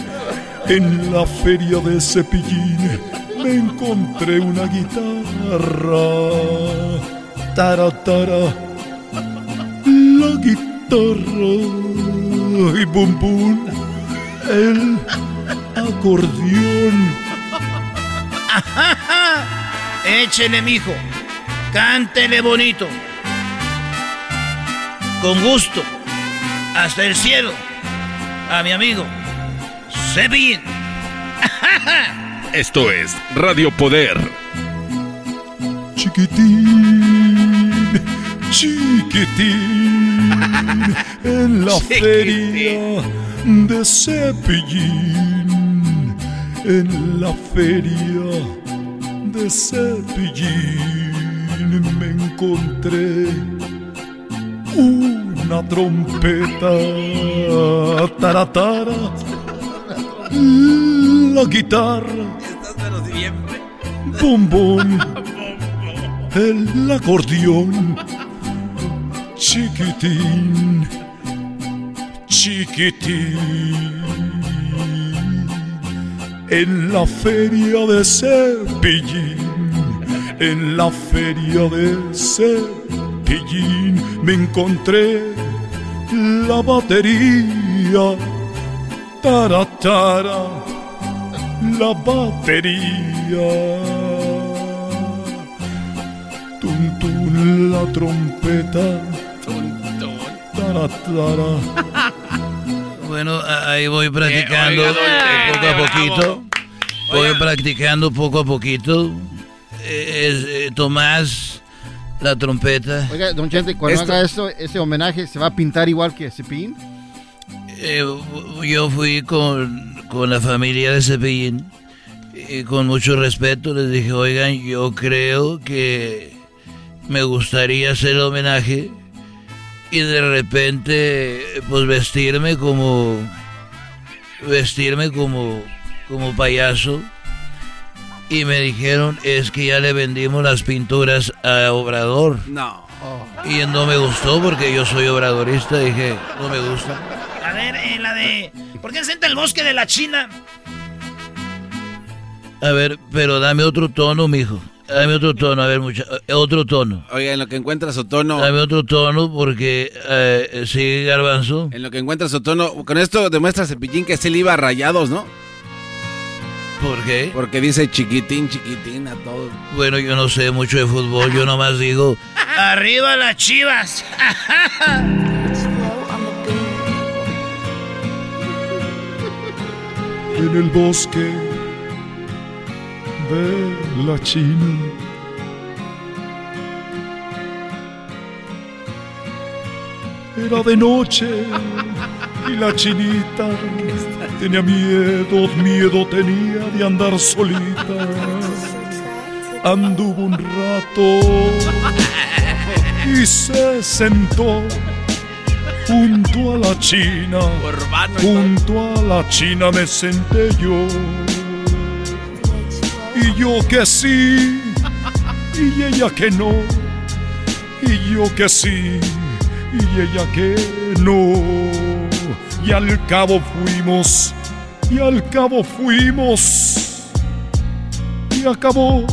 En la feria de Cepillín me encontré una guitarra. Tara, tara. La guitarra. Y bum, bum. El acordeón. Échele, mijo. Cántele bonito. Con gusto. Hasta el cielo. A mi amigo. Cepillín. Esto es Radio Poder. Chiquitín, chiquitín, en la feria de Cepillín, en la feria de Cepillín me encontré una trompeta, taratara, la guitarra, bombón, el acordeón, chiquitín, chiquitín, en la feria de Cepillín, en la feria de Cepillín me encontré la batería, taratara, la batería. Tun, tun, la trompeta. Tara, tara. Bueno, ahí voy practicando oiga, eh, poco a poquito. bravo. Voy Oiga. practicando poco a poquito. Eh, es, eh, Tomás, la trompeta. Oiga, don Chente, cuando Esto- haga esto, ese homenaje, ¿se va a pintar igual que Cepillín? Eh, yo fui con, con la familia de Cepillín y con mucho respeto les dije, oigan, yo creo que me gustaría hacer el homenaje y de repente pues vestirme como vestirme como como payaso y me dijeron es que ya le vendimos las pinturas a Obrador No. y no me gustó porque yo soy obradorista dije no me gusta A ver, eh, la de. ¿Por qué sienta el bosque de la China? A ver, pero dame otro tono, mijo. Dame otro tono, a ver, mucha, eh, otro tono. Oiga, en lo que encuentra su tono. Dame otro tono porque eh, sigue Garbanzo. En lo que encuentra su tono. Con esto demuestra Cepillín que se le iba a rayados, ¿no? ¿Por qué? Porque dice chiquitín, chiquitín a todo. Bueno, yo no sé mucho de fútbol, yo nomás digo, ¡Arriba las chivas! En el bosque de la China. Era de noche y la chinita tenía miedo, miedo tenía de andar solita. Anduvo un rato y se sentó junto a la china. Junto a la china me senté yo. Y yo que sí, y ella que no. y yo que sí, y ella que no. Y al cabo fuimos, y al cabo fuimos, y acabó.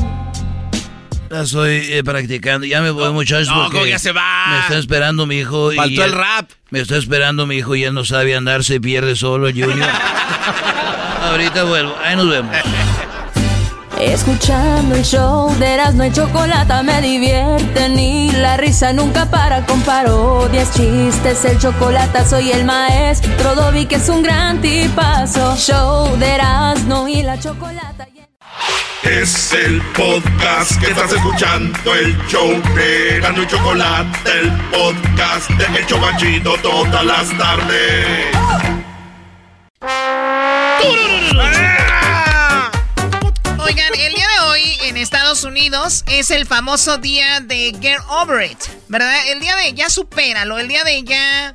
La estoy eh, practicando. Ya me voy, muchachos. no, porque ¿cómo ya se va? Me está esperando mi hijo. Faltó y el él- rap. Me está esperando mi hijo y él no sabe andar, se pierde solo, Junior. Ahorita vuelvo. Ahí nos vemos. Escuchando el show de Erasmo y Chocolata me divierte ni la risa nunca para con parodias, chistes, el chocolate soy el maestro Dobby que es un gran tipazo. Show de Erasmo y la Chocolata. Es el podcast que estás escuchando, el show de Erasmo y Chocolate, el podcast de El Chocachito todas las tardes. Oigan, el día de hoy en Estados Unidos es el famoso día de Get Over It, ¿verdad? El día de ya supéralo, el día de ya...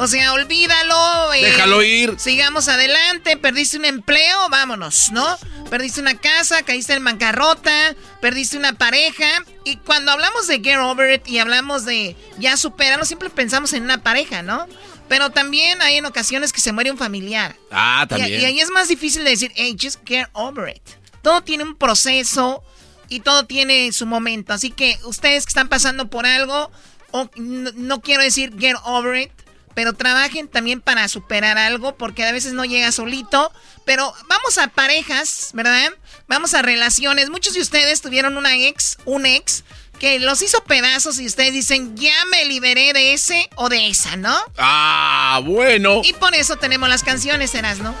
O sea, olvídalo. eh, Déjalo ir. Sigamos adelante. Perdiste un empleo, vámonos, ¿no? Perdiste una casa, caíste en bancarrota, perdiste una pareja. Y cuando hablamos de Get Over It y hablamos de ya supéralo, siempre pensamos en una pareja, ¿no? Pero también hay en ocasiones que se muere un familiar. Ah, Y, también. y ahí es más difícil de decir, hey, just get over it. Todo tiene un proceso y todo tiene su momento. Así que ustedes que están pasando por algo, o no, no quiero decir get over it, pero trabajen también para superar algo, porque a veces no llega solito. Pero vamos a parejas, ¿verdad? Vamos a relaciones. Muchos de ustedes tuvieron una ex, un ex, que los hizo pedazos y ustedes dicen, ya me liberé de ese o de esa, ¿no? Ah, bueno. Y por eso tenemos las canciones, Eras, ¿no?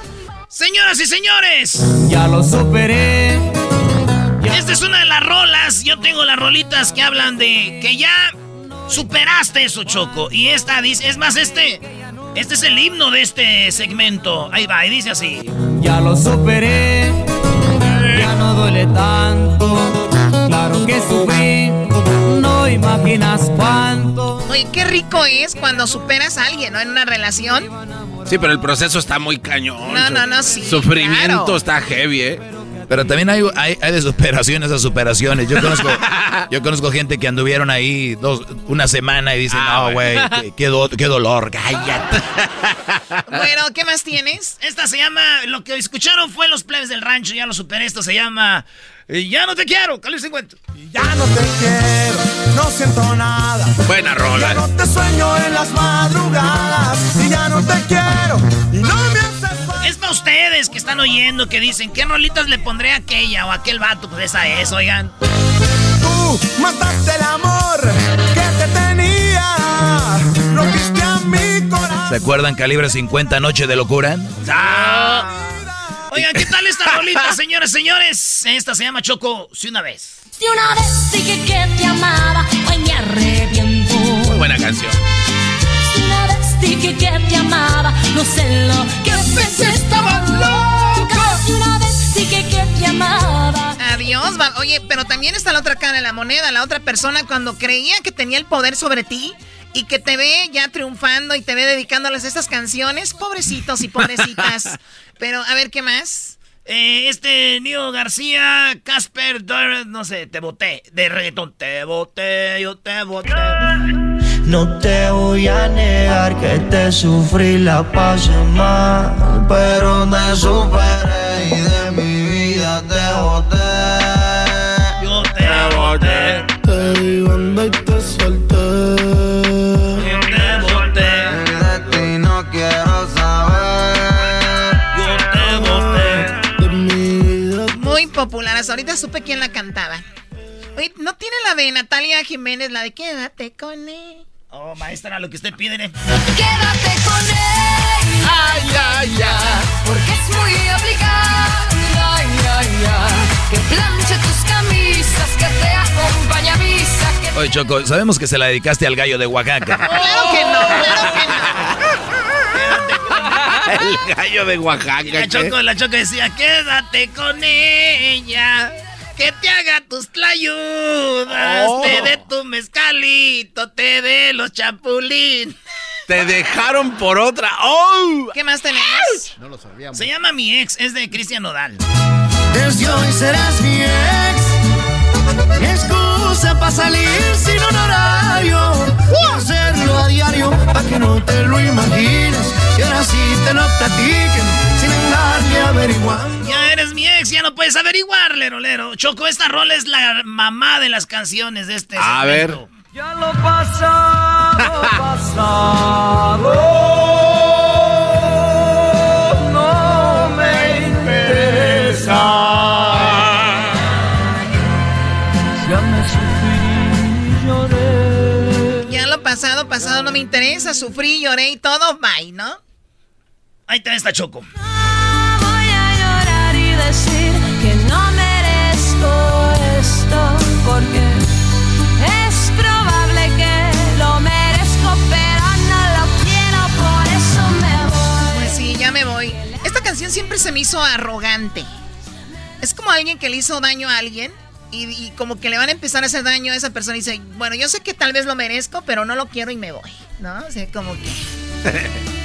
Señoras y señores, Ya lo superé. esta es una de las rolas. Yo tengo las rolitas que hablan de que ya superaste eso, Choco. Y esta dice, es más, este, este es el himno de este segmento. Ahí va, y dice así. Ya lo superé. Ya no duele tanto. Claro que sufrí. No imaginas cuánto. Oye, qué rico es cuando superas a alguien, ¿no? En una relación. Sí, pero el proceso está muy cañón. No, no, no, sí, Sufrimiento claro. está heavy, ¿eh? Pero también hay, hay, hay de superaciones a superaciones. Yo conozco, yo conozco gente que anduvieron ahí dos, una semana y dicen, Ah, no, güey, qué, qué do- qué dolor, cállate. Bueno, ¿qué más tienes? Esta se llama, lo que escucharon fue Los Plebes del Rancho, ya lo superé. Esto se llama eh, Ya no te quiero, Cali 50. Ya no te quiero. No siento nada. Buena rola. Ya no te sueño en las madrugadas. Y ya no te quiero. Y no me haces Es para ustedes que están oyendo, que dicen, ¿qué rolitas le pondré a aquella o a aquel vato? Pues esa es, oigan. Tú mataste el amor que te tenía. Rompiste a mi corazón. ¿Se acuerdan Calibre 50 Noche de Locura? Ah. Oigan, ¿qué tal esta rolita, señores, señores? Esta se llama Choco, si una vez. Si una vez dije que te amaba, hoy me arrepiento. Muy buena canción. Si una vez dije que te amaba, no sé lo que pensé, estaba loca. Si una vez dije que te amaba. Adiós, va- oye, pero también está la otra cara de la moneda, la otra persona cuando creía que tenía el poder sobre ti y que te ve ya triunfando y te ve dedicándoles estas canciones, pobrecitos y pobrecitas. pero a ver qué más. Eh, este Nio García, Casper, no sé, te boté. De reggaetón, te boté, yo te boté. No te voy a negar que te sufrí, la pasé mal, pero me superé y de mi vida te boté. Yo te boté. Te banda y te. Hasta ahorita supe quién la cantaba. Oye, ¿no tiene la de Natalia Jiménez, la de Quédate con él? Oh, maestra, lo que usted pide. ¿eh? Quédate con él. Ay, ay, ay. Porque es muy obligado. Ay, ay, ay. Que planche tus camisas, que te acompañe a misa. Que... Oye, Choco, sabemos que se la dedicaste al gallo de Oaxaca. Claro que no, claro que no. El gallo de Oaxaca. La. Choco, la Choco decía, quédate con ella. Que te haga tus tlayudas. Oh. Te dé tu mezcalito. Te dé los chapulín. Te dejaron por otra. ¡Oh! ¿Qué más tenemos? No lo sabíamos. Se llama Mi Ex, es de Cristian Nodal. Desde hoy serás mi ex. Mi excusa para salir sin honorario y hacerlo a diario para que no te lo imagines y ahora sí te lo platiquen sin andarle averiguando. Ya eres mi ex, ya no puedes averiguar, lero, lero. Choco, esta rola es la mamá de las canciones de este A segmento. ver. Ya lo pasado, pasado. No me interesa. Ya me sufrí y lloré. Ya lo pasado, pasado no me interesa. Sufrí, lloré y todo, bye, ¿no? Ahí te está Choco. Voy a llorar y decir que no merezco esto porque es probable que lo merezco, pero no lo quiero, por eso me voy. Pues sí, ya me voy. Esta canción siempre se me hizo arrogante. Es como alguien que le hizo daño a alguien y, y como que le van a empezar a hacer daño a esa persona y dice, bueno, yo sé que tal vez lo merezco, pero no lo quiero y me voy, ¿no? O sea, como que...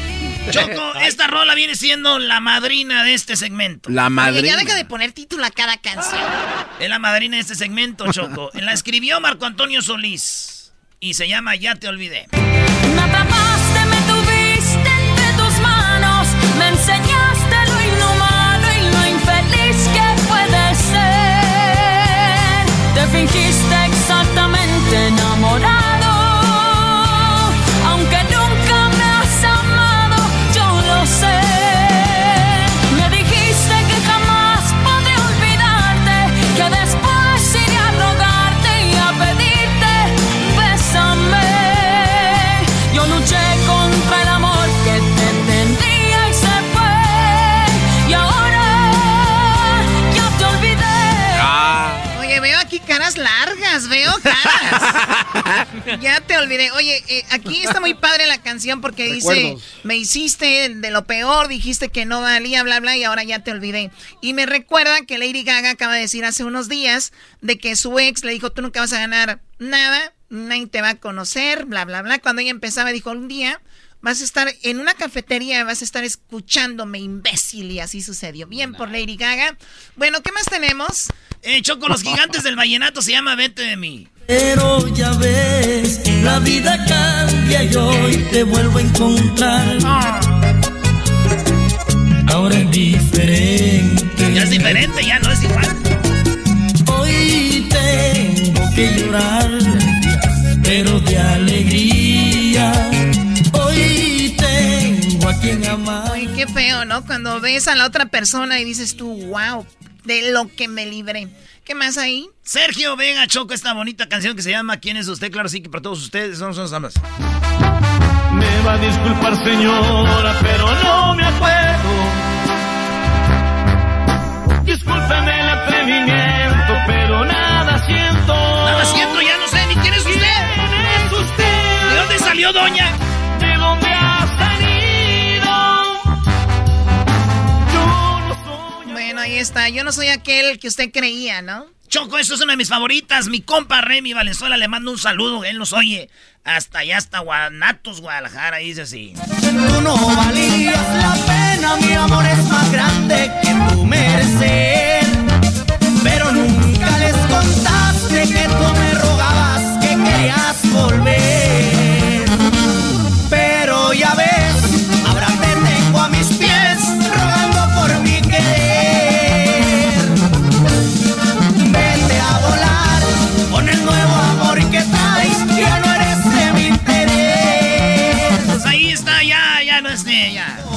Choco, esta rola viene siendo la madrina de este segmento. La Oye, madrina. ya deja de poner título a cada canción. Es la madrina de este segmento, Choco. La escribió Marco Antonio Solís. Y se llama Ya te olvidé. Me atrapaste, me tuviste entre tus manos, me enseñaste lo inhumano y lo infeliz que puede ser. Te fingiste exactamente enamorado, olvidé. Oye, eh, aquí está muy padre la canción porque dice, me hiciste de lo peor, dijiste que no valía, bla, bla, y ahora ya te olvidé. Y me recuerda que Lady Gaga acaba de decir hace unos días de que su ex le dijo, tú nunca vas a ganar nada, nadie te va a conocer, bla, bla, bla. Cuando ella empezaba, dijo, un día vas a estar en una cafetería, vas a estar escuchándome, imbécil, y así sucedió. Bien por Lady Gaga. Bueno, ¿qué más tenemos? Eh, Choco, los gigantes del vallenato se llama Vete de mí. Pero ya ves, la vida cambia y hoy te vuelvo a encontrar. Ahora es diferente. Ya es diferente, ya no es igual. Hoy tengo que llorar, pero de alegría. Hoy tengo a quien amar. Ay, qué feo, ¿no? Cuando ves a la otra persona y dices tú, wow, de lo que me libré. ¿Qué más ahí? Sergio Vega Choco, esta bonita canción que se llama ¿Quién es usted? Claro, sí que para todos ustedes son son ambas. Me va a disculpar, señora, pero no me acuerdo. Discúlpeme el atrevimiento, pero nada siento. Nada siento, ya no sé ni quién es usted. ¿Quién es usted? ¿De dónde salió, doña? Ahí está. Yo no soy aquel que usted creía, ¿no? Choco, eso es una de mis favoritas. Mi compa Remy Valenzuela le mando un saludo. Él nos oye hasta allá, hasta Guanatos, Guadalajara. Dice así. Tú no valías la pena, mi amor es más grande que tu merecer. Pero nunca les contaste que tú me rogabas que querías volver.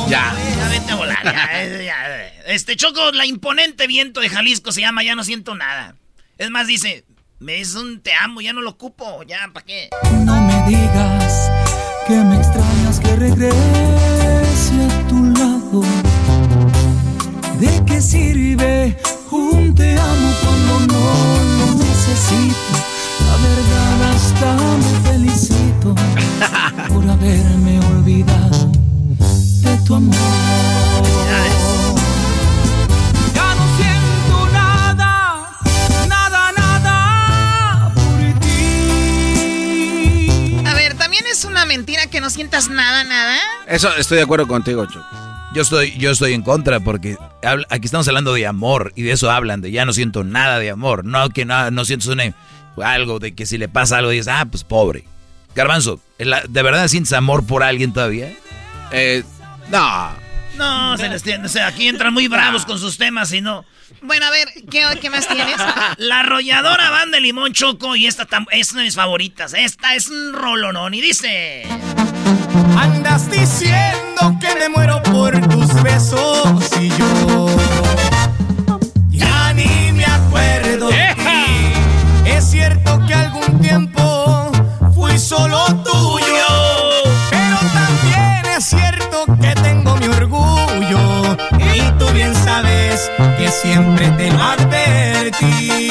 Ya. Ya. Vete a volar, ya, ya. Este Choco, la imponente viento de Jalisco se llama Ya no siento nada. Es más, dice, me dices un te amo, ya no lo ocupo, ya, ¿para qué? No me digas que me extrañas que regrese a tu lado. ¿De qué sirve un te amo cuando no lo necesito? La verdad hasta me felicito por haberme tu amor. Ya no siento nada, nada, nada por ti. A ver, también es una mentira que no sientas nada, nada. Eso estoy de acuerdo contigo, Choco. Yo estoy, yo estoy en contra porque aquí estamos hablando de amor y de eso hablan, de ya no siento nada de amor. No que no, no sientes una, algo de que si le pasa algo dices, ah, pues pobre. Garbanzo, ¿de verdad sientes amor por alguien todavía? Eh, no. No, se les tiene, o sea, aquí entran muy bravos con sus temas y no. Bueno, a ver, ¿qué, qué más tienes? La arrolladora van de limón choco y esta es una de mis favoritas. Esta es un rolonón y dice... Andas diciendo que me muero por tus besos y yo que siempre te lo advertí.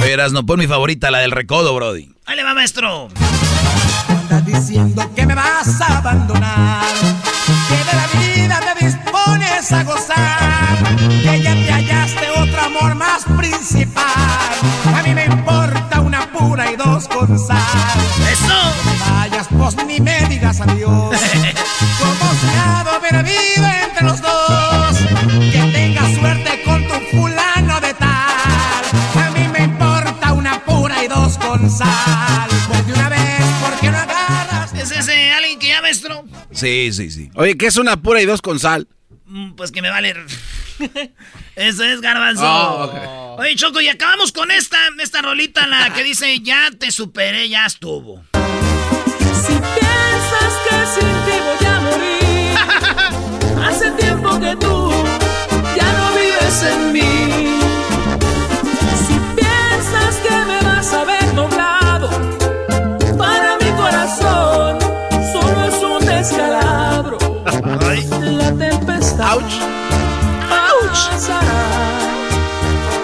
Verás, no pon mi favorita, la del recodo, Brody. Ahí le va, maestro andas diciendo que me vas a abandonar, que de la vida te dispones a gozar, que ya te hallaste otro amor más principal. A mí me importa una pura y dos con sal. ¡Eso! No me vayas, pues ni me digas adiós. Sí, sí, sí. Oye, ¿qué es una pura y dos con sal? Mm, pues que me vale. Eso es garbanzo. Oh, Oye, Choco, y acabamos con esta, esta rolita, la que dice, ya te superé, ya estuvo. Si piensas que sin ti voy a morir, hace tiempo que tú ya no vives en mí. ¡Auch! ¡Auch!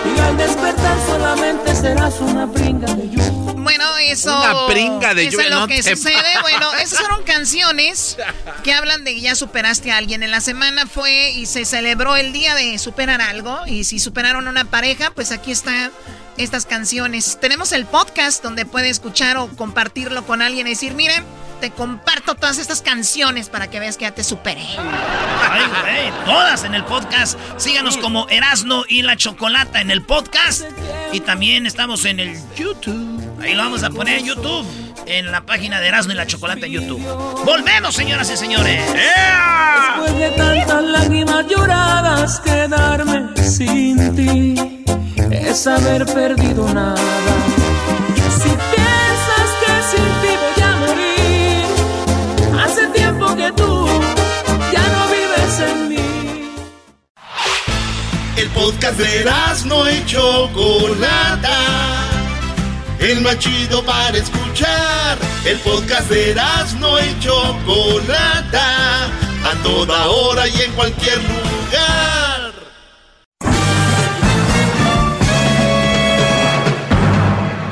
Y al despertar solamente serás una pringa de lluvia. Bueno, eso. Una pringa de lluvia. Eso es lo que sucede. Bueno, esas fueron canciones que hablan de que ya superaste a alguien. En la semana fue y se celebró el día de superar algo. Y si superaron a una pareja, pues aquí están estas canciones. Tenemos el podcast donde puede escuchar o compartirlo con alguien y decir, miren te comparto todas estas canciones para que veas que ya te superé. Ay, güey, todas en el podcast. Síganos como Erasno y la Chocolata en el podcast. Y también estamos en el YouTube. Ahí lo vamos a poner en YouTube. En la página de Erasno y la Chocolata en YouTube. Volvemos, señoras y señores. Después de tantas lágrimas lloradas, quedarme sin ti es haber perdido nada. Si piensas que sin ti voy a Hace tiempo que tú ya no vives en mí. El podcast de no hecho Chocolata. El más chido para escuchar. El podcast de no hecho Chocolata. A toda hora y en cualquier lugar.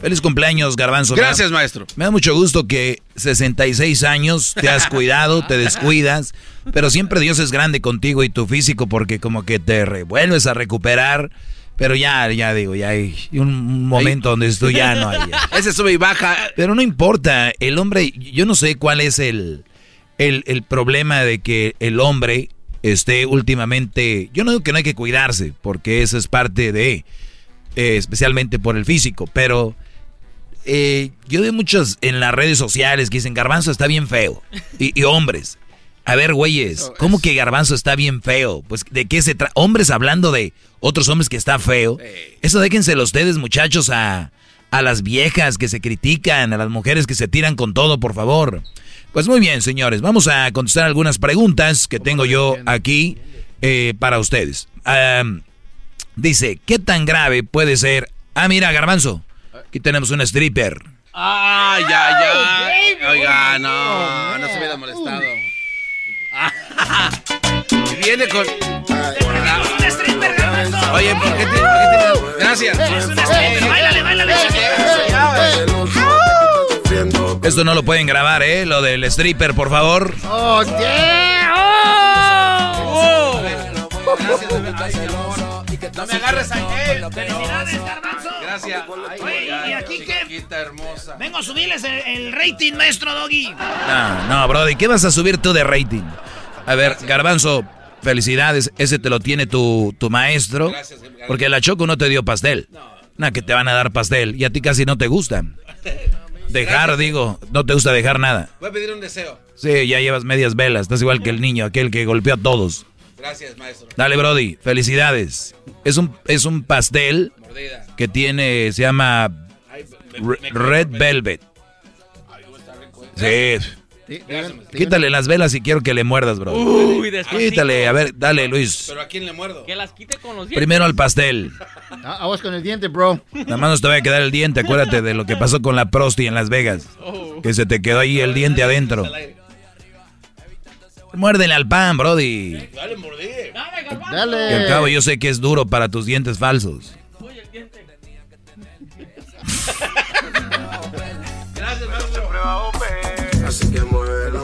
Feliz cumpleaños, Garbanzo. Gracias, maestro. Me da mucho gusto que 66 años te has cuidado, te descuidas, pero siempre Dios es grande contigo y tu físico porque como que te vuelves a recuperar. Pero ya, ya digo, ya hay un momento donde esto ya no hay. Ese sube y baja. Pero no importa, el hombre, yo no sé cuál es el, el, problema de que el hombre esté últimamente, yo no digo que no hay que cuidarse, porque eso es parte de, eh, especialmente por el físico, pero eh, yo veo muchos en las redes sociales que dicen Garbanzo está bien feo. Y, hombres. A ver, güeyes, ¿cómo que Garbanzo está bien feo? Pues, ¿de qué se trata? Hombres hablando de otros hombres que está feo. Eso déjenselo ustedes, muchachos, a, a las viejas que se critican, a las mujeres que se tiran con todo, por favor. Pues muy bien, señores, vamos a contestar algunas preguntas que tengo yo aquí eh, para ustedes. dice, ¿qué tan grave puede ser? Ah, mira, Garbanzo. Aquí tenemos un stripper. ¡Ay, ya, ya! Oiga, no, no se hubiera molestado. y viene con. ¡Un stripper, Oye, ¿por qué te.? Gracias. ¡Es un stripper! ¡Báilale, báilale! Esto no lo pueden grabar, ¿eh? Lo del stripper, por favor. ¡Oh, yeah! ¡Oh! No me agarres a él. ¡Felicidades, Garbanzo! Gracias. Oye, ¿y aquí qué? Vengo a subirles el, el rating, maestro Doggy. No, no, Brody, ¿qué vas a subir tú de rating? A ver, Garbanzo, felicidades. Ese te lo tiene tu, tu maestro. Porque la Choco no te dio pastel. No, que te van a dar pastel. Y a ti casi no te gustan. Dejar, digo, no te gusta dejar nada. Voy a pedir un deseo. Sí, ya llevas medias velas. Estás igual que el niño, aquel que golpeó a todos. Gracias, maestro. Dale, Brody, felicidades. Es un, es un pastel que tiene, se llama Re- Red Velvet. Sí. Quítale las velas y quiero que le muerdas, bro. Uy. Quítale, a ver, dale, Luis. ¿Pero a quién le muerdo? Que las quite con los dientes. Primero al pastel. Ah, Aguas con el diente, bro. Nada más no te va a quedar el diente, acuérdate de lo que pasó con la prosti en Las Vegas. Que se te quedó ahí el diente adentro. Muérdele al pan, Brody. Dale, mordí. Que al cabo yo sé que es duro para tus dientes falsos.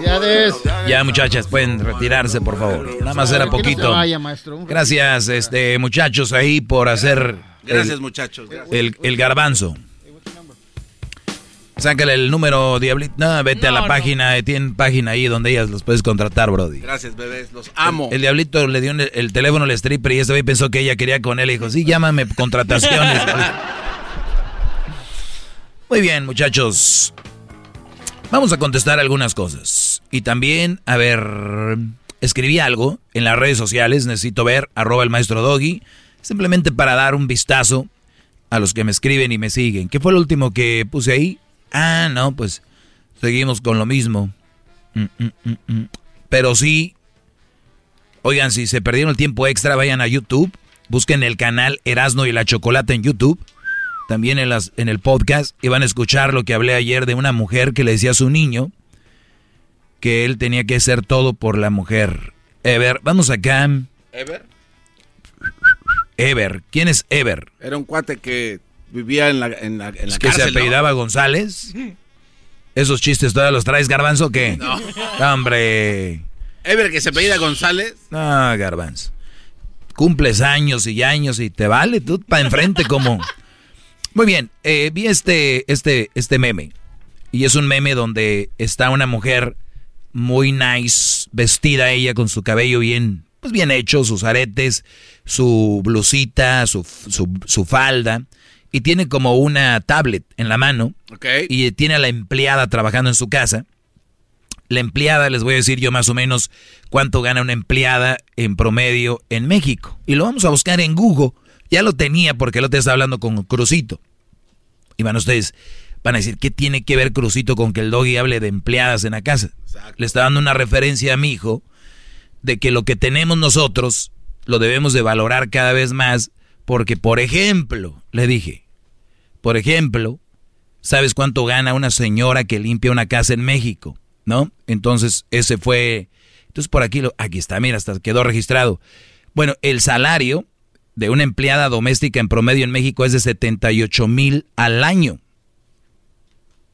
Gracias. Ya, muchachas, pueden retirarse, por favor. Nada más era poquito. vaya, maestro. Un Gracias, este, muchachos, ahí por hacer Gracias, muchachos. El, el garbanzo. Sácale el número, Diablito. No, vete a la No, no. página, tienen página ahí donde ellas los puedes contratar, Brody. Gracias, bebés. Los amo. El, el Diablito le dio el, el teléfono al stripper y este güey pensó que ella quería con él y dijo, sí, llámame contrataciones. Muy bien, muchachos. Vamos a contestar algunas cosas. Y también, a ver, escribí algo en las redes sociales, necesito ver, arroba el maestro Doggy, simplemente para dar un vistazo a los que me escriben y me siguen. ¿Qué fue lo último que puse ahí? Ah, no, pues seguimos con lo mismo. Mm, mm, mm. Pero sí, oigan, si se perdieron el tiempo extra, vayan a YouTube, busquen el canal Erasno y la Chocolata en YouTube, también en, las, en el podcast, y van a escuchar lo que hablé ayer de una mujer que le decía a su niño que él tenía que hacer todo por la mujer. Ever, vamos acá. ¿Ever? Ever, ¿quién es Ever? Era un cuate que vivía en la, en la, en la ¿Es que se apellidaba González? ¿Esos chistes todavía los traes, Garbanzo, o qué? No. Hombre. Ever que se apellida González. No, Garbanzo. Cumples años y años y te vale tú para enfrente como... Muy bien, eh, vi este, este, este meme. Y es un meme donde está una mujer muy nice, vestida ella con su cabello bien, pues bien hecho, sus aretes, su blusita, su, su, su falda. Y tiene como una tablet en la mano. Y tiene a la empleada trabajando en su casa. La empleada, les voy a decir yo más o menos cuánto gana una empleada en promedio en México. Y lo vamos a buscar en Google. Ya lo tenía porque lo te está hablando con Crucito. Y van ustedes, van a decir, ¿qué tiene que ver Crucito con que el doggy hable de empleadas en la casa? Le está dando una referencia a mi hijo de que lo que tenemos nosotros lo debemos de valorar cada vez más porque, por ejemplo, le dije, por ejemplo, ¿sabes cuánto gana una señora que limpia una casa en México? ¿No? Entonces, ese fue... Entonces, por aquí, lo, aquí está, mira, hasta quedó registrado. Bueno, el salario de una empleada doméstica en promedio en México es de 78 mil al año.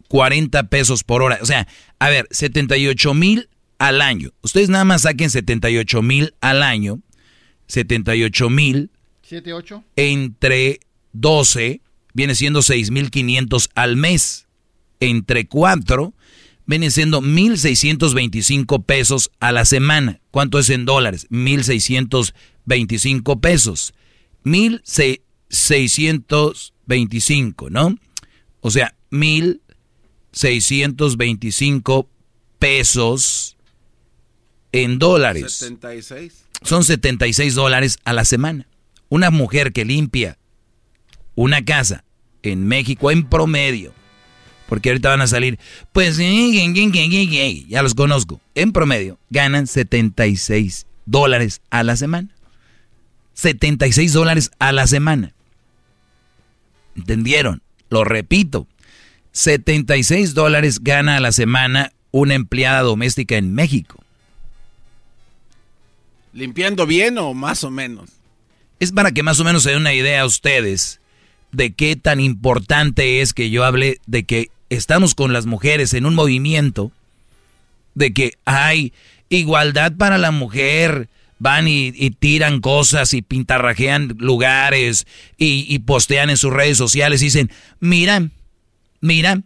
40 pesos por hora. O sea, a ver, 78 mil al año. Ustedes nada más saquen 78 mil al año. 78 mil ¿Siete, ocho? entre 12 viene siendo 6.500 al mes. Entre 4 viene siendo 1.625 pesos a la semana. ¿Cuánto es en dólares? 1.625 pesos. 1.625, ¿no? O sea, 1.625 pesos en dólares. 76. Son 76 dólares a la semana. Una mujer que limpia una casa en México en promedio, porque ahorita van a salir, pues ya los conozco, en promedio ganan 76 dólares a la semana. 76 dólares a la semana. ¿Entendieron? Lo repito. 76 dólares gana a la semana una empleada doméstica en México. ¿Limpiando bien o más o menos? Es para que más o menos se den una idea a ustedes de qué tan importante es que yo hable de que estamos con las mujeres en un movimiento de que hay igualdad para la mujer, van y, tiran cosas y pintarrajean lugares y, postean en sus redes sociales y dicen, mira, mira,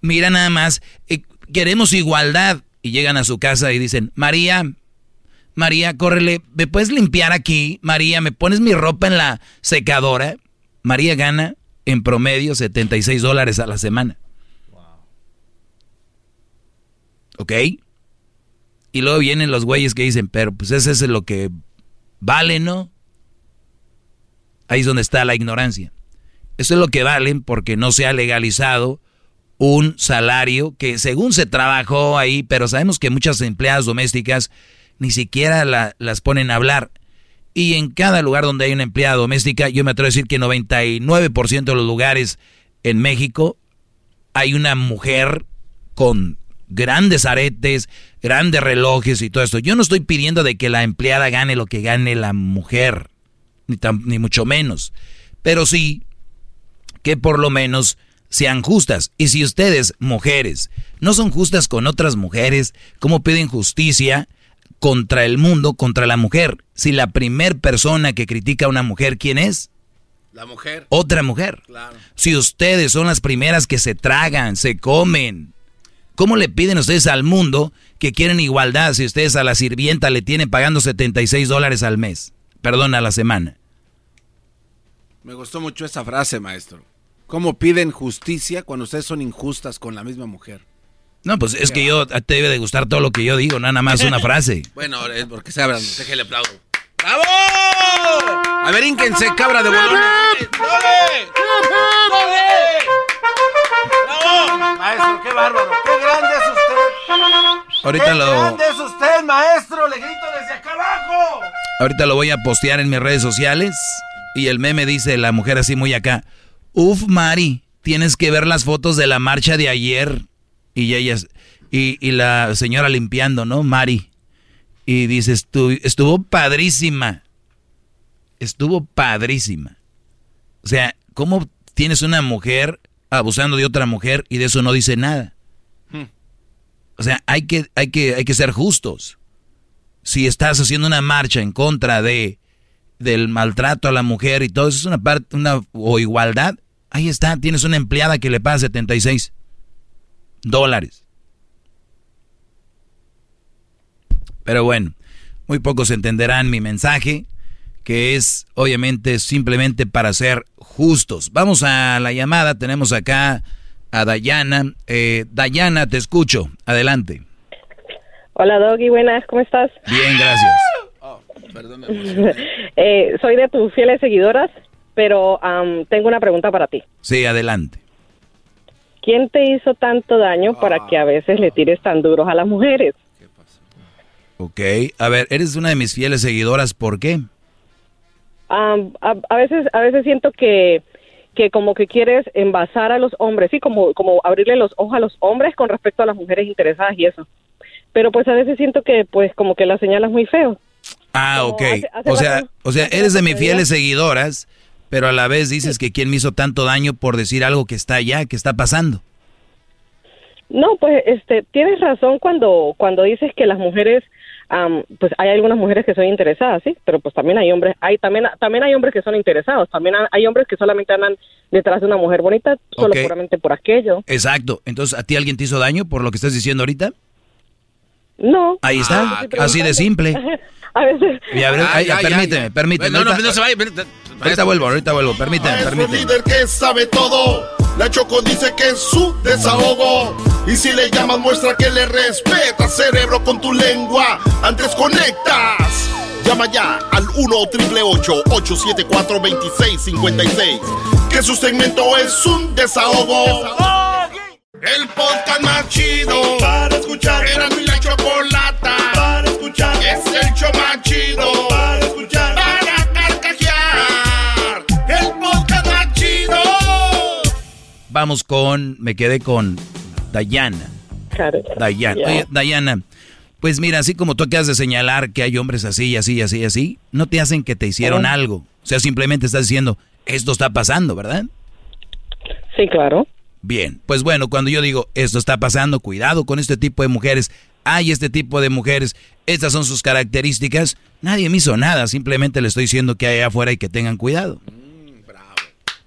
mira nada más, eh, queremos igualdad. Y llegan a su casa y dicen, María, María, córrele, ¿me puedes limpiar aquí? María, ¿me pones mi ropa en la secadora? María gana en promedio 76 dólares a la semana. ¿Ok? Y luego vienen los güeyes que dicen, pero pues ese es lo que vale, ¿no? Ahí es donde está la ignorancia. Eso es lo que valen porque no se ha legalizado un salario que según se trabajó ahí, pero sabemos que muchas empleadas domésticas ni siquiera las ponen a hablar. Y en cada lugar donde hay una empleada doméstica, yo me atrevo a decir que 99% de los lugares en México hay una mujer con grandes aretes, grandes relojes y todo esto. Yo no estoy pidiendo de que la empleada gane lo que gane la mujer, ni, ni mucho menos. Pero sí que por lo menos sean justas. Y si ustedes, mujeres, no son justas con otras mujeres, ¿cómo piden justicia contra el mundo, contra la mujer? Si la primer persona que critica a una mujer, ¿quién es? La mujer. Otra mujer. Si ustedes son las primeras que se tragan, se comen, ¿Cómo le piden ustedes al mundo que quieren igualdad si ustedes a la sirvienta le tienen pagando 76 dólares al mes? Perdón, a la semana. Me gustó mucho esa frase, maestro. ¿Cómo piden justicia cuando ustedes son injustas con la misma mujer? No, pues es que yo te debe de gustar todo lo que yo digo, nada más una frase. bueno, es porque se abran, déjale aplaudo. ¡Bravo! A ver, ínquense, cabra de bolón. ¡Dale! ¡Bravo! Maestro, qué bárbaro. ¡Qué grande es usted! Ahorita ¡Qué lo... grande es usted, maestro! ¡Le grito desde acá abajo! Ahorita lo voy a postear en mis redes sociales. Y el meme dice la mujer así muy acá. Uf, Mari, tienes que ver las fotos de la marcha de ayer. Y ella, y, y la señora limpiando, ¿no? Mari. Y dice, estuvo padrísima. Estuvo padrísima. O sea, ¿cómo tienes una mujer abusando de otra mujer y de eso no dice nada? Hmm. O sea, hay que, hay, que, hay que ser justos. Si estás haciendo una marcha en contra de del maltrato a la mujer y todo eso es una parte, una o igualdad, ahí está, tienes una empleada que le paga 76 dólares. Pero bueno, muy pocos entenderán mi mensaje, que es obviamente simplemente para ser justos. Vamos a la llamada, tenemos acá a Dayana. Eh, Dayana, te escucho, adelante. Hola Doggy, buenas, ¿cómo estás? Bien, gracias. Oh, eh, soy de tus fieles seguidoras, pero tengo una pregunta para ti. Sí, adelante. ¿Quién te hizo tanto daño para que a veces le tires tan duros a las mujeres? Ok, a ver, eres una de mis fieles seguidoras, ¿por qué? a, a, veces, a veces siento que, que como que quieres envasar a los hombres, sí, como, como abrirle los ojos a los hombres con respecto a las mujeres interesadas y eso. Pero pues a veces siento que pues como que la señalas muy feo. Ah, ok. o sea, o sea, eres de mis fieles seguidoras, pero a la vez dices que quién me hizo tanto daño por decir algo que está allá, que está pasando. No, pues este, tienes razón cuando, cuando dices que las mujeres pues hay algunas mujeres que son interesadas, sí, pero pues también hay hombres, hay también también hay hombres que son interesados, también hay hombres que solamente andan detrás de una mujer bonita solo puramente por aquello. Exacto. Entonces, ¿a ti alguien te hizo daño por lo que estás diciendo ahorita? No. Ahí está, ah, así de simple. A veces. permíteme, permíteme. No, no, no se vaya. Ahorita vuelvo, ahorita vuelvo, permíteme, permíteme. líder que sabe todo. La Choco dice que es su desahogo. Y si le llamas, muestra que le respeta, cerebro, con tu lengua. Antes conectas. Llama ya al 1-888-874-2656. Que su segmento es un desahogo. El podcast más chido para escuchar. Era mi la chocolata para escuchar. Es el show más chido Vamos con, me quedé con Dayana. Dayana. Oye, Dayana, pues mira, así como tú acabas de señalar que hay hombres así, así, así, así, no te hacen que te hicieron algo. O sea, simplemente estás diciendo, esto está pasando, ¿verdad? Sí, claro. Bien, pues bueno, cuando yo digo esto está pasando, cuidado con este tipo de mujeres, hay este tipo de mujeres, estas son sus características, nadie me hizo nada, simplemente le estoy diciendo que hay afuera y que tengan cuidado.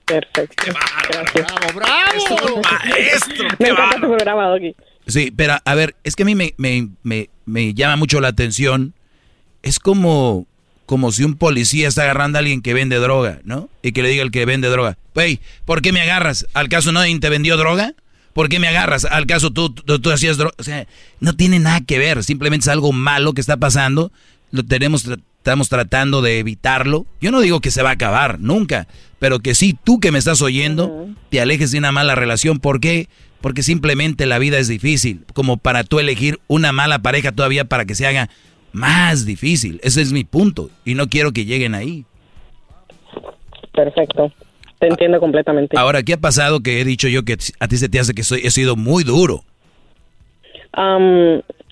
Perfecto. Gracias. ¡Bravo! ¡Maestro! Me encanta tu programa, Doggy. Sí, pero a ver, es que a mí me, me, me, me llama mucho la atención. Es como, como si un policía está agarrando a alguien que vende droga, ¿no? Y que le diga al que vende droga, hey, ¿por qué me agarras? ¿Al caso nadie te vendió droga? ¿Por qué me agarras? ¿Al caso tú, tú, tú hacías droga? O sea, no tiene nada que ver, simplemente es algo malo que está pasando. Lo tenemos, tra- estamos tratando de evitarlo. Yo no digo que se va a acabar, nunca. Pero que sí, tú que me estás oyendo, te alejes de una mala relación. ¿Por qué? Porque simplemente la vida es difícil. Como para tú elegir una mala pareja todavía para que se haga más difícil. Ese es mi punto. Y no quiero que lleguen ahí. Perfecto. Te entiendo completamente. Ahora, ¿qué ha pasado que he dicho yo que a ti se te hace que soy, he sido muy duro?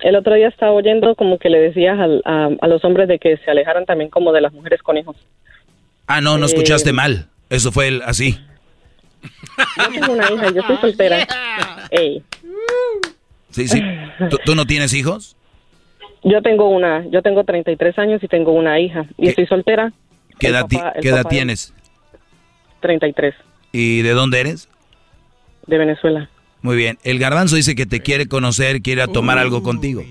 El otro día estaba oyendo como que le decías al- a, a los hombres de que se alejaran también como de las mujeres con hijos. Ah, no, no Eh, escuchaste mal. Eso fue el, así. Yo tengo una hija, yo soy soltera. Ey, Sí, sí. ¿Tú, tú no tienes hijos? yo tengo una, yo tengo 33 años y tengo una hija y estoy soltera. ¿Qué El edad, papá- qué edad tienes? 33 ¿Y de dónde eres? de Venezuela. Muy bien. El garbanzo dice que te quiere conocer, quiere tomar algo contigo.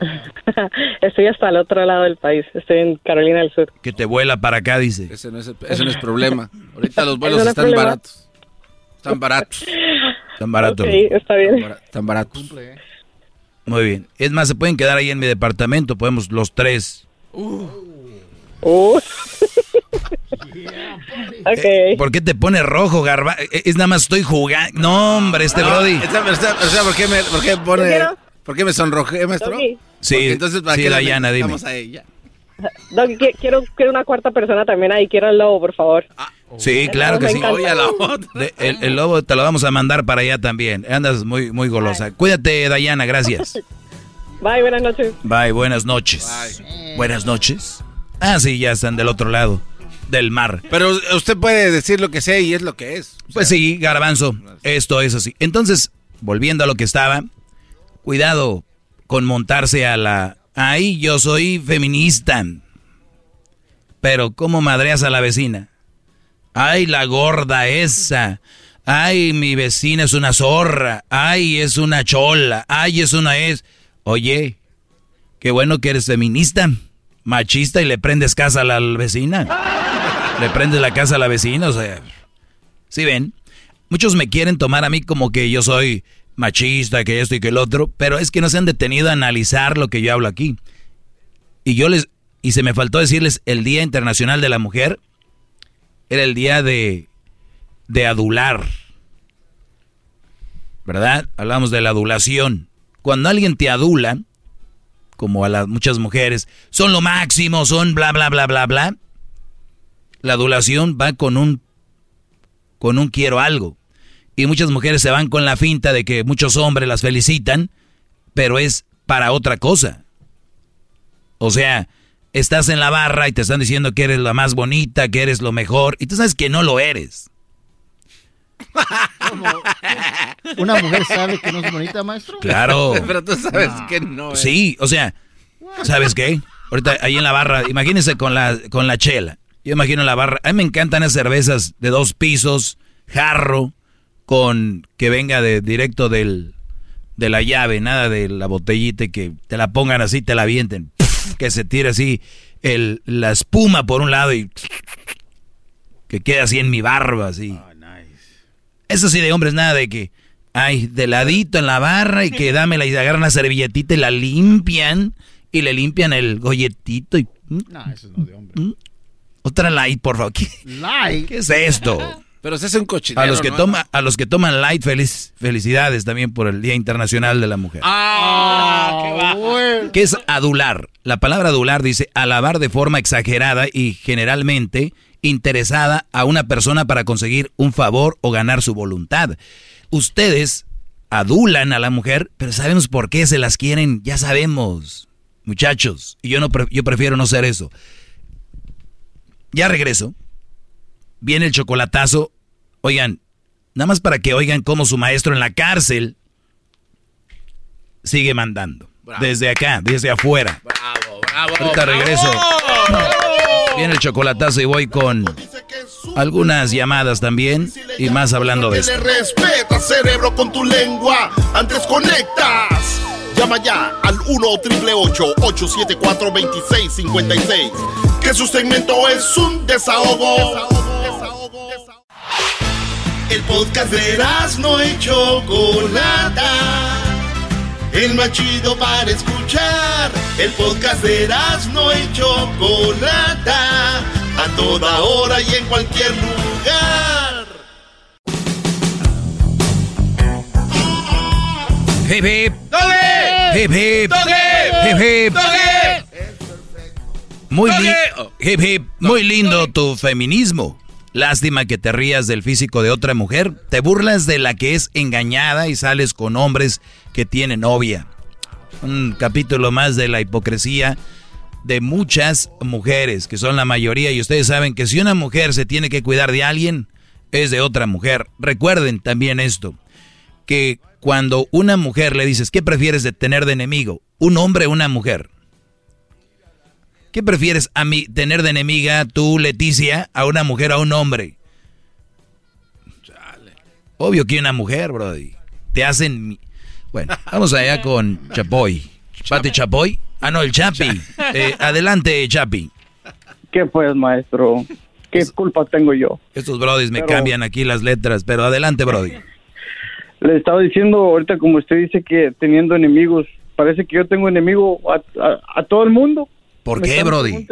estoy hasta el otro lado del país, estoy en Carolina del Sur. Que te vuela para acá, dice. Ese no es, el- ese no es problema. Ahorita los vuelos no están problema. baratos. Están baratos. Tan barato. Ok, está bien. Están baratos. Muy bien. Es más, se pueden quedar ahí en mi departamento. Podemos los tres. Uh. ok. Eh, ¿Por qué te pone rojo, garba? Eh, Es nada más estoy jugando. No, hombre, este No, Brody. está- está- o sea, ¿por qué me, por qué pone, quiero- por qué me sonrojé, maestro? Doggy. Sí, Porque entonces, ¿para sí, qué Dayana, dime. necesitamos a ella? Qui- quiero, quiero una cuarta persona también ahí, quiero al lobo, por favor. Sí, claro que Me sí. Oye, a la otra. De- el, el lobo te lo vamos a mandar para allá también. Andas muy, muy golosa. Cuídate, Dayana, gracias. Bye, buenas noches. Bye, buenas noches. Buenas noches. Ah, sí, ya están del otro lado del mar. Pero usted puede decir lo que sea y es lo que es. Pues sí, garbanzo, esto es así. Entonces, volviendo a lo que estaba, cuidado con montarse a la... Ay, yo soy feminista. Pero ¿cómo madreas a la vecina? Ay, la gorda esa. Ay, mi vecina es una zorra. Ay, es una chola. Ay, es una es... Oye, qué bueno que eres feminista, machista y le prendes casa a la vecina. Le prendes la casa a la vecina, o sea... ¿Sí ven? Muchos me quieren tomar a mí como que yo soy machista, que esto y que el otro, pero es que no se han detenido a analizar lo que yo hablo aquí. Y yo les y se me faltó decirles el Día Internacional de la Mujer era el día de de adular. ¿Verdad? Hablamos de la adulación. Cuando alguien te adula, como a las muchas mujeres, son lo máximo, son bla bla bla bla bla. La adulación va con un con un quiero algo. Y muchas mujeres se van con la finta de que muchos hombres las felicitan, pero es para otra cosa. O sea, estás en la barra y te están diciendo que eres la más bonita, que eres lo mejor, y tú sabes que no lo eres. ¿Una mujer sabe que no es bonita, maestro? Claro. Pero tú sabes que no es. Sí, o sea, ¿sabes qué? Ahorita ahí en la barra, imagínense con la, con la chela. Yo imagino la barra. A mí me encantan las cervezas de dos pisos, jarro, con que venga de directo del, de la llave, nada de la botellita y que te la pongan así, te la avienten. Que se tire así el, la espuma por un lado y que quede así en mi barba, así. Eso sí de hombres, nada de que, ay, de ladito en la barra y que dámela y agarran la servilletita y la limpian y le limpian el golletito y... No, eso no de hombre. Otra light, por favor. ¿Qué, qué es esto? Pero se hace un cochinero, A los que ¿no? toma, a los que toman light, feliz, felicidades también por el Día Internacional de la Mujer. ¡Ah! ¡Qué va! ¿Qué es adular? La palabra adular dice alabar de forma exagerada y generalmente interesada a una persona para conseguir un favor o ganar su voluntad. Ustedes adulan a la mujer, pero sabemos por qué se las quieren, ya sabemos, muchachos. Y yo no pre- yo prefiero no ser eso. Ya regreso. Viene el chocolatazo. Oigan, Nada más para que oigan cómo su maestro en la cárcel sigue mandando. Desde acá, desde afuera. Bravo, bravo. Ahorita regreso. Viene el chocolatazo y voy con algunas llamadas también y más hablando de le respeta, cerebro, con tu lengua. Antes conectas. Llama ya al 1 874 2656 Que su segmento es un desahogo. El podcast de no y Chocolata. El más chido para escuchar. El podcast de no y Chocolata. A toda hora y en cualquier lugar. Hip hip. Hip hip. Muy, li- ¡Doggy! hip, hip. Muy lindo tu feminismo. Lástima que te rías del físico de otra mujer. Te burlas de la que es engañada y sales con hombres que tienen novia. Un capítulo más de la hipocresía de muchas mujeres, que son la mayoría. Y ustedes saben que si una mujer se tiene que cuidar de alguien, es de otra mujer. Recuerden también esto, que cuando una mujer le dices, ¿qué prefieres de tener de enemigo? ¿Un hombre o una mujer? ¿Qué prefieres a mí tener de enemiga tú, Leticia, a una mujer o a un hombre? Obvio que una mujer, Brody. Te hacen... Bueno, vamos allá con Chapoy. Pati Chapoy. Ah, no, el Chapi. Eh, adelante, Chapi. ¿Qué pues, maestro? ¿Qué culpa tengo yo? Estos brodis me Pero- cambian aquí las letras, pero adelante, Brody. Le estaba diciendo ahorita, como usted dice, que teniendo enemigos, parece que yo tengo enemigo a, a- a todo el mundo. ¿Por qué, Brody?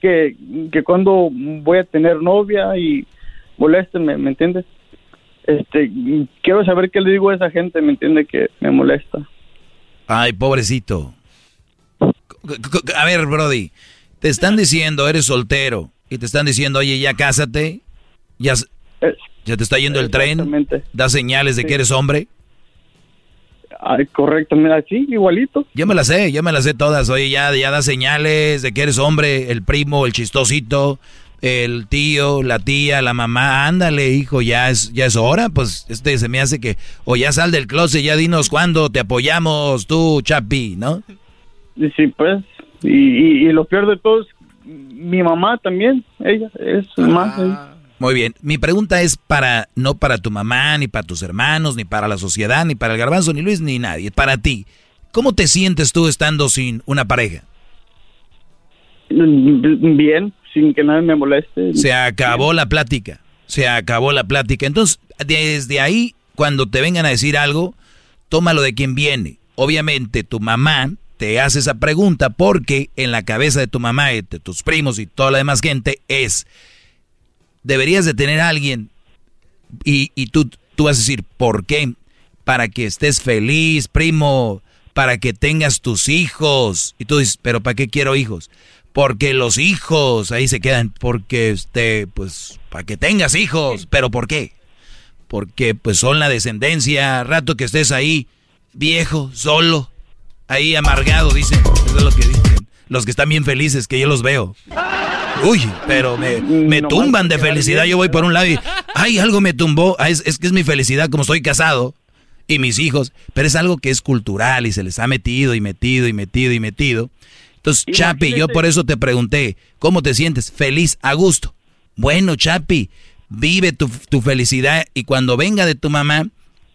Que, que cuando voy a tener novia y moléstenme, ¿me entiendes? Este, quiero saber qué le digo a esa gente, ¿me entiende? Que me molesta. Ay, pobrecito. A ver, Brody, te están diciendo, eres soltero, y te están diciendo, oye, ya cásate, ya, ya te está yendo el tren, da señales de que eres hombre. Ay, correcto, mira, sí, igualito. Ya me las sé, ya me las sé todas, oye, ya, ya da señales de que eres hombre, el primo, el chistosito, el tío, la tía, la mamá, ándale, hijo, ya es, ya es hora, pues este se me hace que, o ya sal del closet, ya dinos cuándo te apoyamos, tú, Chapi, ¿no? Sí, pues, y, y, y lo peor de todo es mi mamá también, ella, es más. ella. Muy bien. Mi pregunta es para no para tu mamá, ni para tus hermanos, ni para la sociedad, ni para el garbanzo, ni Luis, ni nadie. Para ti. ¿Cómo te sientes tú estando sin una pareja? Bien, sin que nadie me moleste. Se acabó la plática. Se acabó la plática. Entonces, desde ahí, cuando te vengan a decir algo, tómalo de quien viene. Obviamente, tu mamá te hace esa pregunta porque en la cabeza de tu mamá y de tus primos y toda la demás gente es, deberías de tener a alguien y, y tú, tú vas a decir, ¿por qué? Para que estés feliz, primo, para que tengas tus hijos. Y tú dices, ¿pero para qué quiero hijos? Porque los hijos ahí se quedan, porque este, pues, para que tengas hijos. ¿Pero por qué? Porque pues son la descendencia, rato que estés ahí, viejo, solo, ahí amargado, dicen. Eso es lo que dicen. Los que están bien felices, que yo los veo. Uy, pero me, me No tumban de felicidad. Yo voy por un lado y, ay, algo me tumbó. Ah, Es, es que es mi felicidad como estoy casado y mis hijos. Pero es algo que es cultural y se les ha metido y metido y metido y metido. Entonces, Chapi, yo por eso te pregunté, ¿cómo te sientes? Feliz, a gusto. Bueno, Chapi, vive tu, tu felicidad y cuando venga de tu mamá,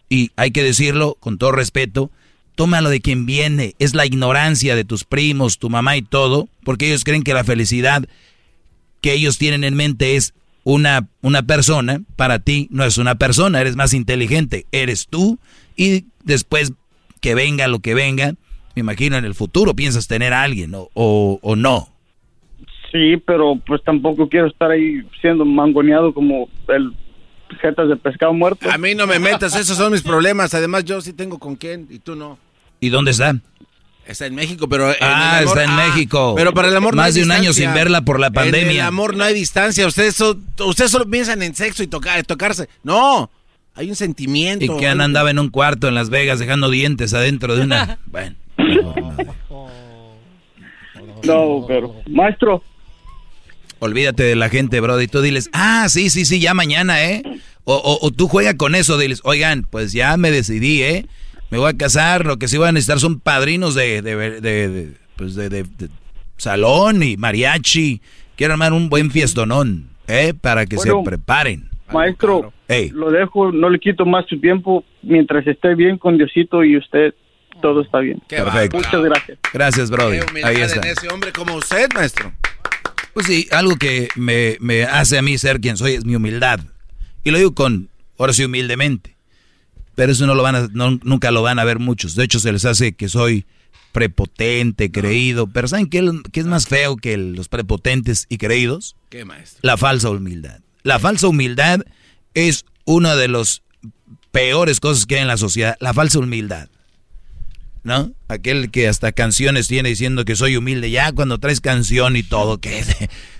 y hay que decirlo con todo respeto, tómalo de quien viene. Es la ignorancia de tus primos, tu mamá y todo, porque ellos creen que la felicidad que ellos tienen en mente es una, una persona, para ti no es una persona, eres más inteligente, eres tú, y después que venga lo que venga, me imagino en el futuro piensas tener a alguien o, o, o no. Sí, pero pues tampoco quiero estar ahí siendo mangoneado como el jetas de pescado muerto. A mí no me metas, esos son mis problemas. Además, yo sí tengo con quién y tú no. ¿Y dónde está? Está en México, pero. en Ah, amor- está en ah, México. Pero para el amor no Más hay de un año sin verla por la En pandemia. el amor no hay distancia. Ustedes, so- ustedes solo piensan en sexo y tocar, tocarse. No, hay un sentimiento. Y que Ana andaba en un cuarto en Las Vegas dejando dientes adentro de una... Bueno. No, pero maestro, Olvídate de la gente, bro. Y tú diles, ah, sí, sí, sí, ya mañana, ¿eh? O, o, tú juega con eso, diles, oigan, pues ya me decidí, ¿eh? Me voy a casar, lo que sí voy a necesitar son padrinos de, de, de, pues de, salón y mariachi. Quiero armar un buen fiestonón, ¿eh? Para que se preparen. Maestro, lo dejo, no le quito más su tiempo. Mientras esté bien con Diosito y usted, todo está bien. Perfecto. Muchas gracias. Gracias, Brody. Ahí está. en ese hombre como usted, maestro. Pues sí, algo que me, me hace a mí ser quien soy es mi humildad. Y lo digo con, ahora sí, humildemente. Pero eso no lo van a, nunca lo van a ver muchos. De hecho, se les hace que soy prepotente, creído. Pero ¿saben qué, qué es más feo que los prepotentes y creídos? ¿Qué, maestro? La falsa humildad. La falsa humildad es una de las peores cosas que hay en la sociedad. La falsa humildad. ¿No? Aquel que hasta canciones tiene diciendo que soy humilde. Ya cuando traes canción y todo, que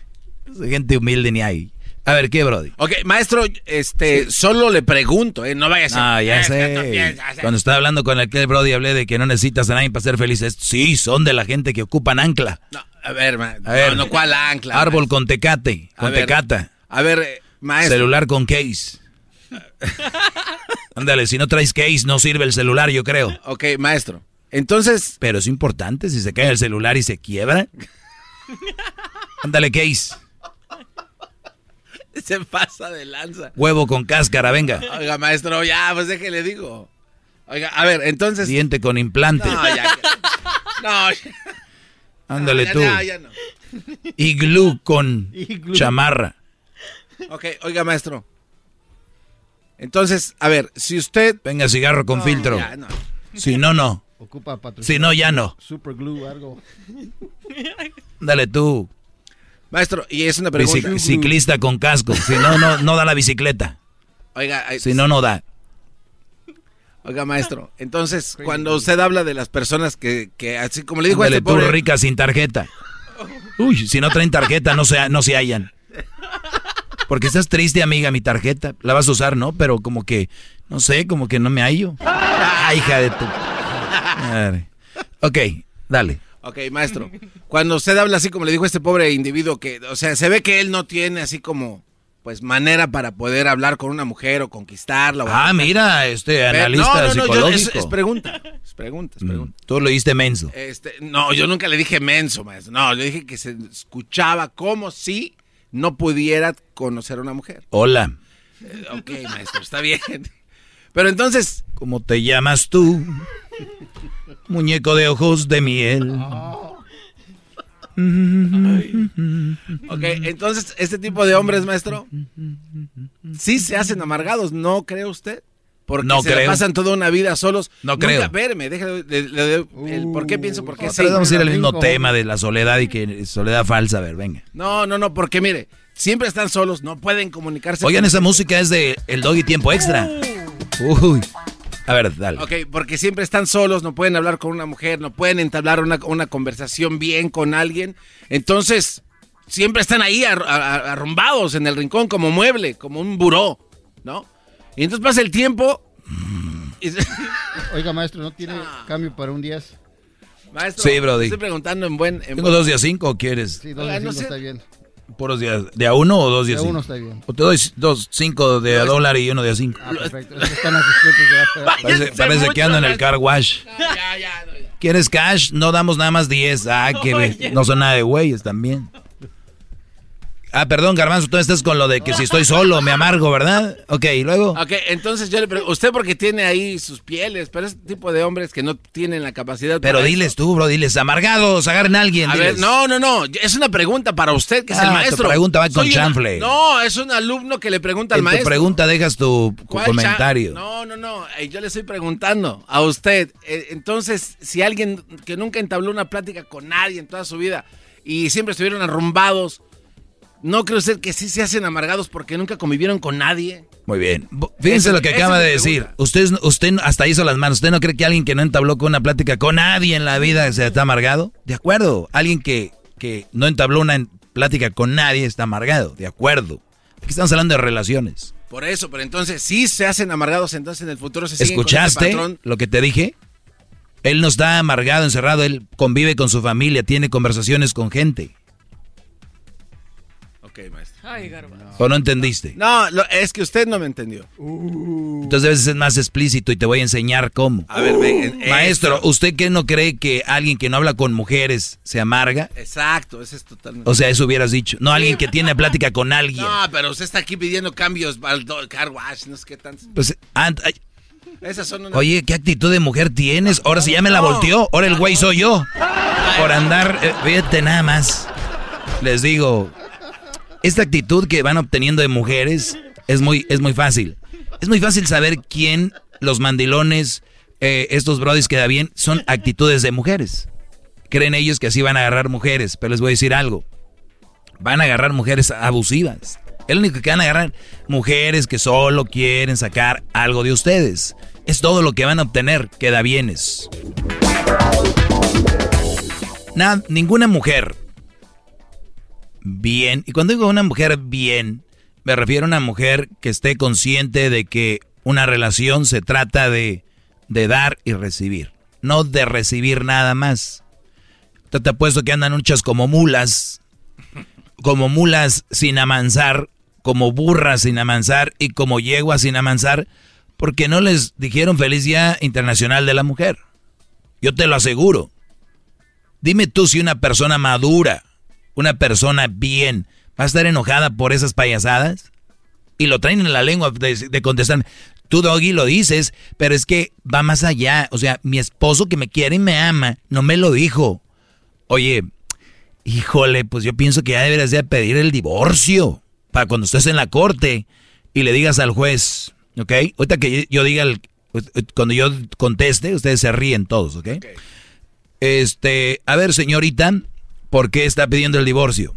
gente humilde ni hay. A ver, ¿qué, Brody? Ok, maestro, este, solo le pregunto, ¿eh? No vaya a ser. Ah, ya sé. Cuando estaba hablando con aquel Brody hablé de que no necesitas a nadie para ser felices. Sí, son de la gente que ocupan ancla. No, a ver, a ver no, ¿cuál ancla? Árbol con tecate, con tecata. A ver, eh, maestro. Celular con case. Ándale, si no traes case no sirve el celular, yo creo. Ok, maestro. Entonces... Pero es importante si se cae el celular y se quiebra. Ándale, case. Se pasa de lanza. Huevo con cáscara, venga. Oiga, maestro, ya, pues déjele digo. Oiga, a ver, entonces. Diente con implante. No, ya. No. Ándale tú. Ya, ya no. Iglú con chamarra. Ok, oiga, maestro. Entonces, a ver, si usted. Venga, cigarro con filtro. Si no, no. Ocupa Si no, ya no. Super glue, algo. Dale tú. Maestro, y es una pregunta. ciclista con casco. Si no, no, no da la bicicleta. Oiga, si no, no da. Oiga, maestro, entonces, cuando usted habla de las personas que, que así como le dijo a este tú rica sin tarjeta. Uy, si no traen tarjeta, no se, no se hallan. Porque estás triste, amiga, mi tarjeta. La vas a usar, ¿no? Pero como que, no sé, como que no me hallo. Ay, hija de tu... Ok, dale. Ok, maestro. Cuando usted habla así como le dijo este pobre individuo que, o sea, se ve que él no tiene así como, pues, manera para poder hablar con una mujer o conquistarla. ah, mira, este analista no, no, no, es, pregunta, es pregunta, es pregunta. Mm, tú lo dijiste menso. Este, no, yo nunca le dije menso, maestro. No, le dije que se escuchaba como si no pudiera conocer a una mujer. Hola. Eh, ok, maestro, está bien. Pero entonces... ¿Cómo te llamas tú? Muñeco de ojos de miel. Ok, entonces, este tipo de hombres, maestro, sí se hacen amargados, ¿no cree usted? Porque no se pasan toda una vida solos. No creo. Verme, déjame, ¿por qué pienso? Porque sí. vamos a ir al mismo tema de la soledad y que soledad falsa, a ver, venga. No, no, no, porque mire, siempre están solos, no pueden comunicarse. Oigan, esa música es de El Doggy Tiempo Extra. Uy. A ver, dale. Ok, porque siempre están solos, no pueden hablar con una mujer, no pueden entablar una, conversación bien con alguien. Entonces, siempre están ahí arrumbados en el rincón como mueble, como un buró, ¿no? Y entonces pasa el tiempo. Oiga, maestro, ¿no tiene cambio para un 10? Maestro, sí, Brody. estoy preguntando en buen... ¿Tengo dos días cinco o quieres? Sí, dos días cinco está bien. ¿Puros días? ¿De a uno o dos días? De a uno está bien. O te doy dos, cinco de a dólar y uno de a cinco. Ah, perfecto. Están ya. Parece, parece que ando en el car wash. ya, ya, ¿Quieres cash? No damos nada más 10. Ah, que no son nada de güeyes también. Ah, perdón, Garbanzo, tú estás con lo de que si estoy solo me amargo, ¿verdad? Ok, ¿y luego? Ok, entonces yo le pregunto, usted porque tiene ahí sus pieles, pero ese tipo de hombres que no tienen la capacidad Pero diles tú, bro, diles, amargados, agarren a alguien. A ver, no, no, no, es una pregunta para usted, que es el ah, maestro. Tu pregunta va con chanfle. no, es un alumno que le pregunta al maestro. tu pregunta dejas tu comentario. No, no, no, eh, yo le estoy preguntando a usted. Eh, entonces, si alguien que nunca entabló una plática con nadie en toda su vida y siempre estuvieron arrumbados ¿No cree usted que sí se hacen amargados porque nunca convivieron con nadie? Muy bien. Fíjense lo que acaba de decir. Usted, usted hasta hizo las manos. ¿Usted no cree que alguien que no entabló con una plática con nadie en la vida se está amargado? De acuerdo. Alguien que, que no entabló una plática con nadie está amargado. De acuerdo. Aquí estamos hablando de relaciones. Por eso, pero entonces sí se hacen amargados, entonces en el futuro se siguen ¿Escuchaste con lo que te dije? Él no está amargado, encerrado, él convive con su familia, tiene conversaciones con gente. Ay, ¿O no entendiste? No, lo- es que usted no me entendió. Entonces a veces es más explícito y te voy a enseñar cómo. A ver, ven, eh, Maestro, ¿usted qué no cree que alguien que no habla con mujeres se amarga? Exacto, ese es totalmente. O sea, eso hubieras dicho. No alguien que tiene plática con alguien. No, pero usted está aquí pidiendo cambios al do- car wash, no sé qué tanto. Pues, ant- ay, Esas son unas- oye, ¿qué actitud de mujer tienes? Ahora sí ya me la volteó. Ahora el güey soy yo. Por andar, eh, fíjate nada más. Les digo, esta actitud que van obteniendo de mujeres es muy, es muy fácil. Es muy fácil saber quién, los mandilones, eh, estos brodis que da bien, son actitudes de mujeres. Creen ellos que así van a agarrar mujeres, pero les voy a decir algo. Van a agarrar mujeres abusivas. El único que van a agarrar mujeres que solo quieren sacar algo de ustedes. Es todo lo que van a obtener, queda bienes. Nada, ninguna mujer bien, y cuando digo una mujer bien, me refiero a una mujer que esté consciente de que una relación se trata de, de dar y recibir, no de recibir nada más. Yo te apuesto que andan muchas como mulas, como mulas sin amansar, como burras sin amansar y como yeguas sin amansar, porque no les dijeron feliz día internacional de la mujer. Yo te lo aseguro. Dime tú si una persona madura, una persona bien, va a estar enojada por esas payasadas. Y lo traen en la lengua de, de contestar. Tú, Doggy, lo dices, pero es que va más allá. O sea, mi esposo que me quiere y me ama, no me lo dijo. Oye, híjole, pues yo pienso que ya deberías de pedir el divorcio para cuando estés en la corte y le digas al juez, ¿ok? Ahorita que yo diga, el- cuando yo conteste, ustedes se ríen todos, ¿ok? Este, a ver, señorita, ¿por qué está pidiendo el divorcio?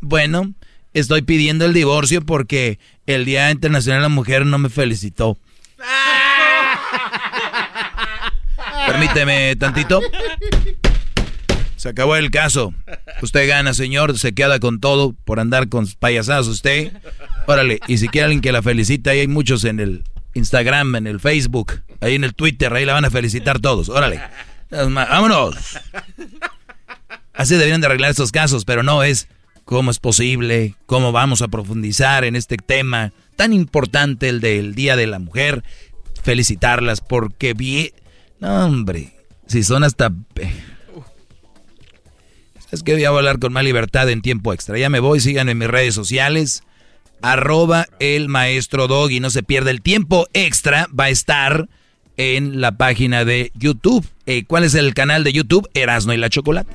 Bueno, estoy pidiendo el divorcio porque el Día Internacional de la Mujer no me felicitó. Permíteme tantito. Se acabó el caso. Usted gana, señor. Se queda con todo por andar con payasadas usted. Órale, y si quiere alguien que la felicite, ahí hay muchos en el Instagram, en el Facebook, ahí en el Twitter, ahí la van a felicitar todos. Órale. Vámonos. Así deberían de arreglar estos casos, pero no es cómo es posible, cómo vamos a profundizar en este tema tan importante, el del Día de la Mujer. Felicitarlas porque bien... No, hombre, si son hasta... Es que voy a hablar con más libertad en tiempo extra. Ya me voy, síganme en mis redes sociales. Arroba el maestro Doggy. No se pierda el tiempo extra. Va a estar en la página de YouTube. Eh, ¿Cuál es el canal de YouTube? Erasno y la Chocolate.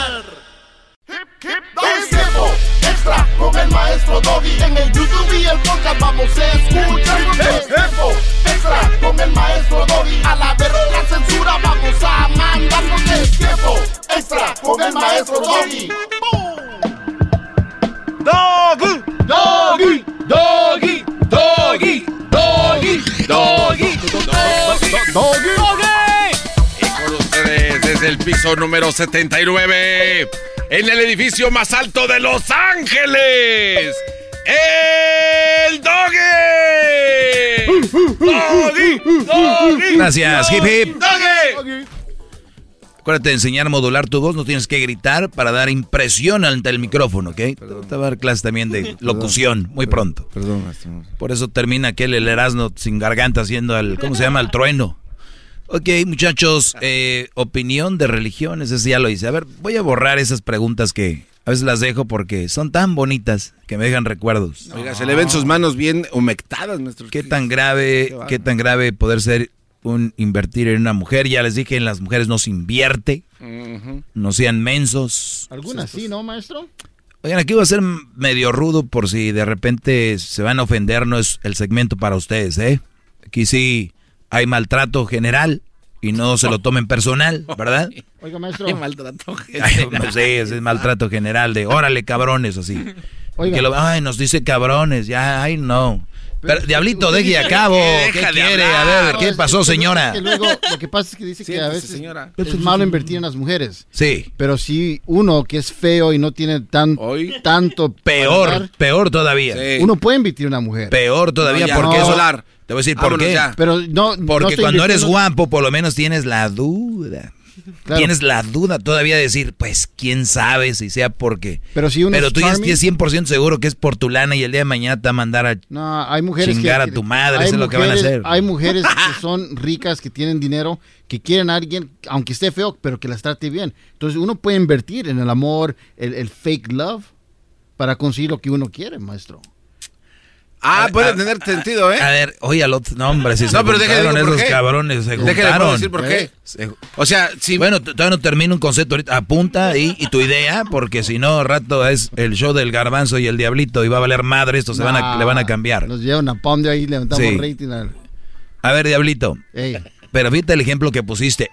Es tiempo extra con el maestro Doggy. En el YouTube y el podcast vamos a escuchar. Es tiempo extra con el maestro Doggy. A la verga la censura vamos a mandar. Es tiempo extra con el maestro Doggy. Doggy, Doggy, Doggy, Doggy, Doggy, Doggy, Doggy. Y con ustedes desde el piso número 79, en el edificio más alto de Los Ángeles, el Doggy. Doggy, Doggy. Gracias, hip hip. Doggy. Acuérdate de enseñar a modular tu voz, no tienes que gritar para dar impresión ante el micrófono, ¿ok? Te va a dar clase también de locución muy pronto. Perdón. Por eso termina aquel el Erasmo sin garganta haciendo el, ¿cómo se llama? El trueno. Ok, muchachos, eh, opinión de religiones, ese ya lo hice. A ver, voy a borrar esas preguntas que a veces las dejo porque son tan bonitas que me dejan recuerdos. Oiga, se le ven sus manos bien humectadas, maestro. ¿Qué tan grave, qué tan grave poder ser un invertir en una mujer? Ya les dije, en las mujeres no se invierte, no sean mensos. Algunas sí, ¿no, maestro? Oigan, aquí voy a ser medio rudo por si de repente se van a ofender, no es el segmento para ustedes, ¿eh? Aquí sí hay maltrato general y no se lo tomen personal, ¿verdad? Oiga, maestro. Qué maltrato. Ay, no sé, ese es maltrato general de órale cabrones así. Oiga. Que lo- ay, nos dice cabrones, ya, ay no. Pero, Diablito, deje a cabo. ¿Qué quiere? hablar. A ver, ¿qué Es- pasó, es señora? es que luego, lo que pasa es que dice que a veces señora. es malo invertir en las mujeres. Sí. Pero si uno que es feo y no tiene tan, tanto... Peor, dar, peor todavía. Uno puede invertir en una mujer. Peor todavía, No, porque no. eso... Te voy a decir por qué. ya. Pero no- Porque cuando eres guapo, por lo menos tienes la duda. Claro. Tienes la duda todavía de decir, pues, quién sabe si sea porque... Pero si uno Pero es tú ya estás 100% seguro que es por tu lana y el día de mañana te va a mandar a No, hay mujeres chingar que, a tu madre, hay eso es lo que van a mujeres- hacer. Hay mujeres que son ricas, que tienen dinero, que quieren a alguien, aunque esté feo, pero que las trate bien. Entonces uno puede invertir en el amor, el, el fake love, para conseguir lo que uno quiere, maestro. Ah, A- puede a- tener sentido, ¿eh? A ver, oye al otro, no hombre, si se No, pero déjale juntaron esos qué. cabrones, se juntaron. decir por qué. ¿Eh? Se- O sea, si... Bueno, todavía no termino un concepto ahorita. Apunta ahí y tu idea, porque si no, rato es el show del garbanzo y el diablito y va a valer madre, esto se van a, le van a cambiar. Nos llevan a pound ahí, levantamos Sí. rating. al- A ver, diablito. Ey. Pero fíjate el ejemplo que pusiste.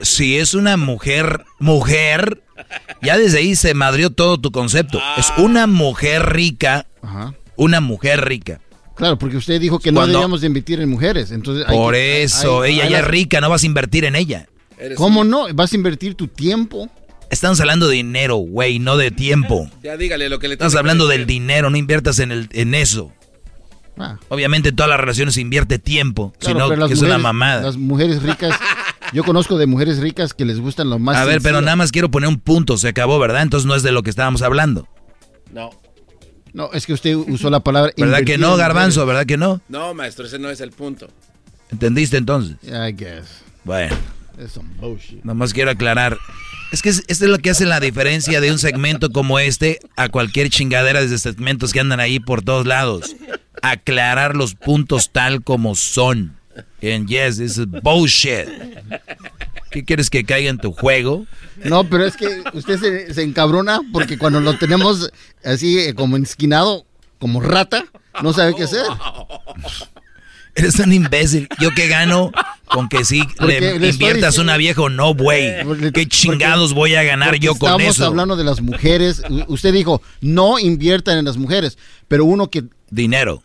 Si es una mujer, mujer, ya desde ahí se madrió todo tu concepto. Es una mujer rica, Ajá. Una mujer rica. Claro, porque usted dijo que no Cuando- debíamos de invertir en mujeres. Entonces hay Por que- eso, hay- ella hay ya es rica, no vas a invertir en ella. ¿Cómo no? ¿Vas a invertir tu tiempo? Estamos hablando de dinero, güey, no de tiempo. Ya dígale lo que le Estamos hablando del dinero, no inviertas en, el, en eso. Ah. Obviamente en todas las relaciones se invierte tiempo, Claro, sino pero las que es una mujeres- mamada. Las mujeres ricas, yo conozco de mujeres ricas que les gustan lo más A ver, pero nada más quiero poner un punto, se acabó, ¿verdad? Entonces no es de lo que estábamos hablando. No. No, es que usted usó la palabra ¿Verdad que no, Garbanzo? ¿Verdad que no? No, maestro, ese no es el punto. ¿Entendiste entonces? I guess. Bueno, Es some bullshit. nomás quiero aclarar. Es que es- esto es lo que hace la diferencia de un segmento como este a cualquier chingadera de segmentos que andan ahí por todos lados. Aclarar los puntos tal como son. And yes, this is bullshit. ¿Qué quieres que caiga en tu juego? No, pero es que usted se, se encabrona porque cuando lo tenemos así eh, como esquinado, como rata, no sabe qué hacer. Eres un imbécil. ¿Yo qué gano con que sí le le inviertas diciendo- una vieja o no, güey? ¿Qué chingados voy a ganar yo con estamos eso? hablando de las mujeres. Usted dijo, no inviertan en las mujeres, pero uno que... Dinero.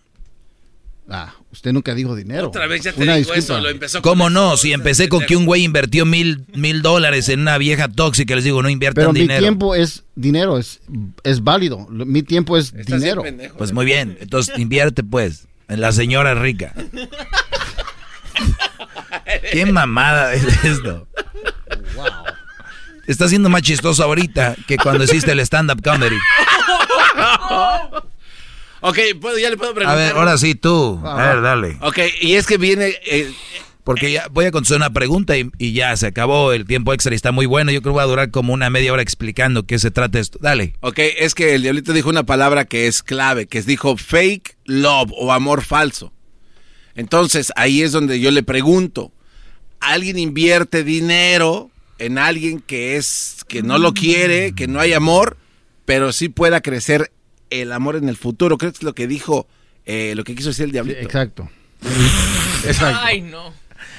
Ah, usted nunca dijo dinero. Otra vez ya te Una digo disculpa. eso, lo empezó con ¿Cómo no? Si empecé con que un güey invirtió mil, mil dólares en una vieja tóxica, les digo, no inviertan Pero mi dinero. tiempo es dinero, es, es válido. Mi tiempo es Estás dinero. pendejo. Pues muy bien, entonces invierte pues en la señora rica. ¿Qué mamada es esto? Está siendo más chistoso ahorita que cuando hiciste el stand-up comedy. Ok, ¿puedo- ya le puedo A preguntar. ver, ahora sí tú. A ver, dale. Ok, y es que viene... eh, Porque ya voy a contestar una pregunta y, y ya se acabó el tiempo extra y está muy bueno. Yo creo que va a durar como una media hora explicando qué se trata esto. Dale. ok, es que el diablito dijo una palabra que es clave, que es dijo fake love o amor falso. Entonces, ahí es donde yo le pregunto, ¿alguien invierte dinero en alguien que es que no lo quiere, que no hay amor, pero sí pueda crecer el amor en el futuro? Creo que es lo que dijo, eh, lo que quiso decir el diablito. Exacto. Exacto. Ay, no.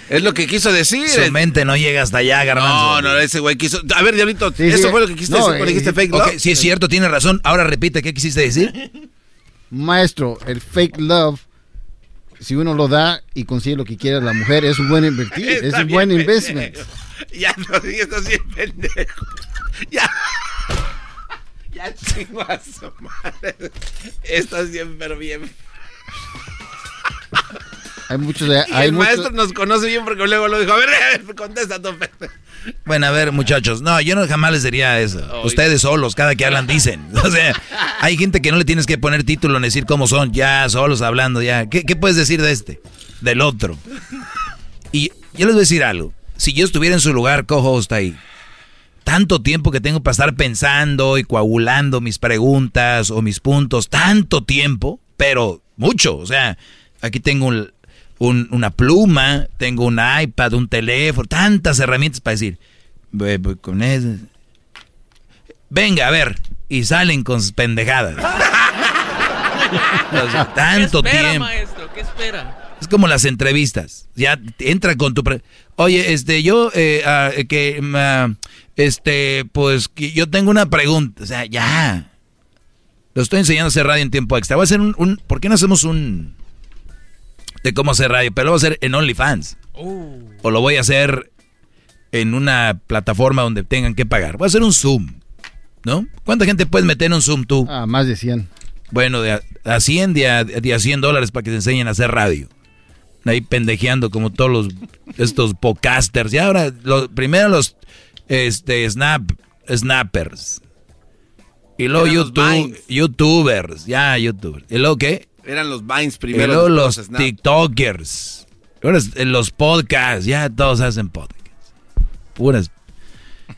Es lo que quiso decir. Su mente no llega hasta allá, garbanzo. No, no, ese güey quiso. A ver, Diablito, Sí, eso sí. fue lo que quisiste No, decir cuando eh, dijiste fake Ok, love. sí es cierto, tiene razón. Ahora repite, ¿qué quisiste decir? Maestro, el fake love, si uno lo da y consigue lo que quiere la mujer, es un buen invertir, es un buen pendejo. investment. Ya no, sí, estás bien pendejo. Ya. Ya chingo a su madre. Estás bien, pero bien. Hay muchos, Y hay el muchos- maestro nos conoce bien porque luego lo dijo. A ver, a ver, contesta tu pendejo. Bueno, a ver, muchachos. No, yo no jamás les diría eso. Ustedes solos, cada que hablan, dicen. O sea, hay gente que no le tienes que poner título ni decir cómo son. Ya, solos hablando, ya. ¿Qué, qué puedes decir de este? Del otro. Y yo les voy a decir algo. Si yo estuviera en su lugar, co-host ahí, tanto tiempo que tengo para estar pensando y coagulando mis preguntas o mis puntos, tanto tiempo, pero mucho. O sea, aquí tengo un- un- una pluma, tengo un iPad, un teléfono, tantas herramientas para decir, "Voy- voy con eso. Venga, a ver, y salen con sus pendejadas. O sea, tanto ¿Qué espera, tiempo. maestro? ¿Qué espera? Es como las entrevistas. Ya entra con tu... pre- Oye, este, yo, eh, ah, que, ah, este, pues, que yo tengo una pregunta. O sea, ya. Lo estoy enseñando a hacer radio en tiempo extra. Voy a hacer un, un- ¿por qué no hacemos un, de cómo hacer radio, pero lo voy a hacer en OnlyFans. O lo voy a hacer en una plataforma donde tengan que pagar. Voy a hacer un Zoom, ¿no? ¿Cuánta gente puedes meter en un Zoom tú? Ah, más de 100. Bueno, de a, 100, de a, de a 100 dólares para que te enseñen a hacer radio. Ahí pendejeando como todos los estos podcasters. Y ahora, lo, primero los este, snap, snappers. Y luego YouTube, youtubers. Ya, youtubers. ¿Y luego qué? Eran los Vines Y primero. luego después los. TikTokers. Ahora en los podcasts, ya todos hacen podcasts. Puras.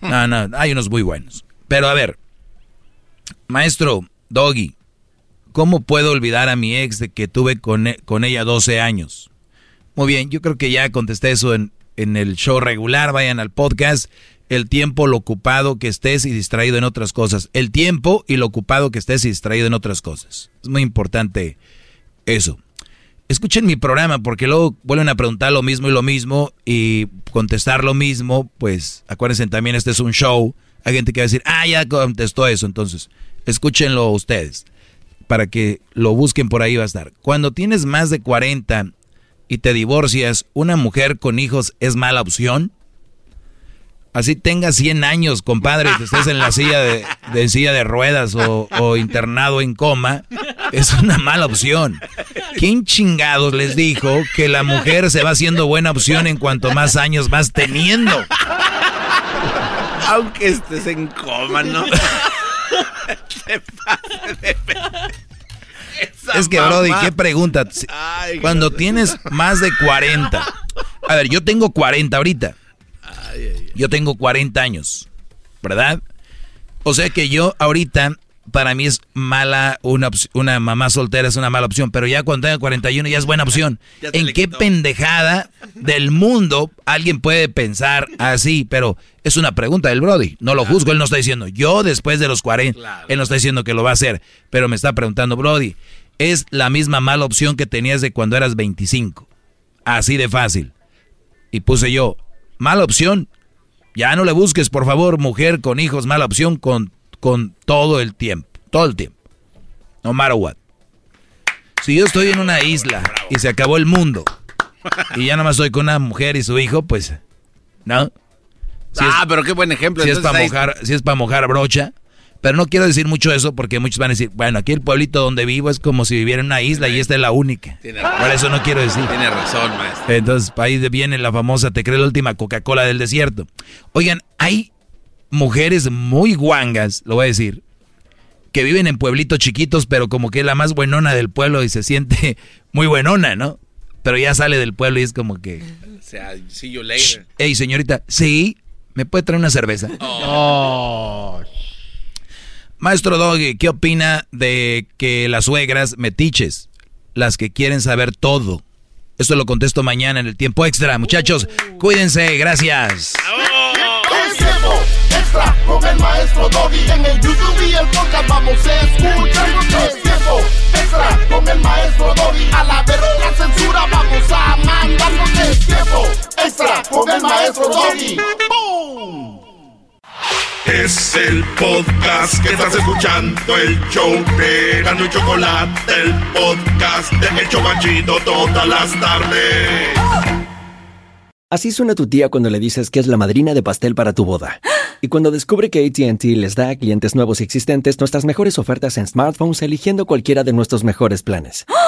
No, no, hay unos muy buenos. Pero a ver, maestro Doggy, ¿cómo puedo olvidar a mi ex de que tuve con, e- con ella 12 años? Muy bien, yo creo que ya contesté eso en, en el show regular. Vayan al podcast. El tiempo, lo ocupado que estés y distraído en otras cosas. El tiempo y lo ocupado que estés y distraído en otras cosas. Es muy importante eso. Escuchen mi programa porque luego vuelven a preguntar lo mismo y lo mismo y contestar lo mismo. Pues acuérdense también, este es un show. Hay gente que va a decir, ah, ya contestó eso. Entonces, escúchenlo ustedes para que lo busquen por ahí va a estar. Cuando tienes más de 40 y te divorcias, ¿una mujer con hijos es mala opción? Así tengas 100 años, compadre, que estés en la silla de, de silla de ruedas o, o internado en coma, es una mala opción. ¿Quién chingados les dijo que la mujer se va haciendo buena opción en cuanto más años vas teniendo? Aunque estés en coma, ¿no? Te pases de pe- Esa Es que, Brody. ¿qué pregunta? Ay, Cuando tienes más de 40. A ver, yo tengo 40 ahorita. Yo tengo 40 años, ¿verdad? O sea que yo ahorita, para mí es mala, una, una mamá soltera es una mala opción, pero ya cuando tenga 41 ya es buena opción. ¿En qué pendejada del mundo alguien puede pensar así? Pero es una pregunta del Brody. No lo juzgo, él no está diciendo, yo después de los 40, él no está diciendo que lo va a hacer, pero me está preguntando, Brody, es la misma mala opción que tenías de cuando eras 25. Así de fácil. Y puse yo, mala opción. Ya no le busques, por favor, mujer con hijos, mala opción con, con todo el tiempo. Todo el tiempo. No matter what. Si yo estoy en una isla y se acabó el mundo y ya nada más estoy con una mujer y su hijo, pues, ¿no? Si ah, pero qué buen ejemplo. si es Entonces, para ahí- mojar, si es para mojar brocha. Pero no quiero decir mucho eso porque muchos van a decir, bueno, aquí el pueblito donde vivo es como si viviera en una isla y esta es la única. Tiene Por eso no quiero decir. Tiene razón, maestro. Entonces, ahí viene la famosa, te cree la última Coca-Cola del desierto. Oigan, hay mujeres muy guangas, lo voy a decir, que viven en pueblitos chiquitos, pero como que es la más buenona del pueblo y se siente muy buenona, ¿no? Pero ya sale del pueblo y es como que, O sea, see you later. hey señorita, sí, ¿me puede traer una cerveza? Oh. Maestro Doggy, ¿qué opina de que las suegras metiches, las que quieren saber todo? Esto lo contesto mañana en el tiempo extra. Muchachos, cuídense, gracias. Extra con el maestro Doggy. En el YouTube y el podcast vamos a escuchar. Es tiempo extra con el maestro Doggy. A la verga la censura vamos a mandarnos. Es tiempo extra con el maestro Doggy. ¡Boom! Es el podcast que estás escuchando, el show de Gano y Chocolate, el podcast de El Chobachito todas las tardes. Así suena tu tía cuando le dices que es la madrina de pastel para tu boda. Y cuando descubre que ATT les da a clientes nuevos y existentes nuestras mejores ofertas en smartphones eligiendo cualquiera de nuestros mejores planes.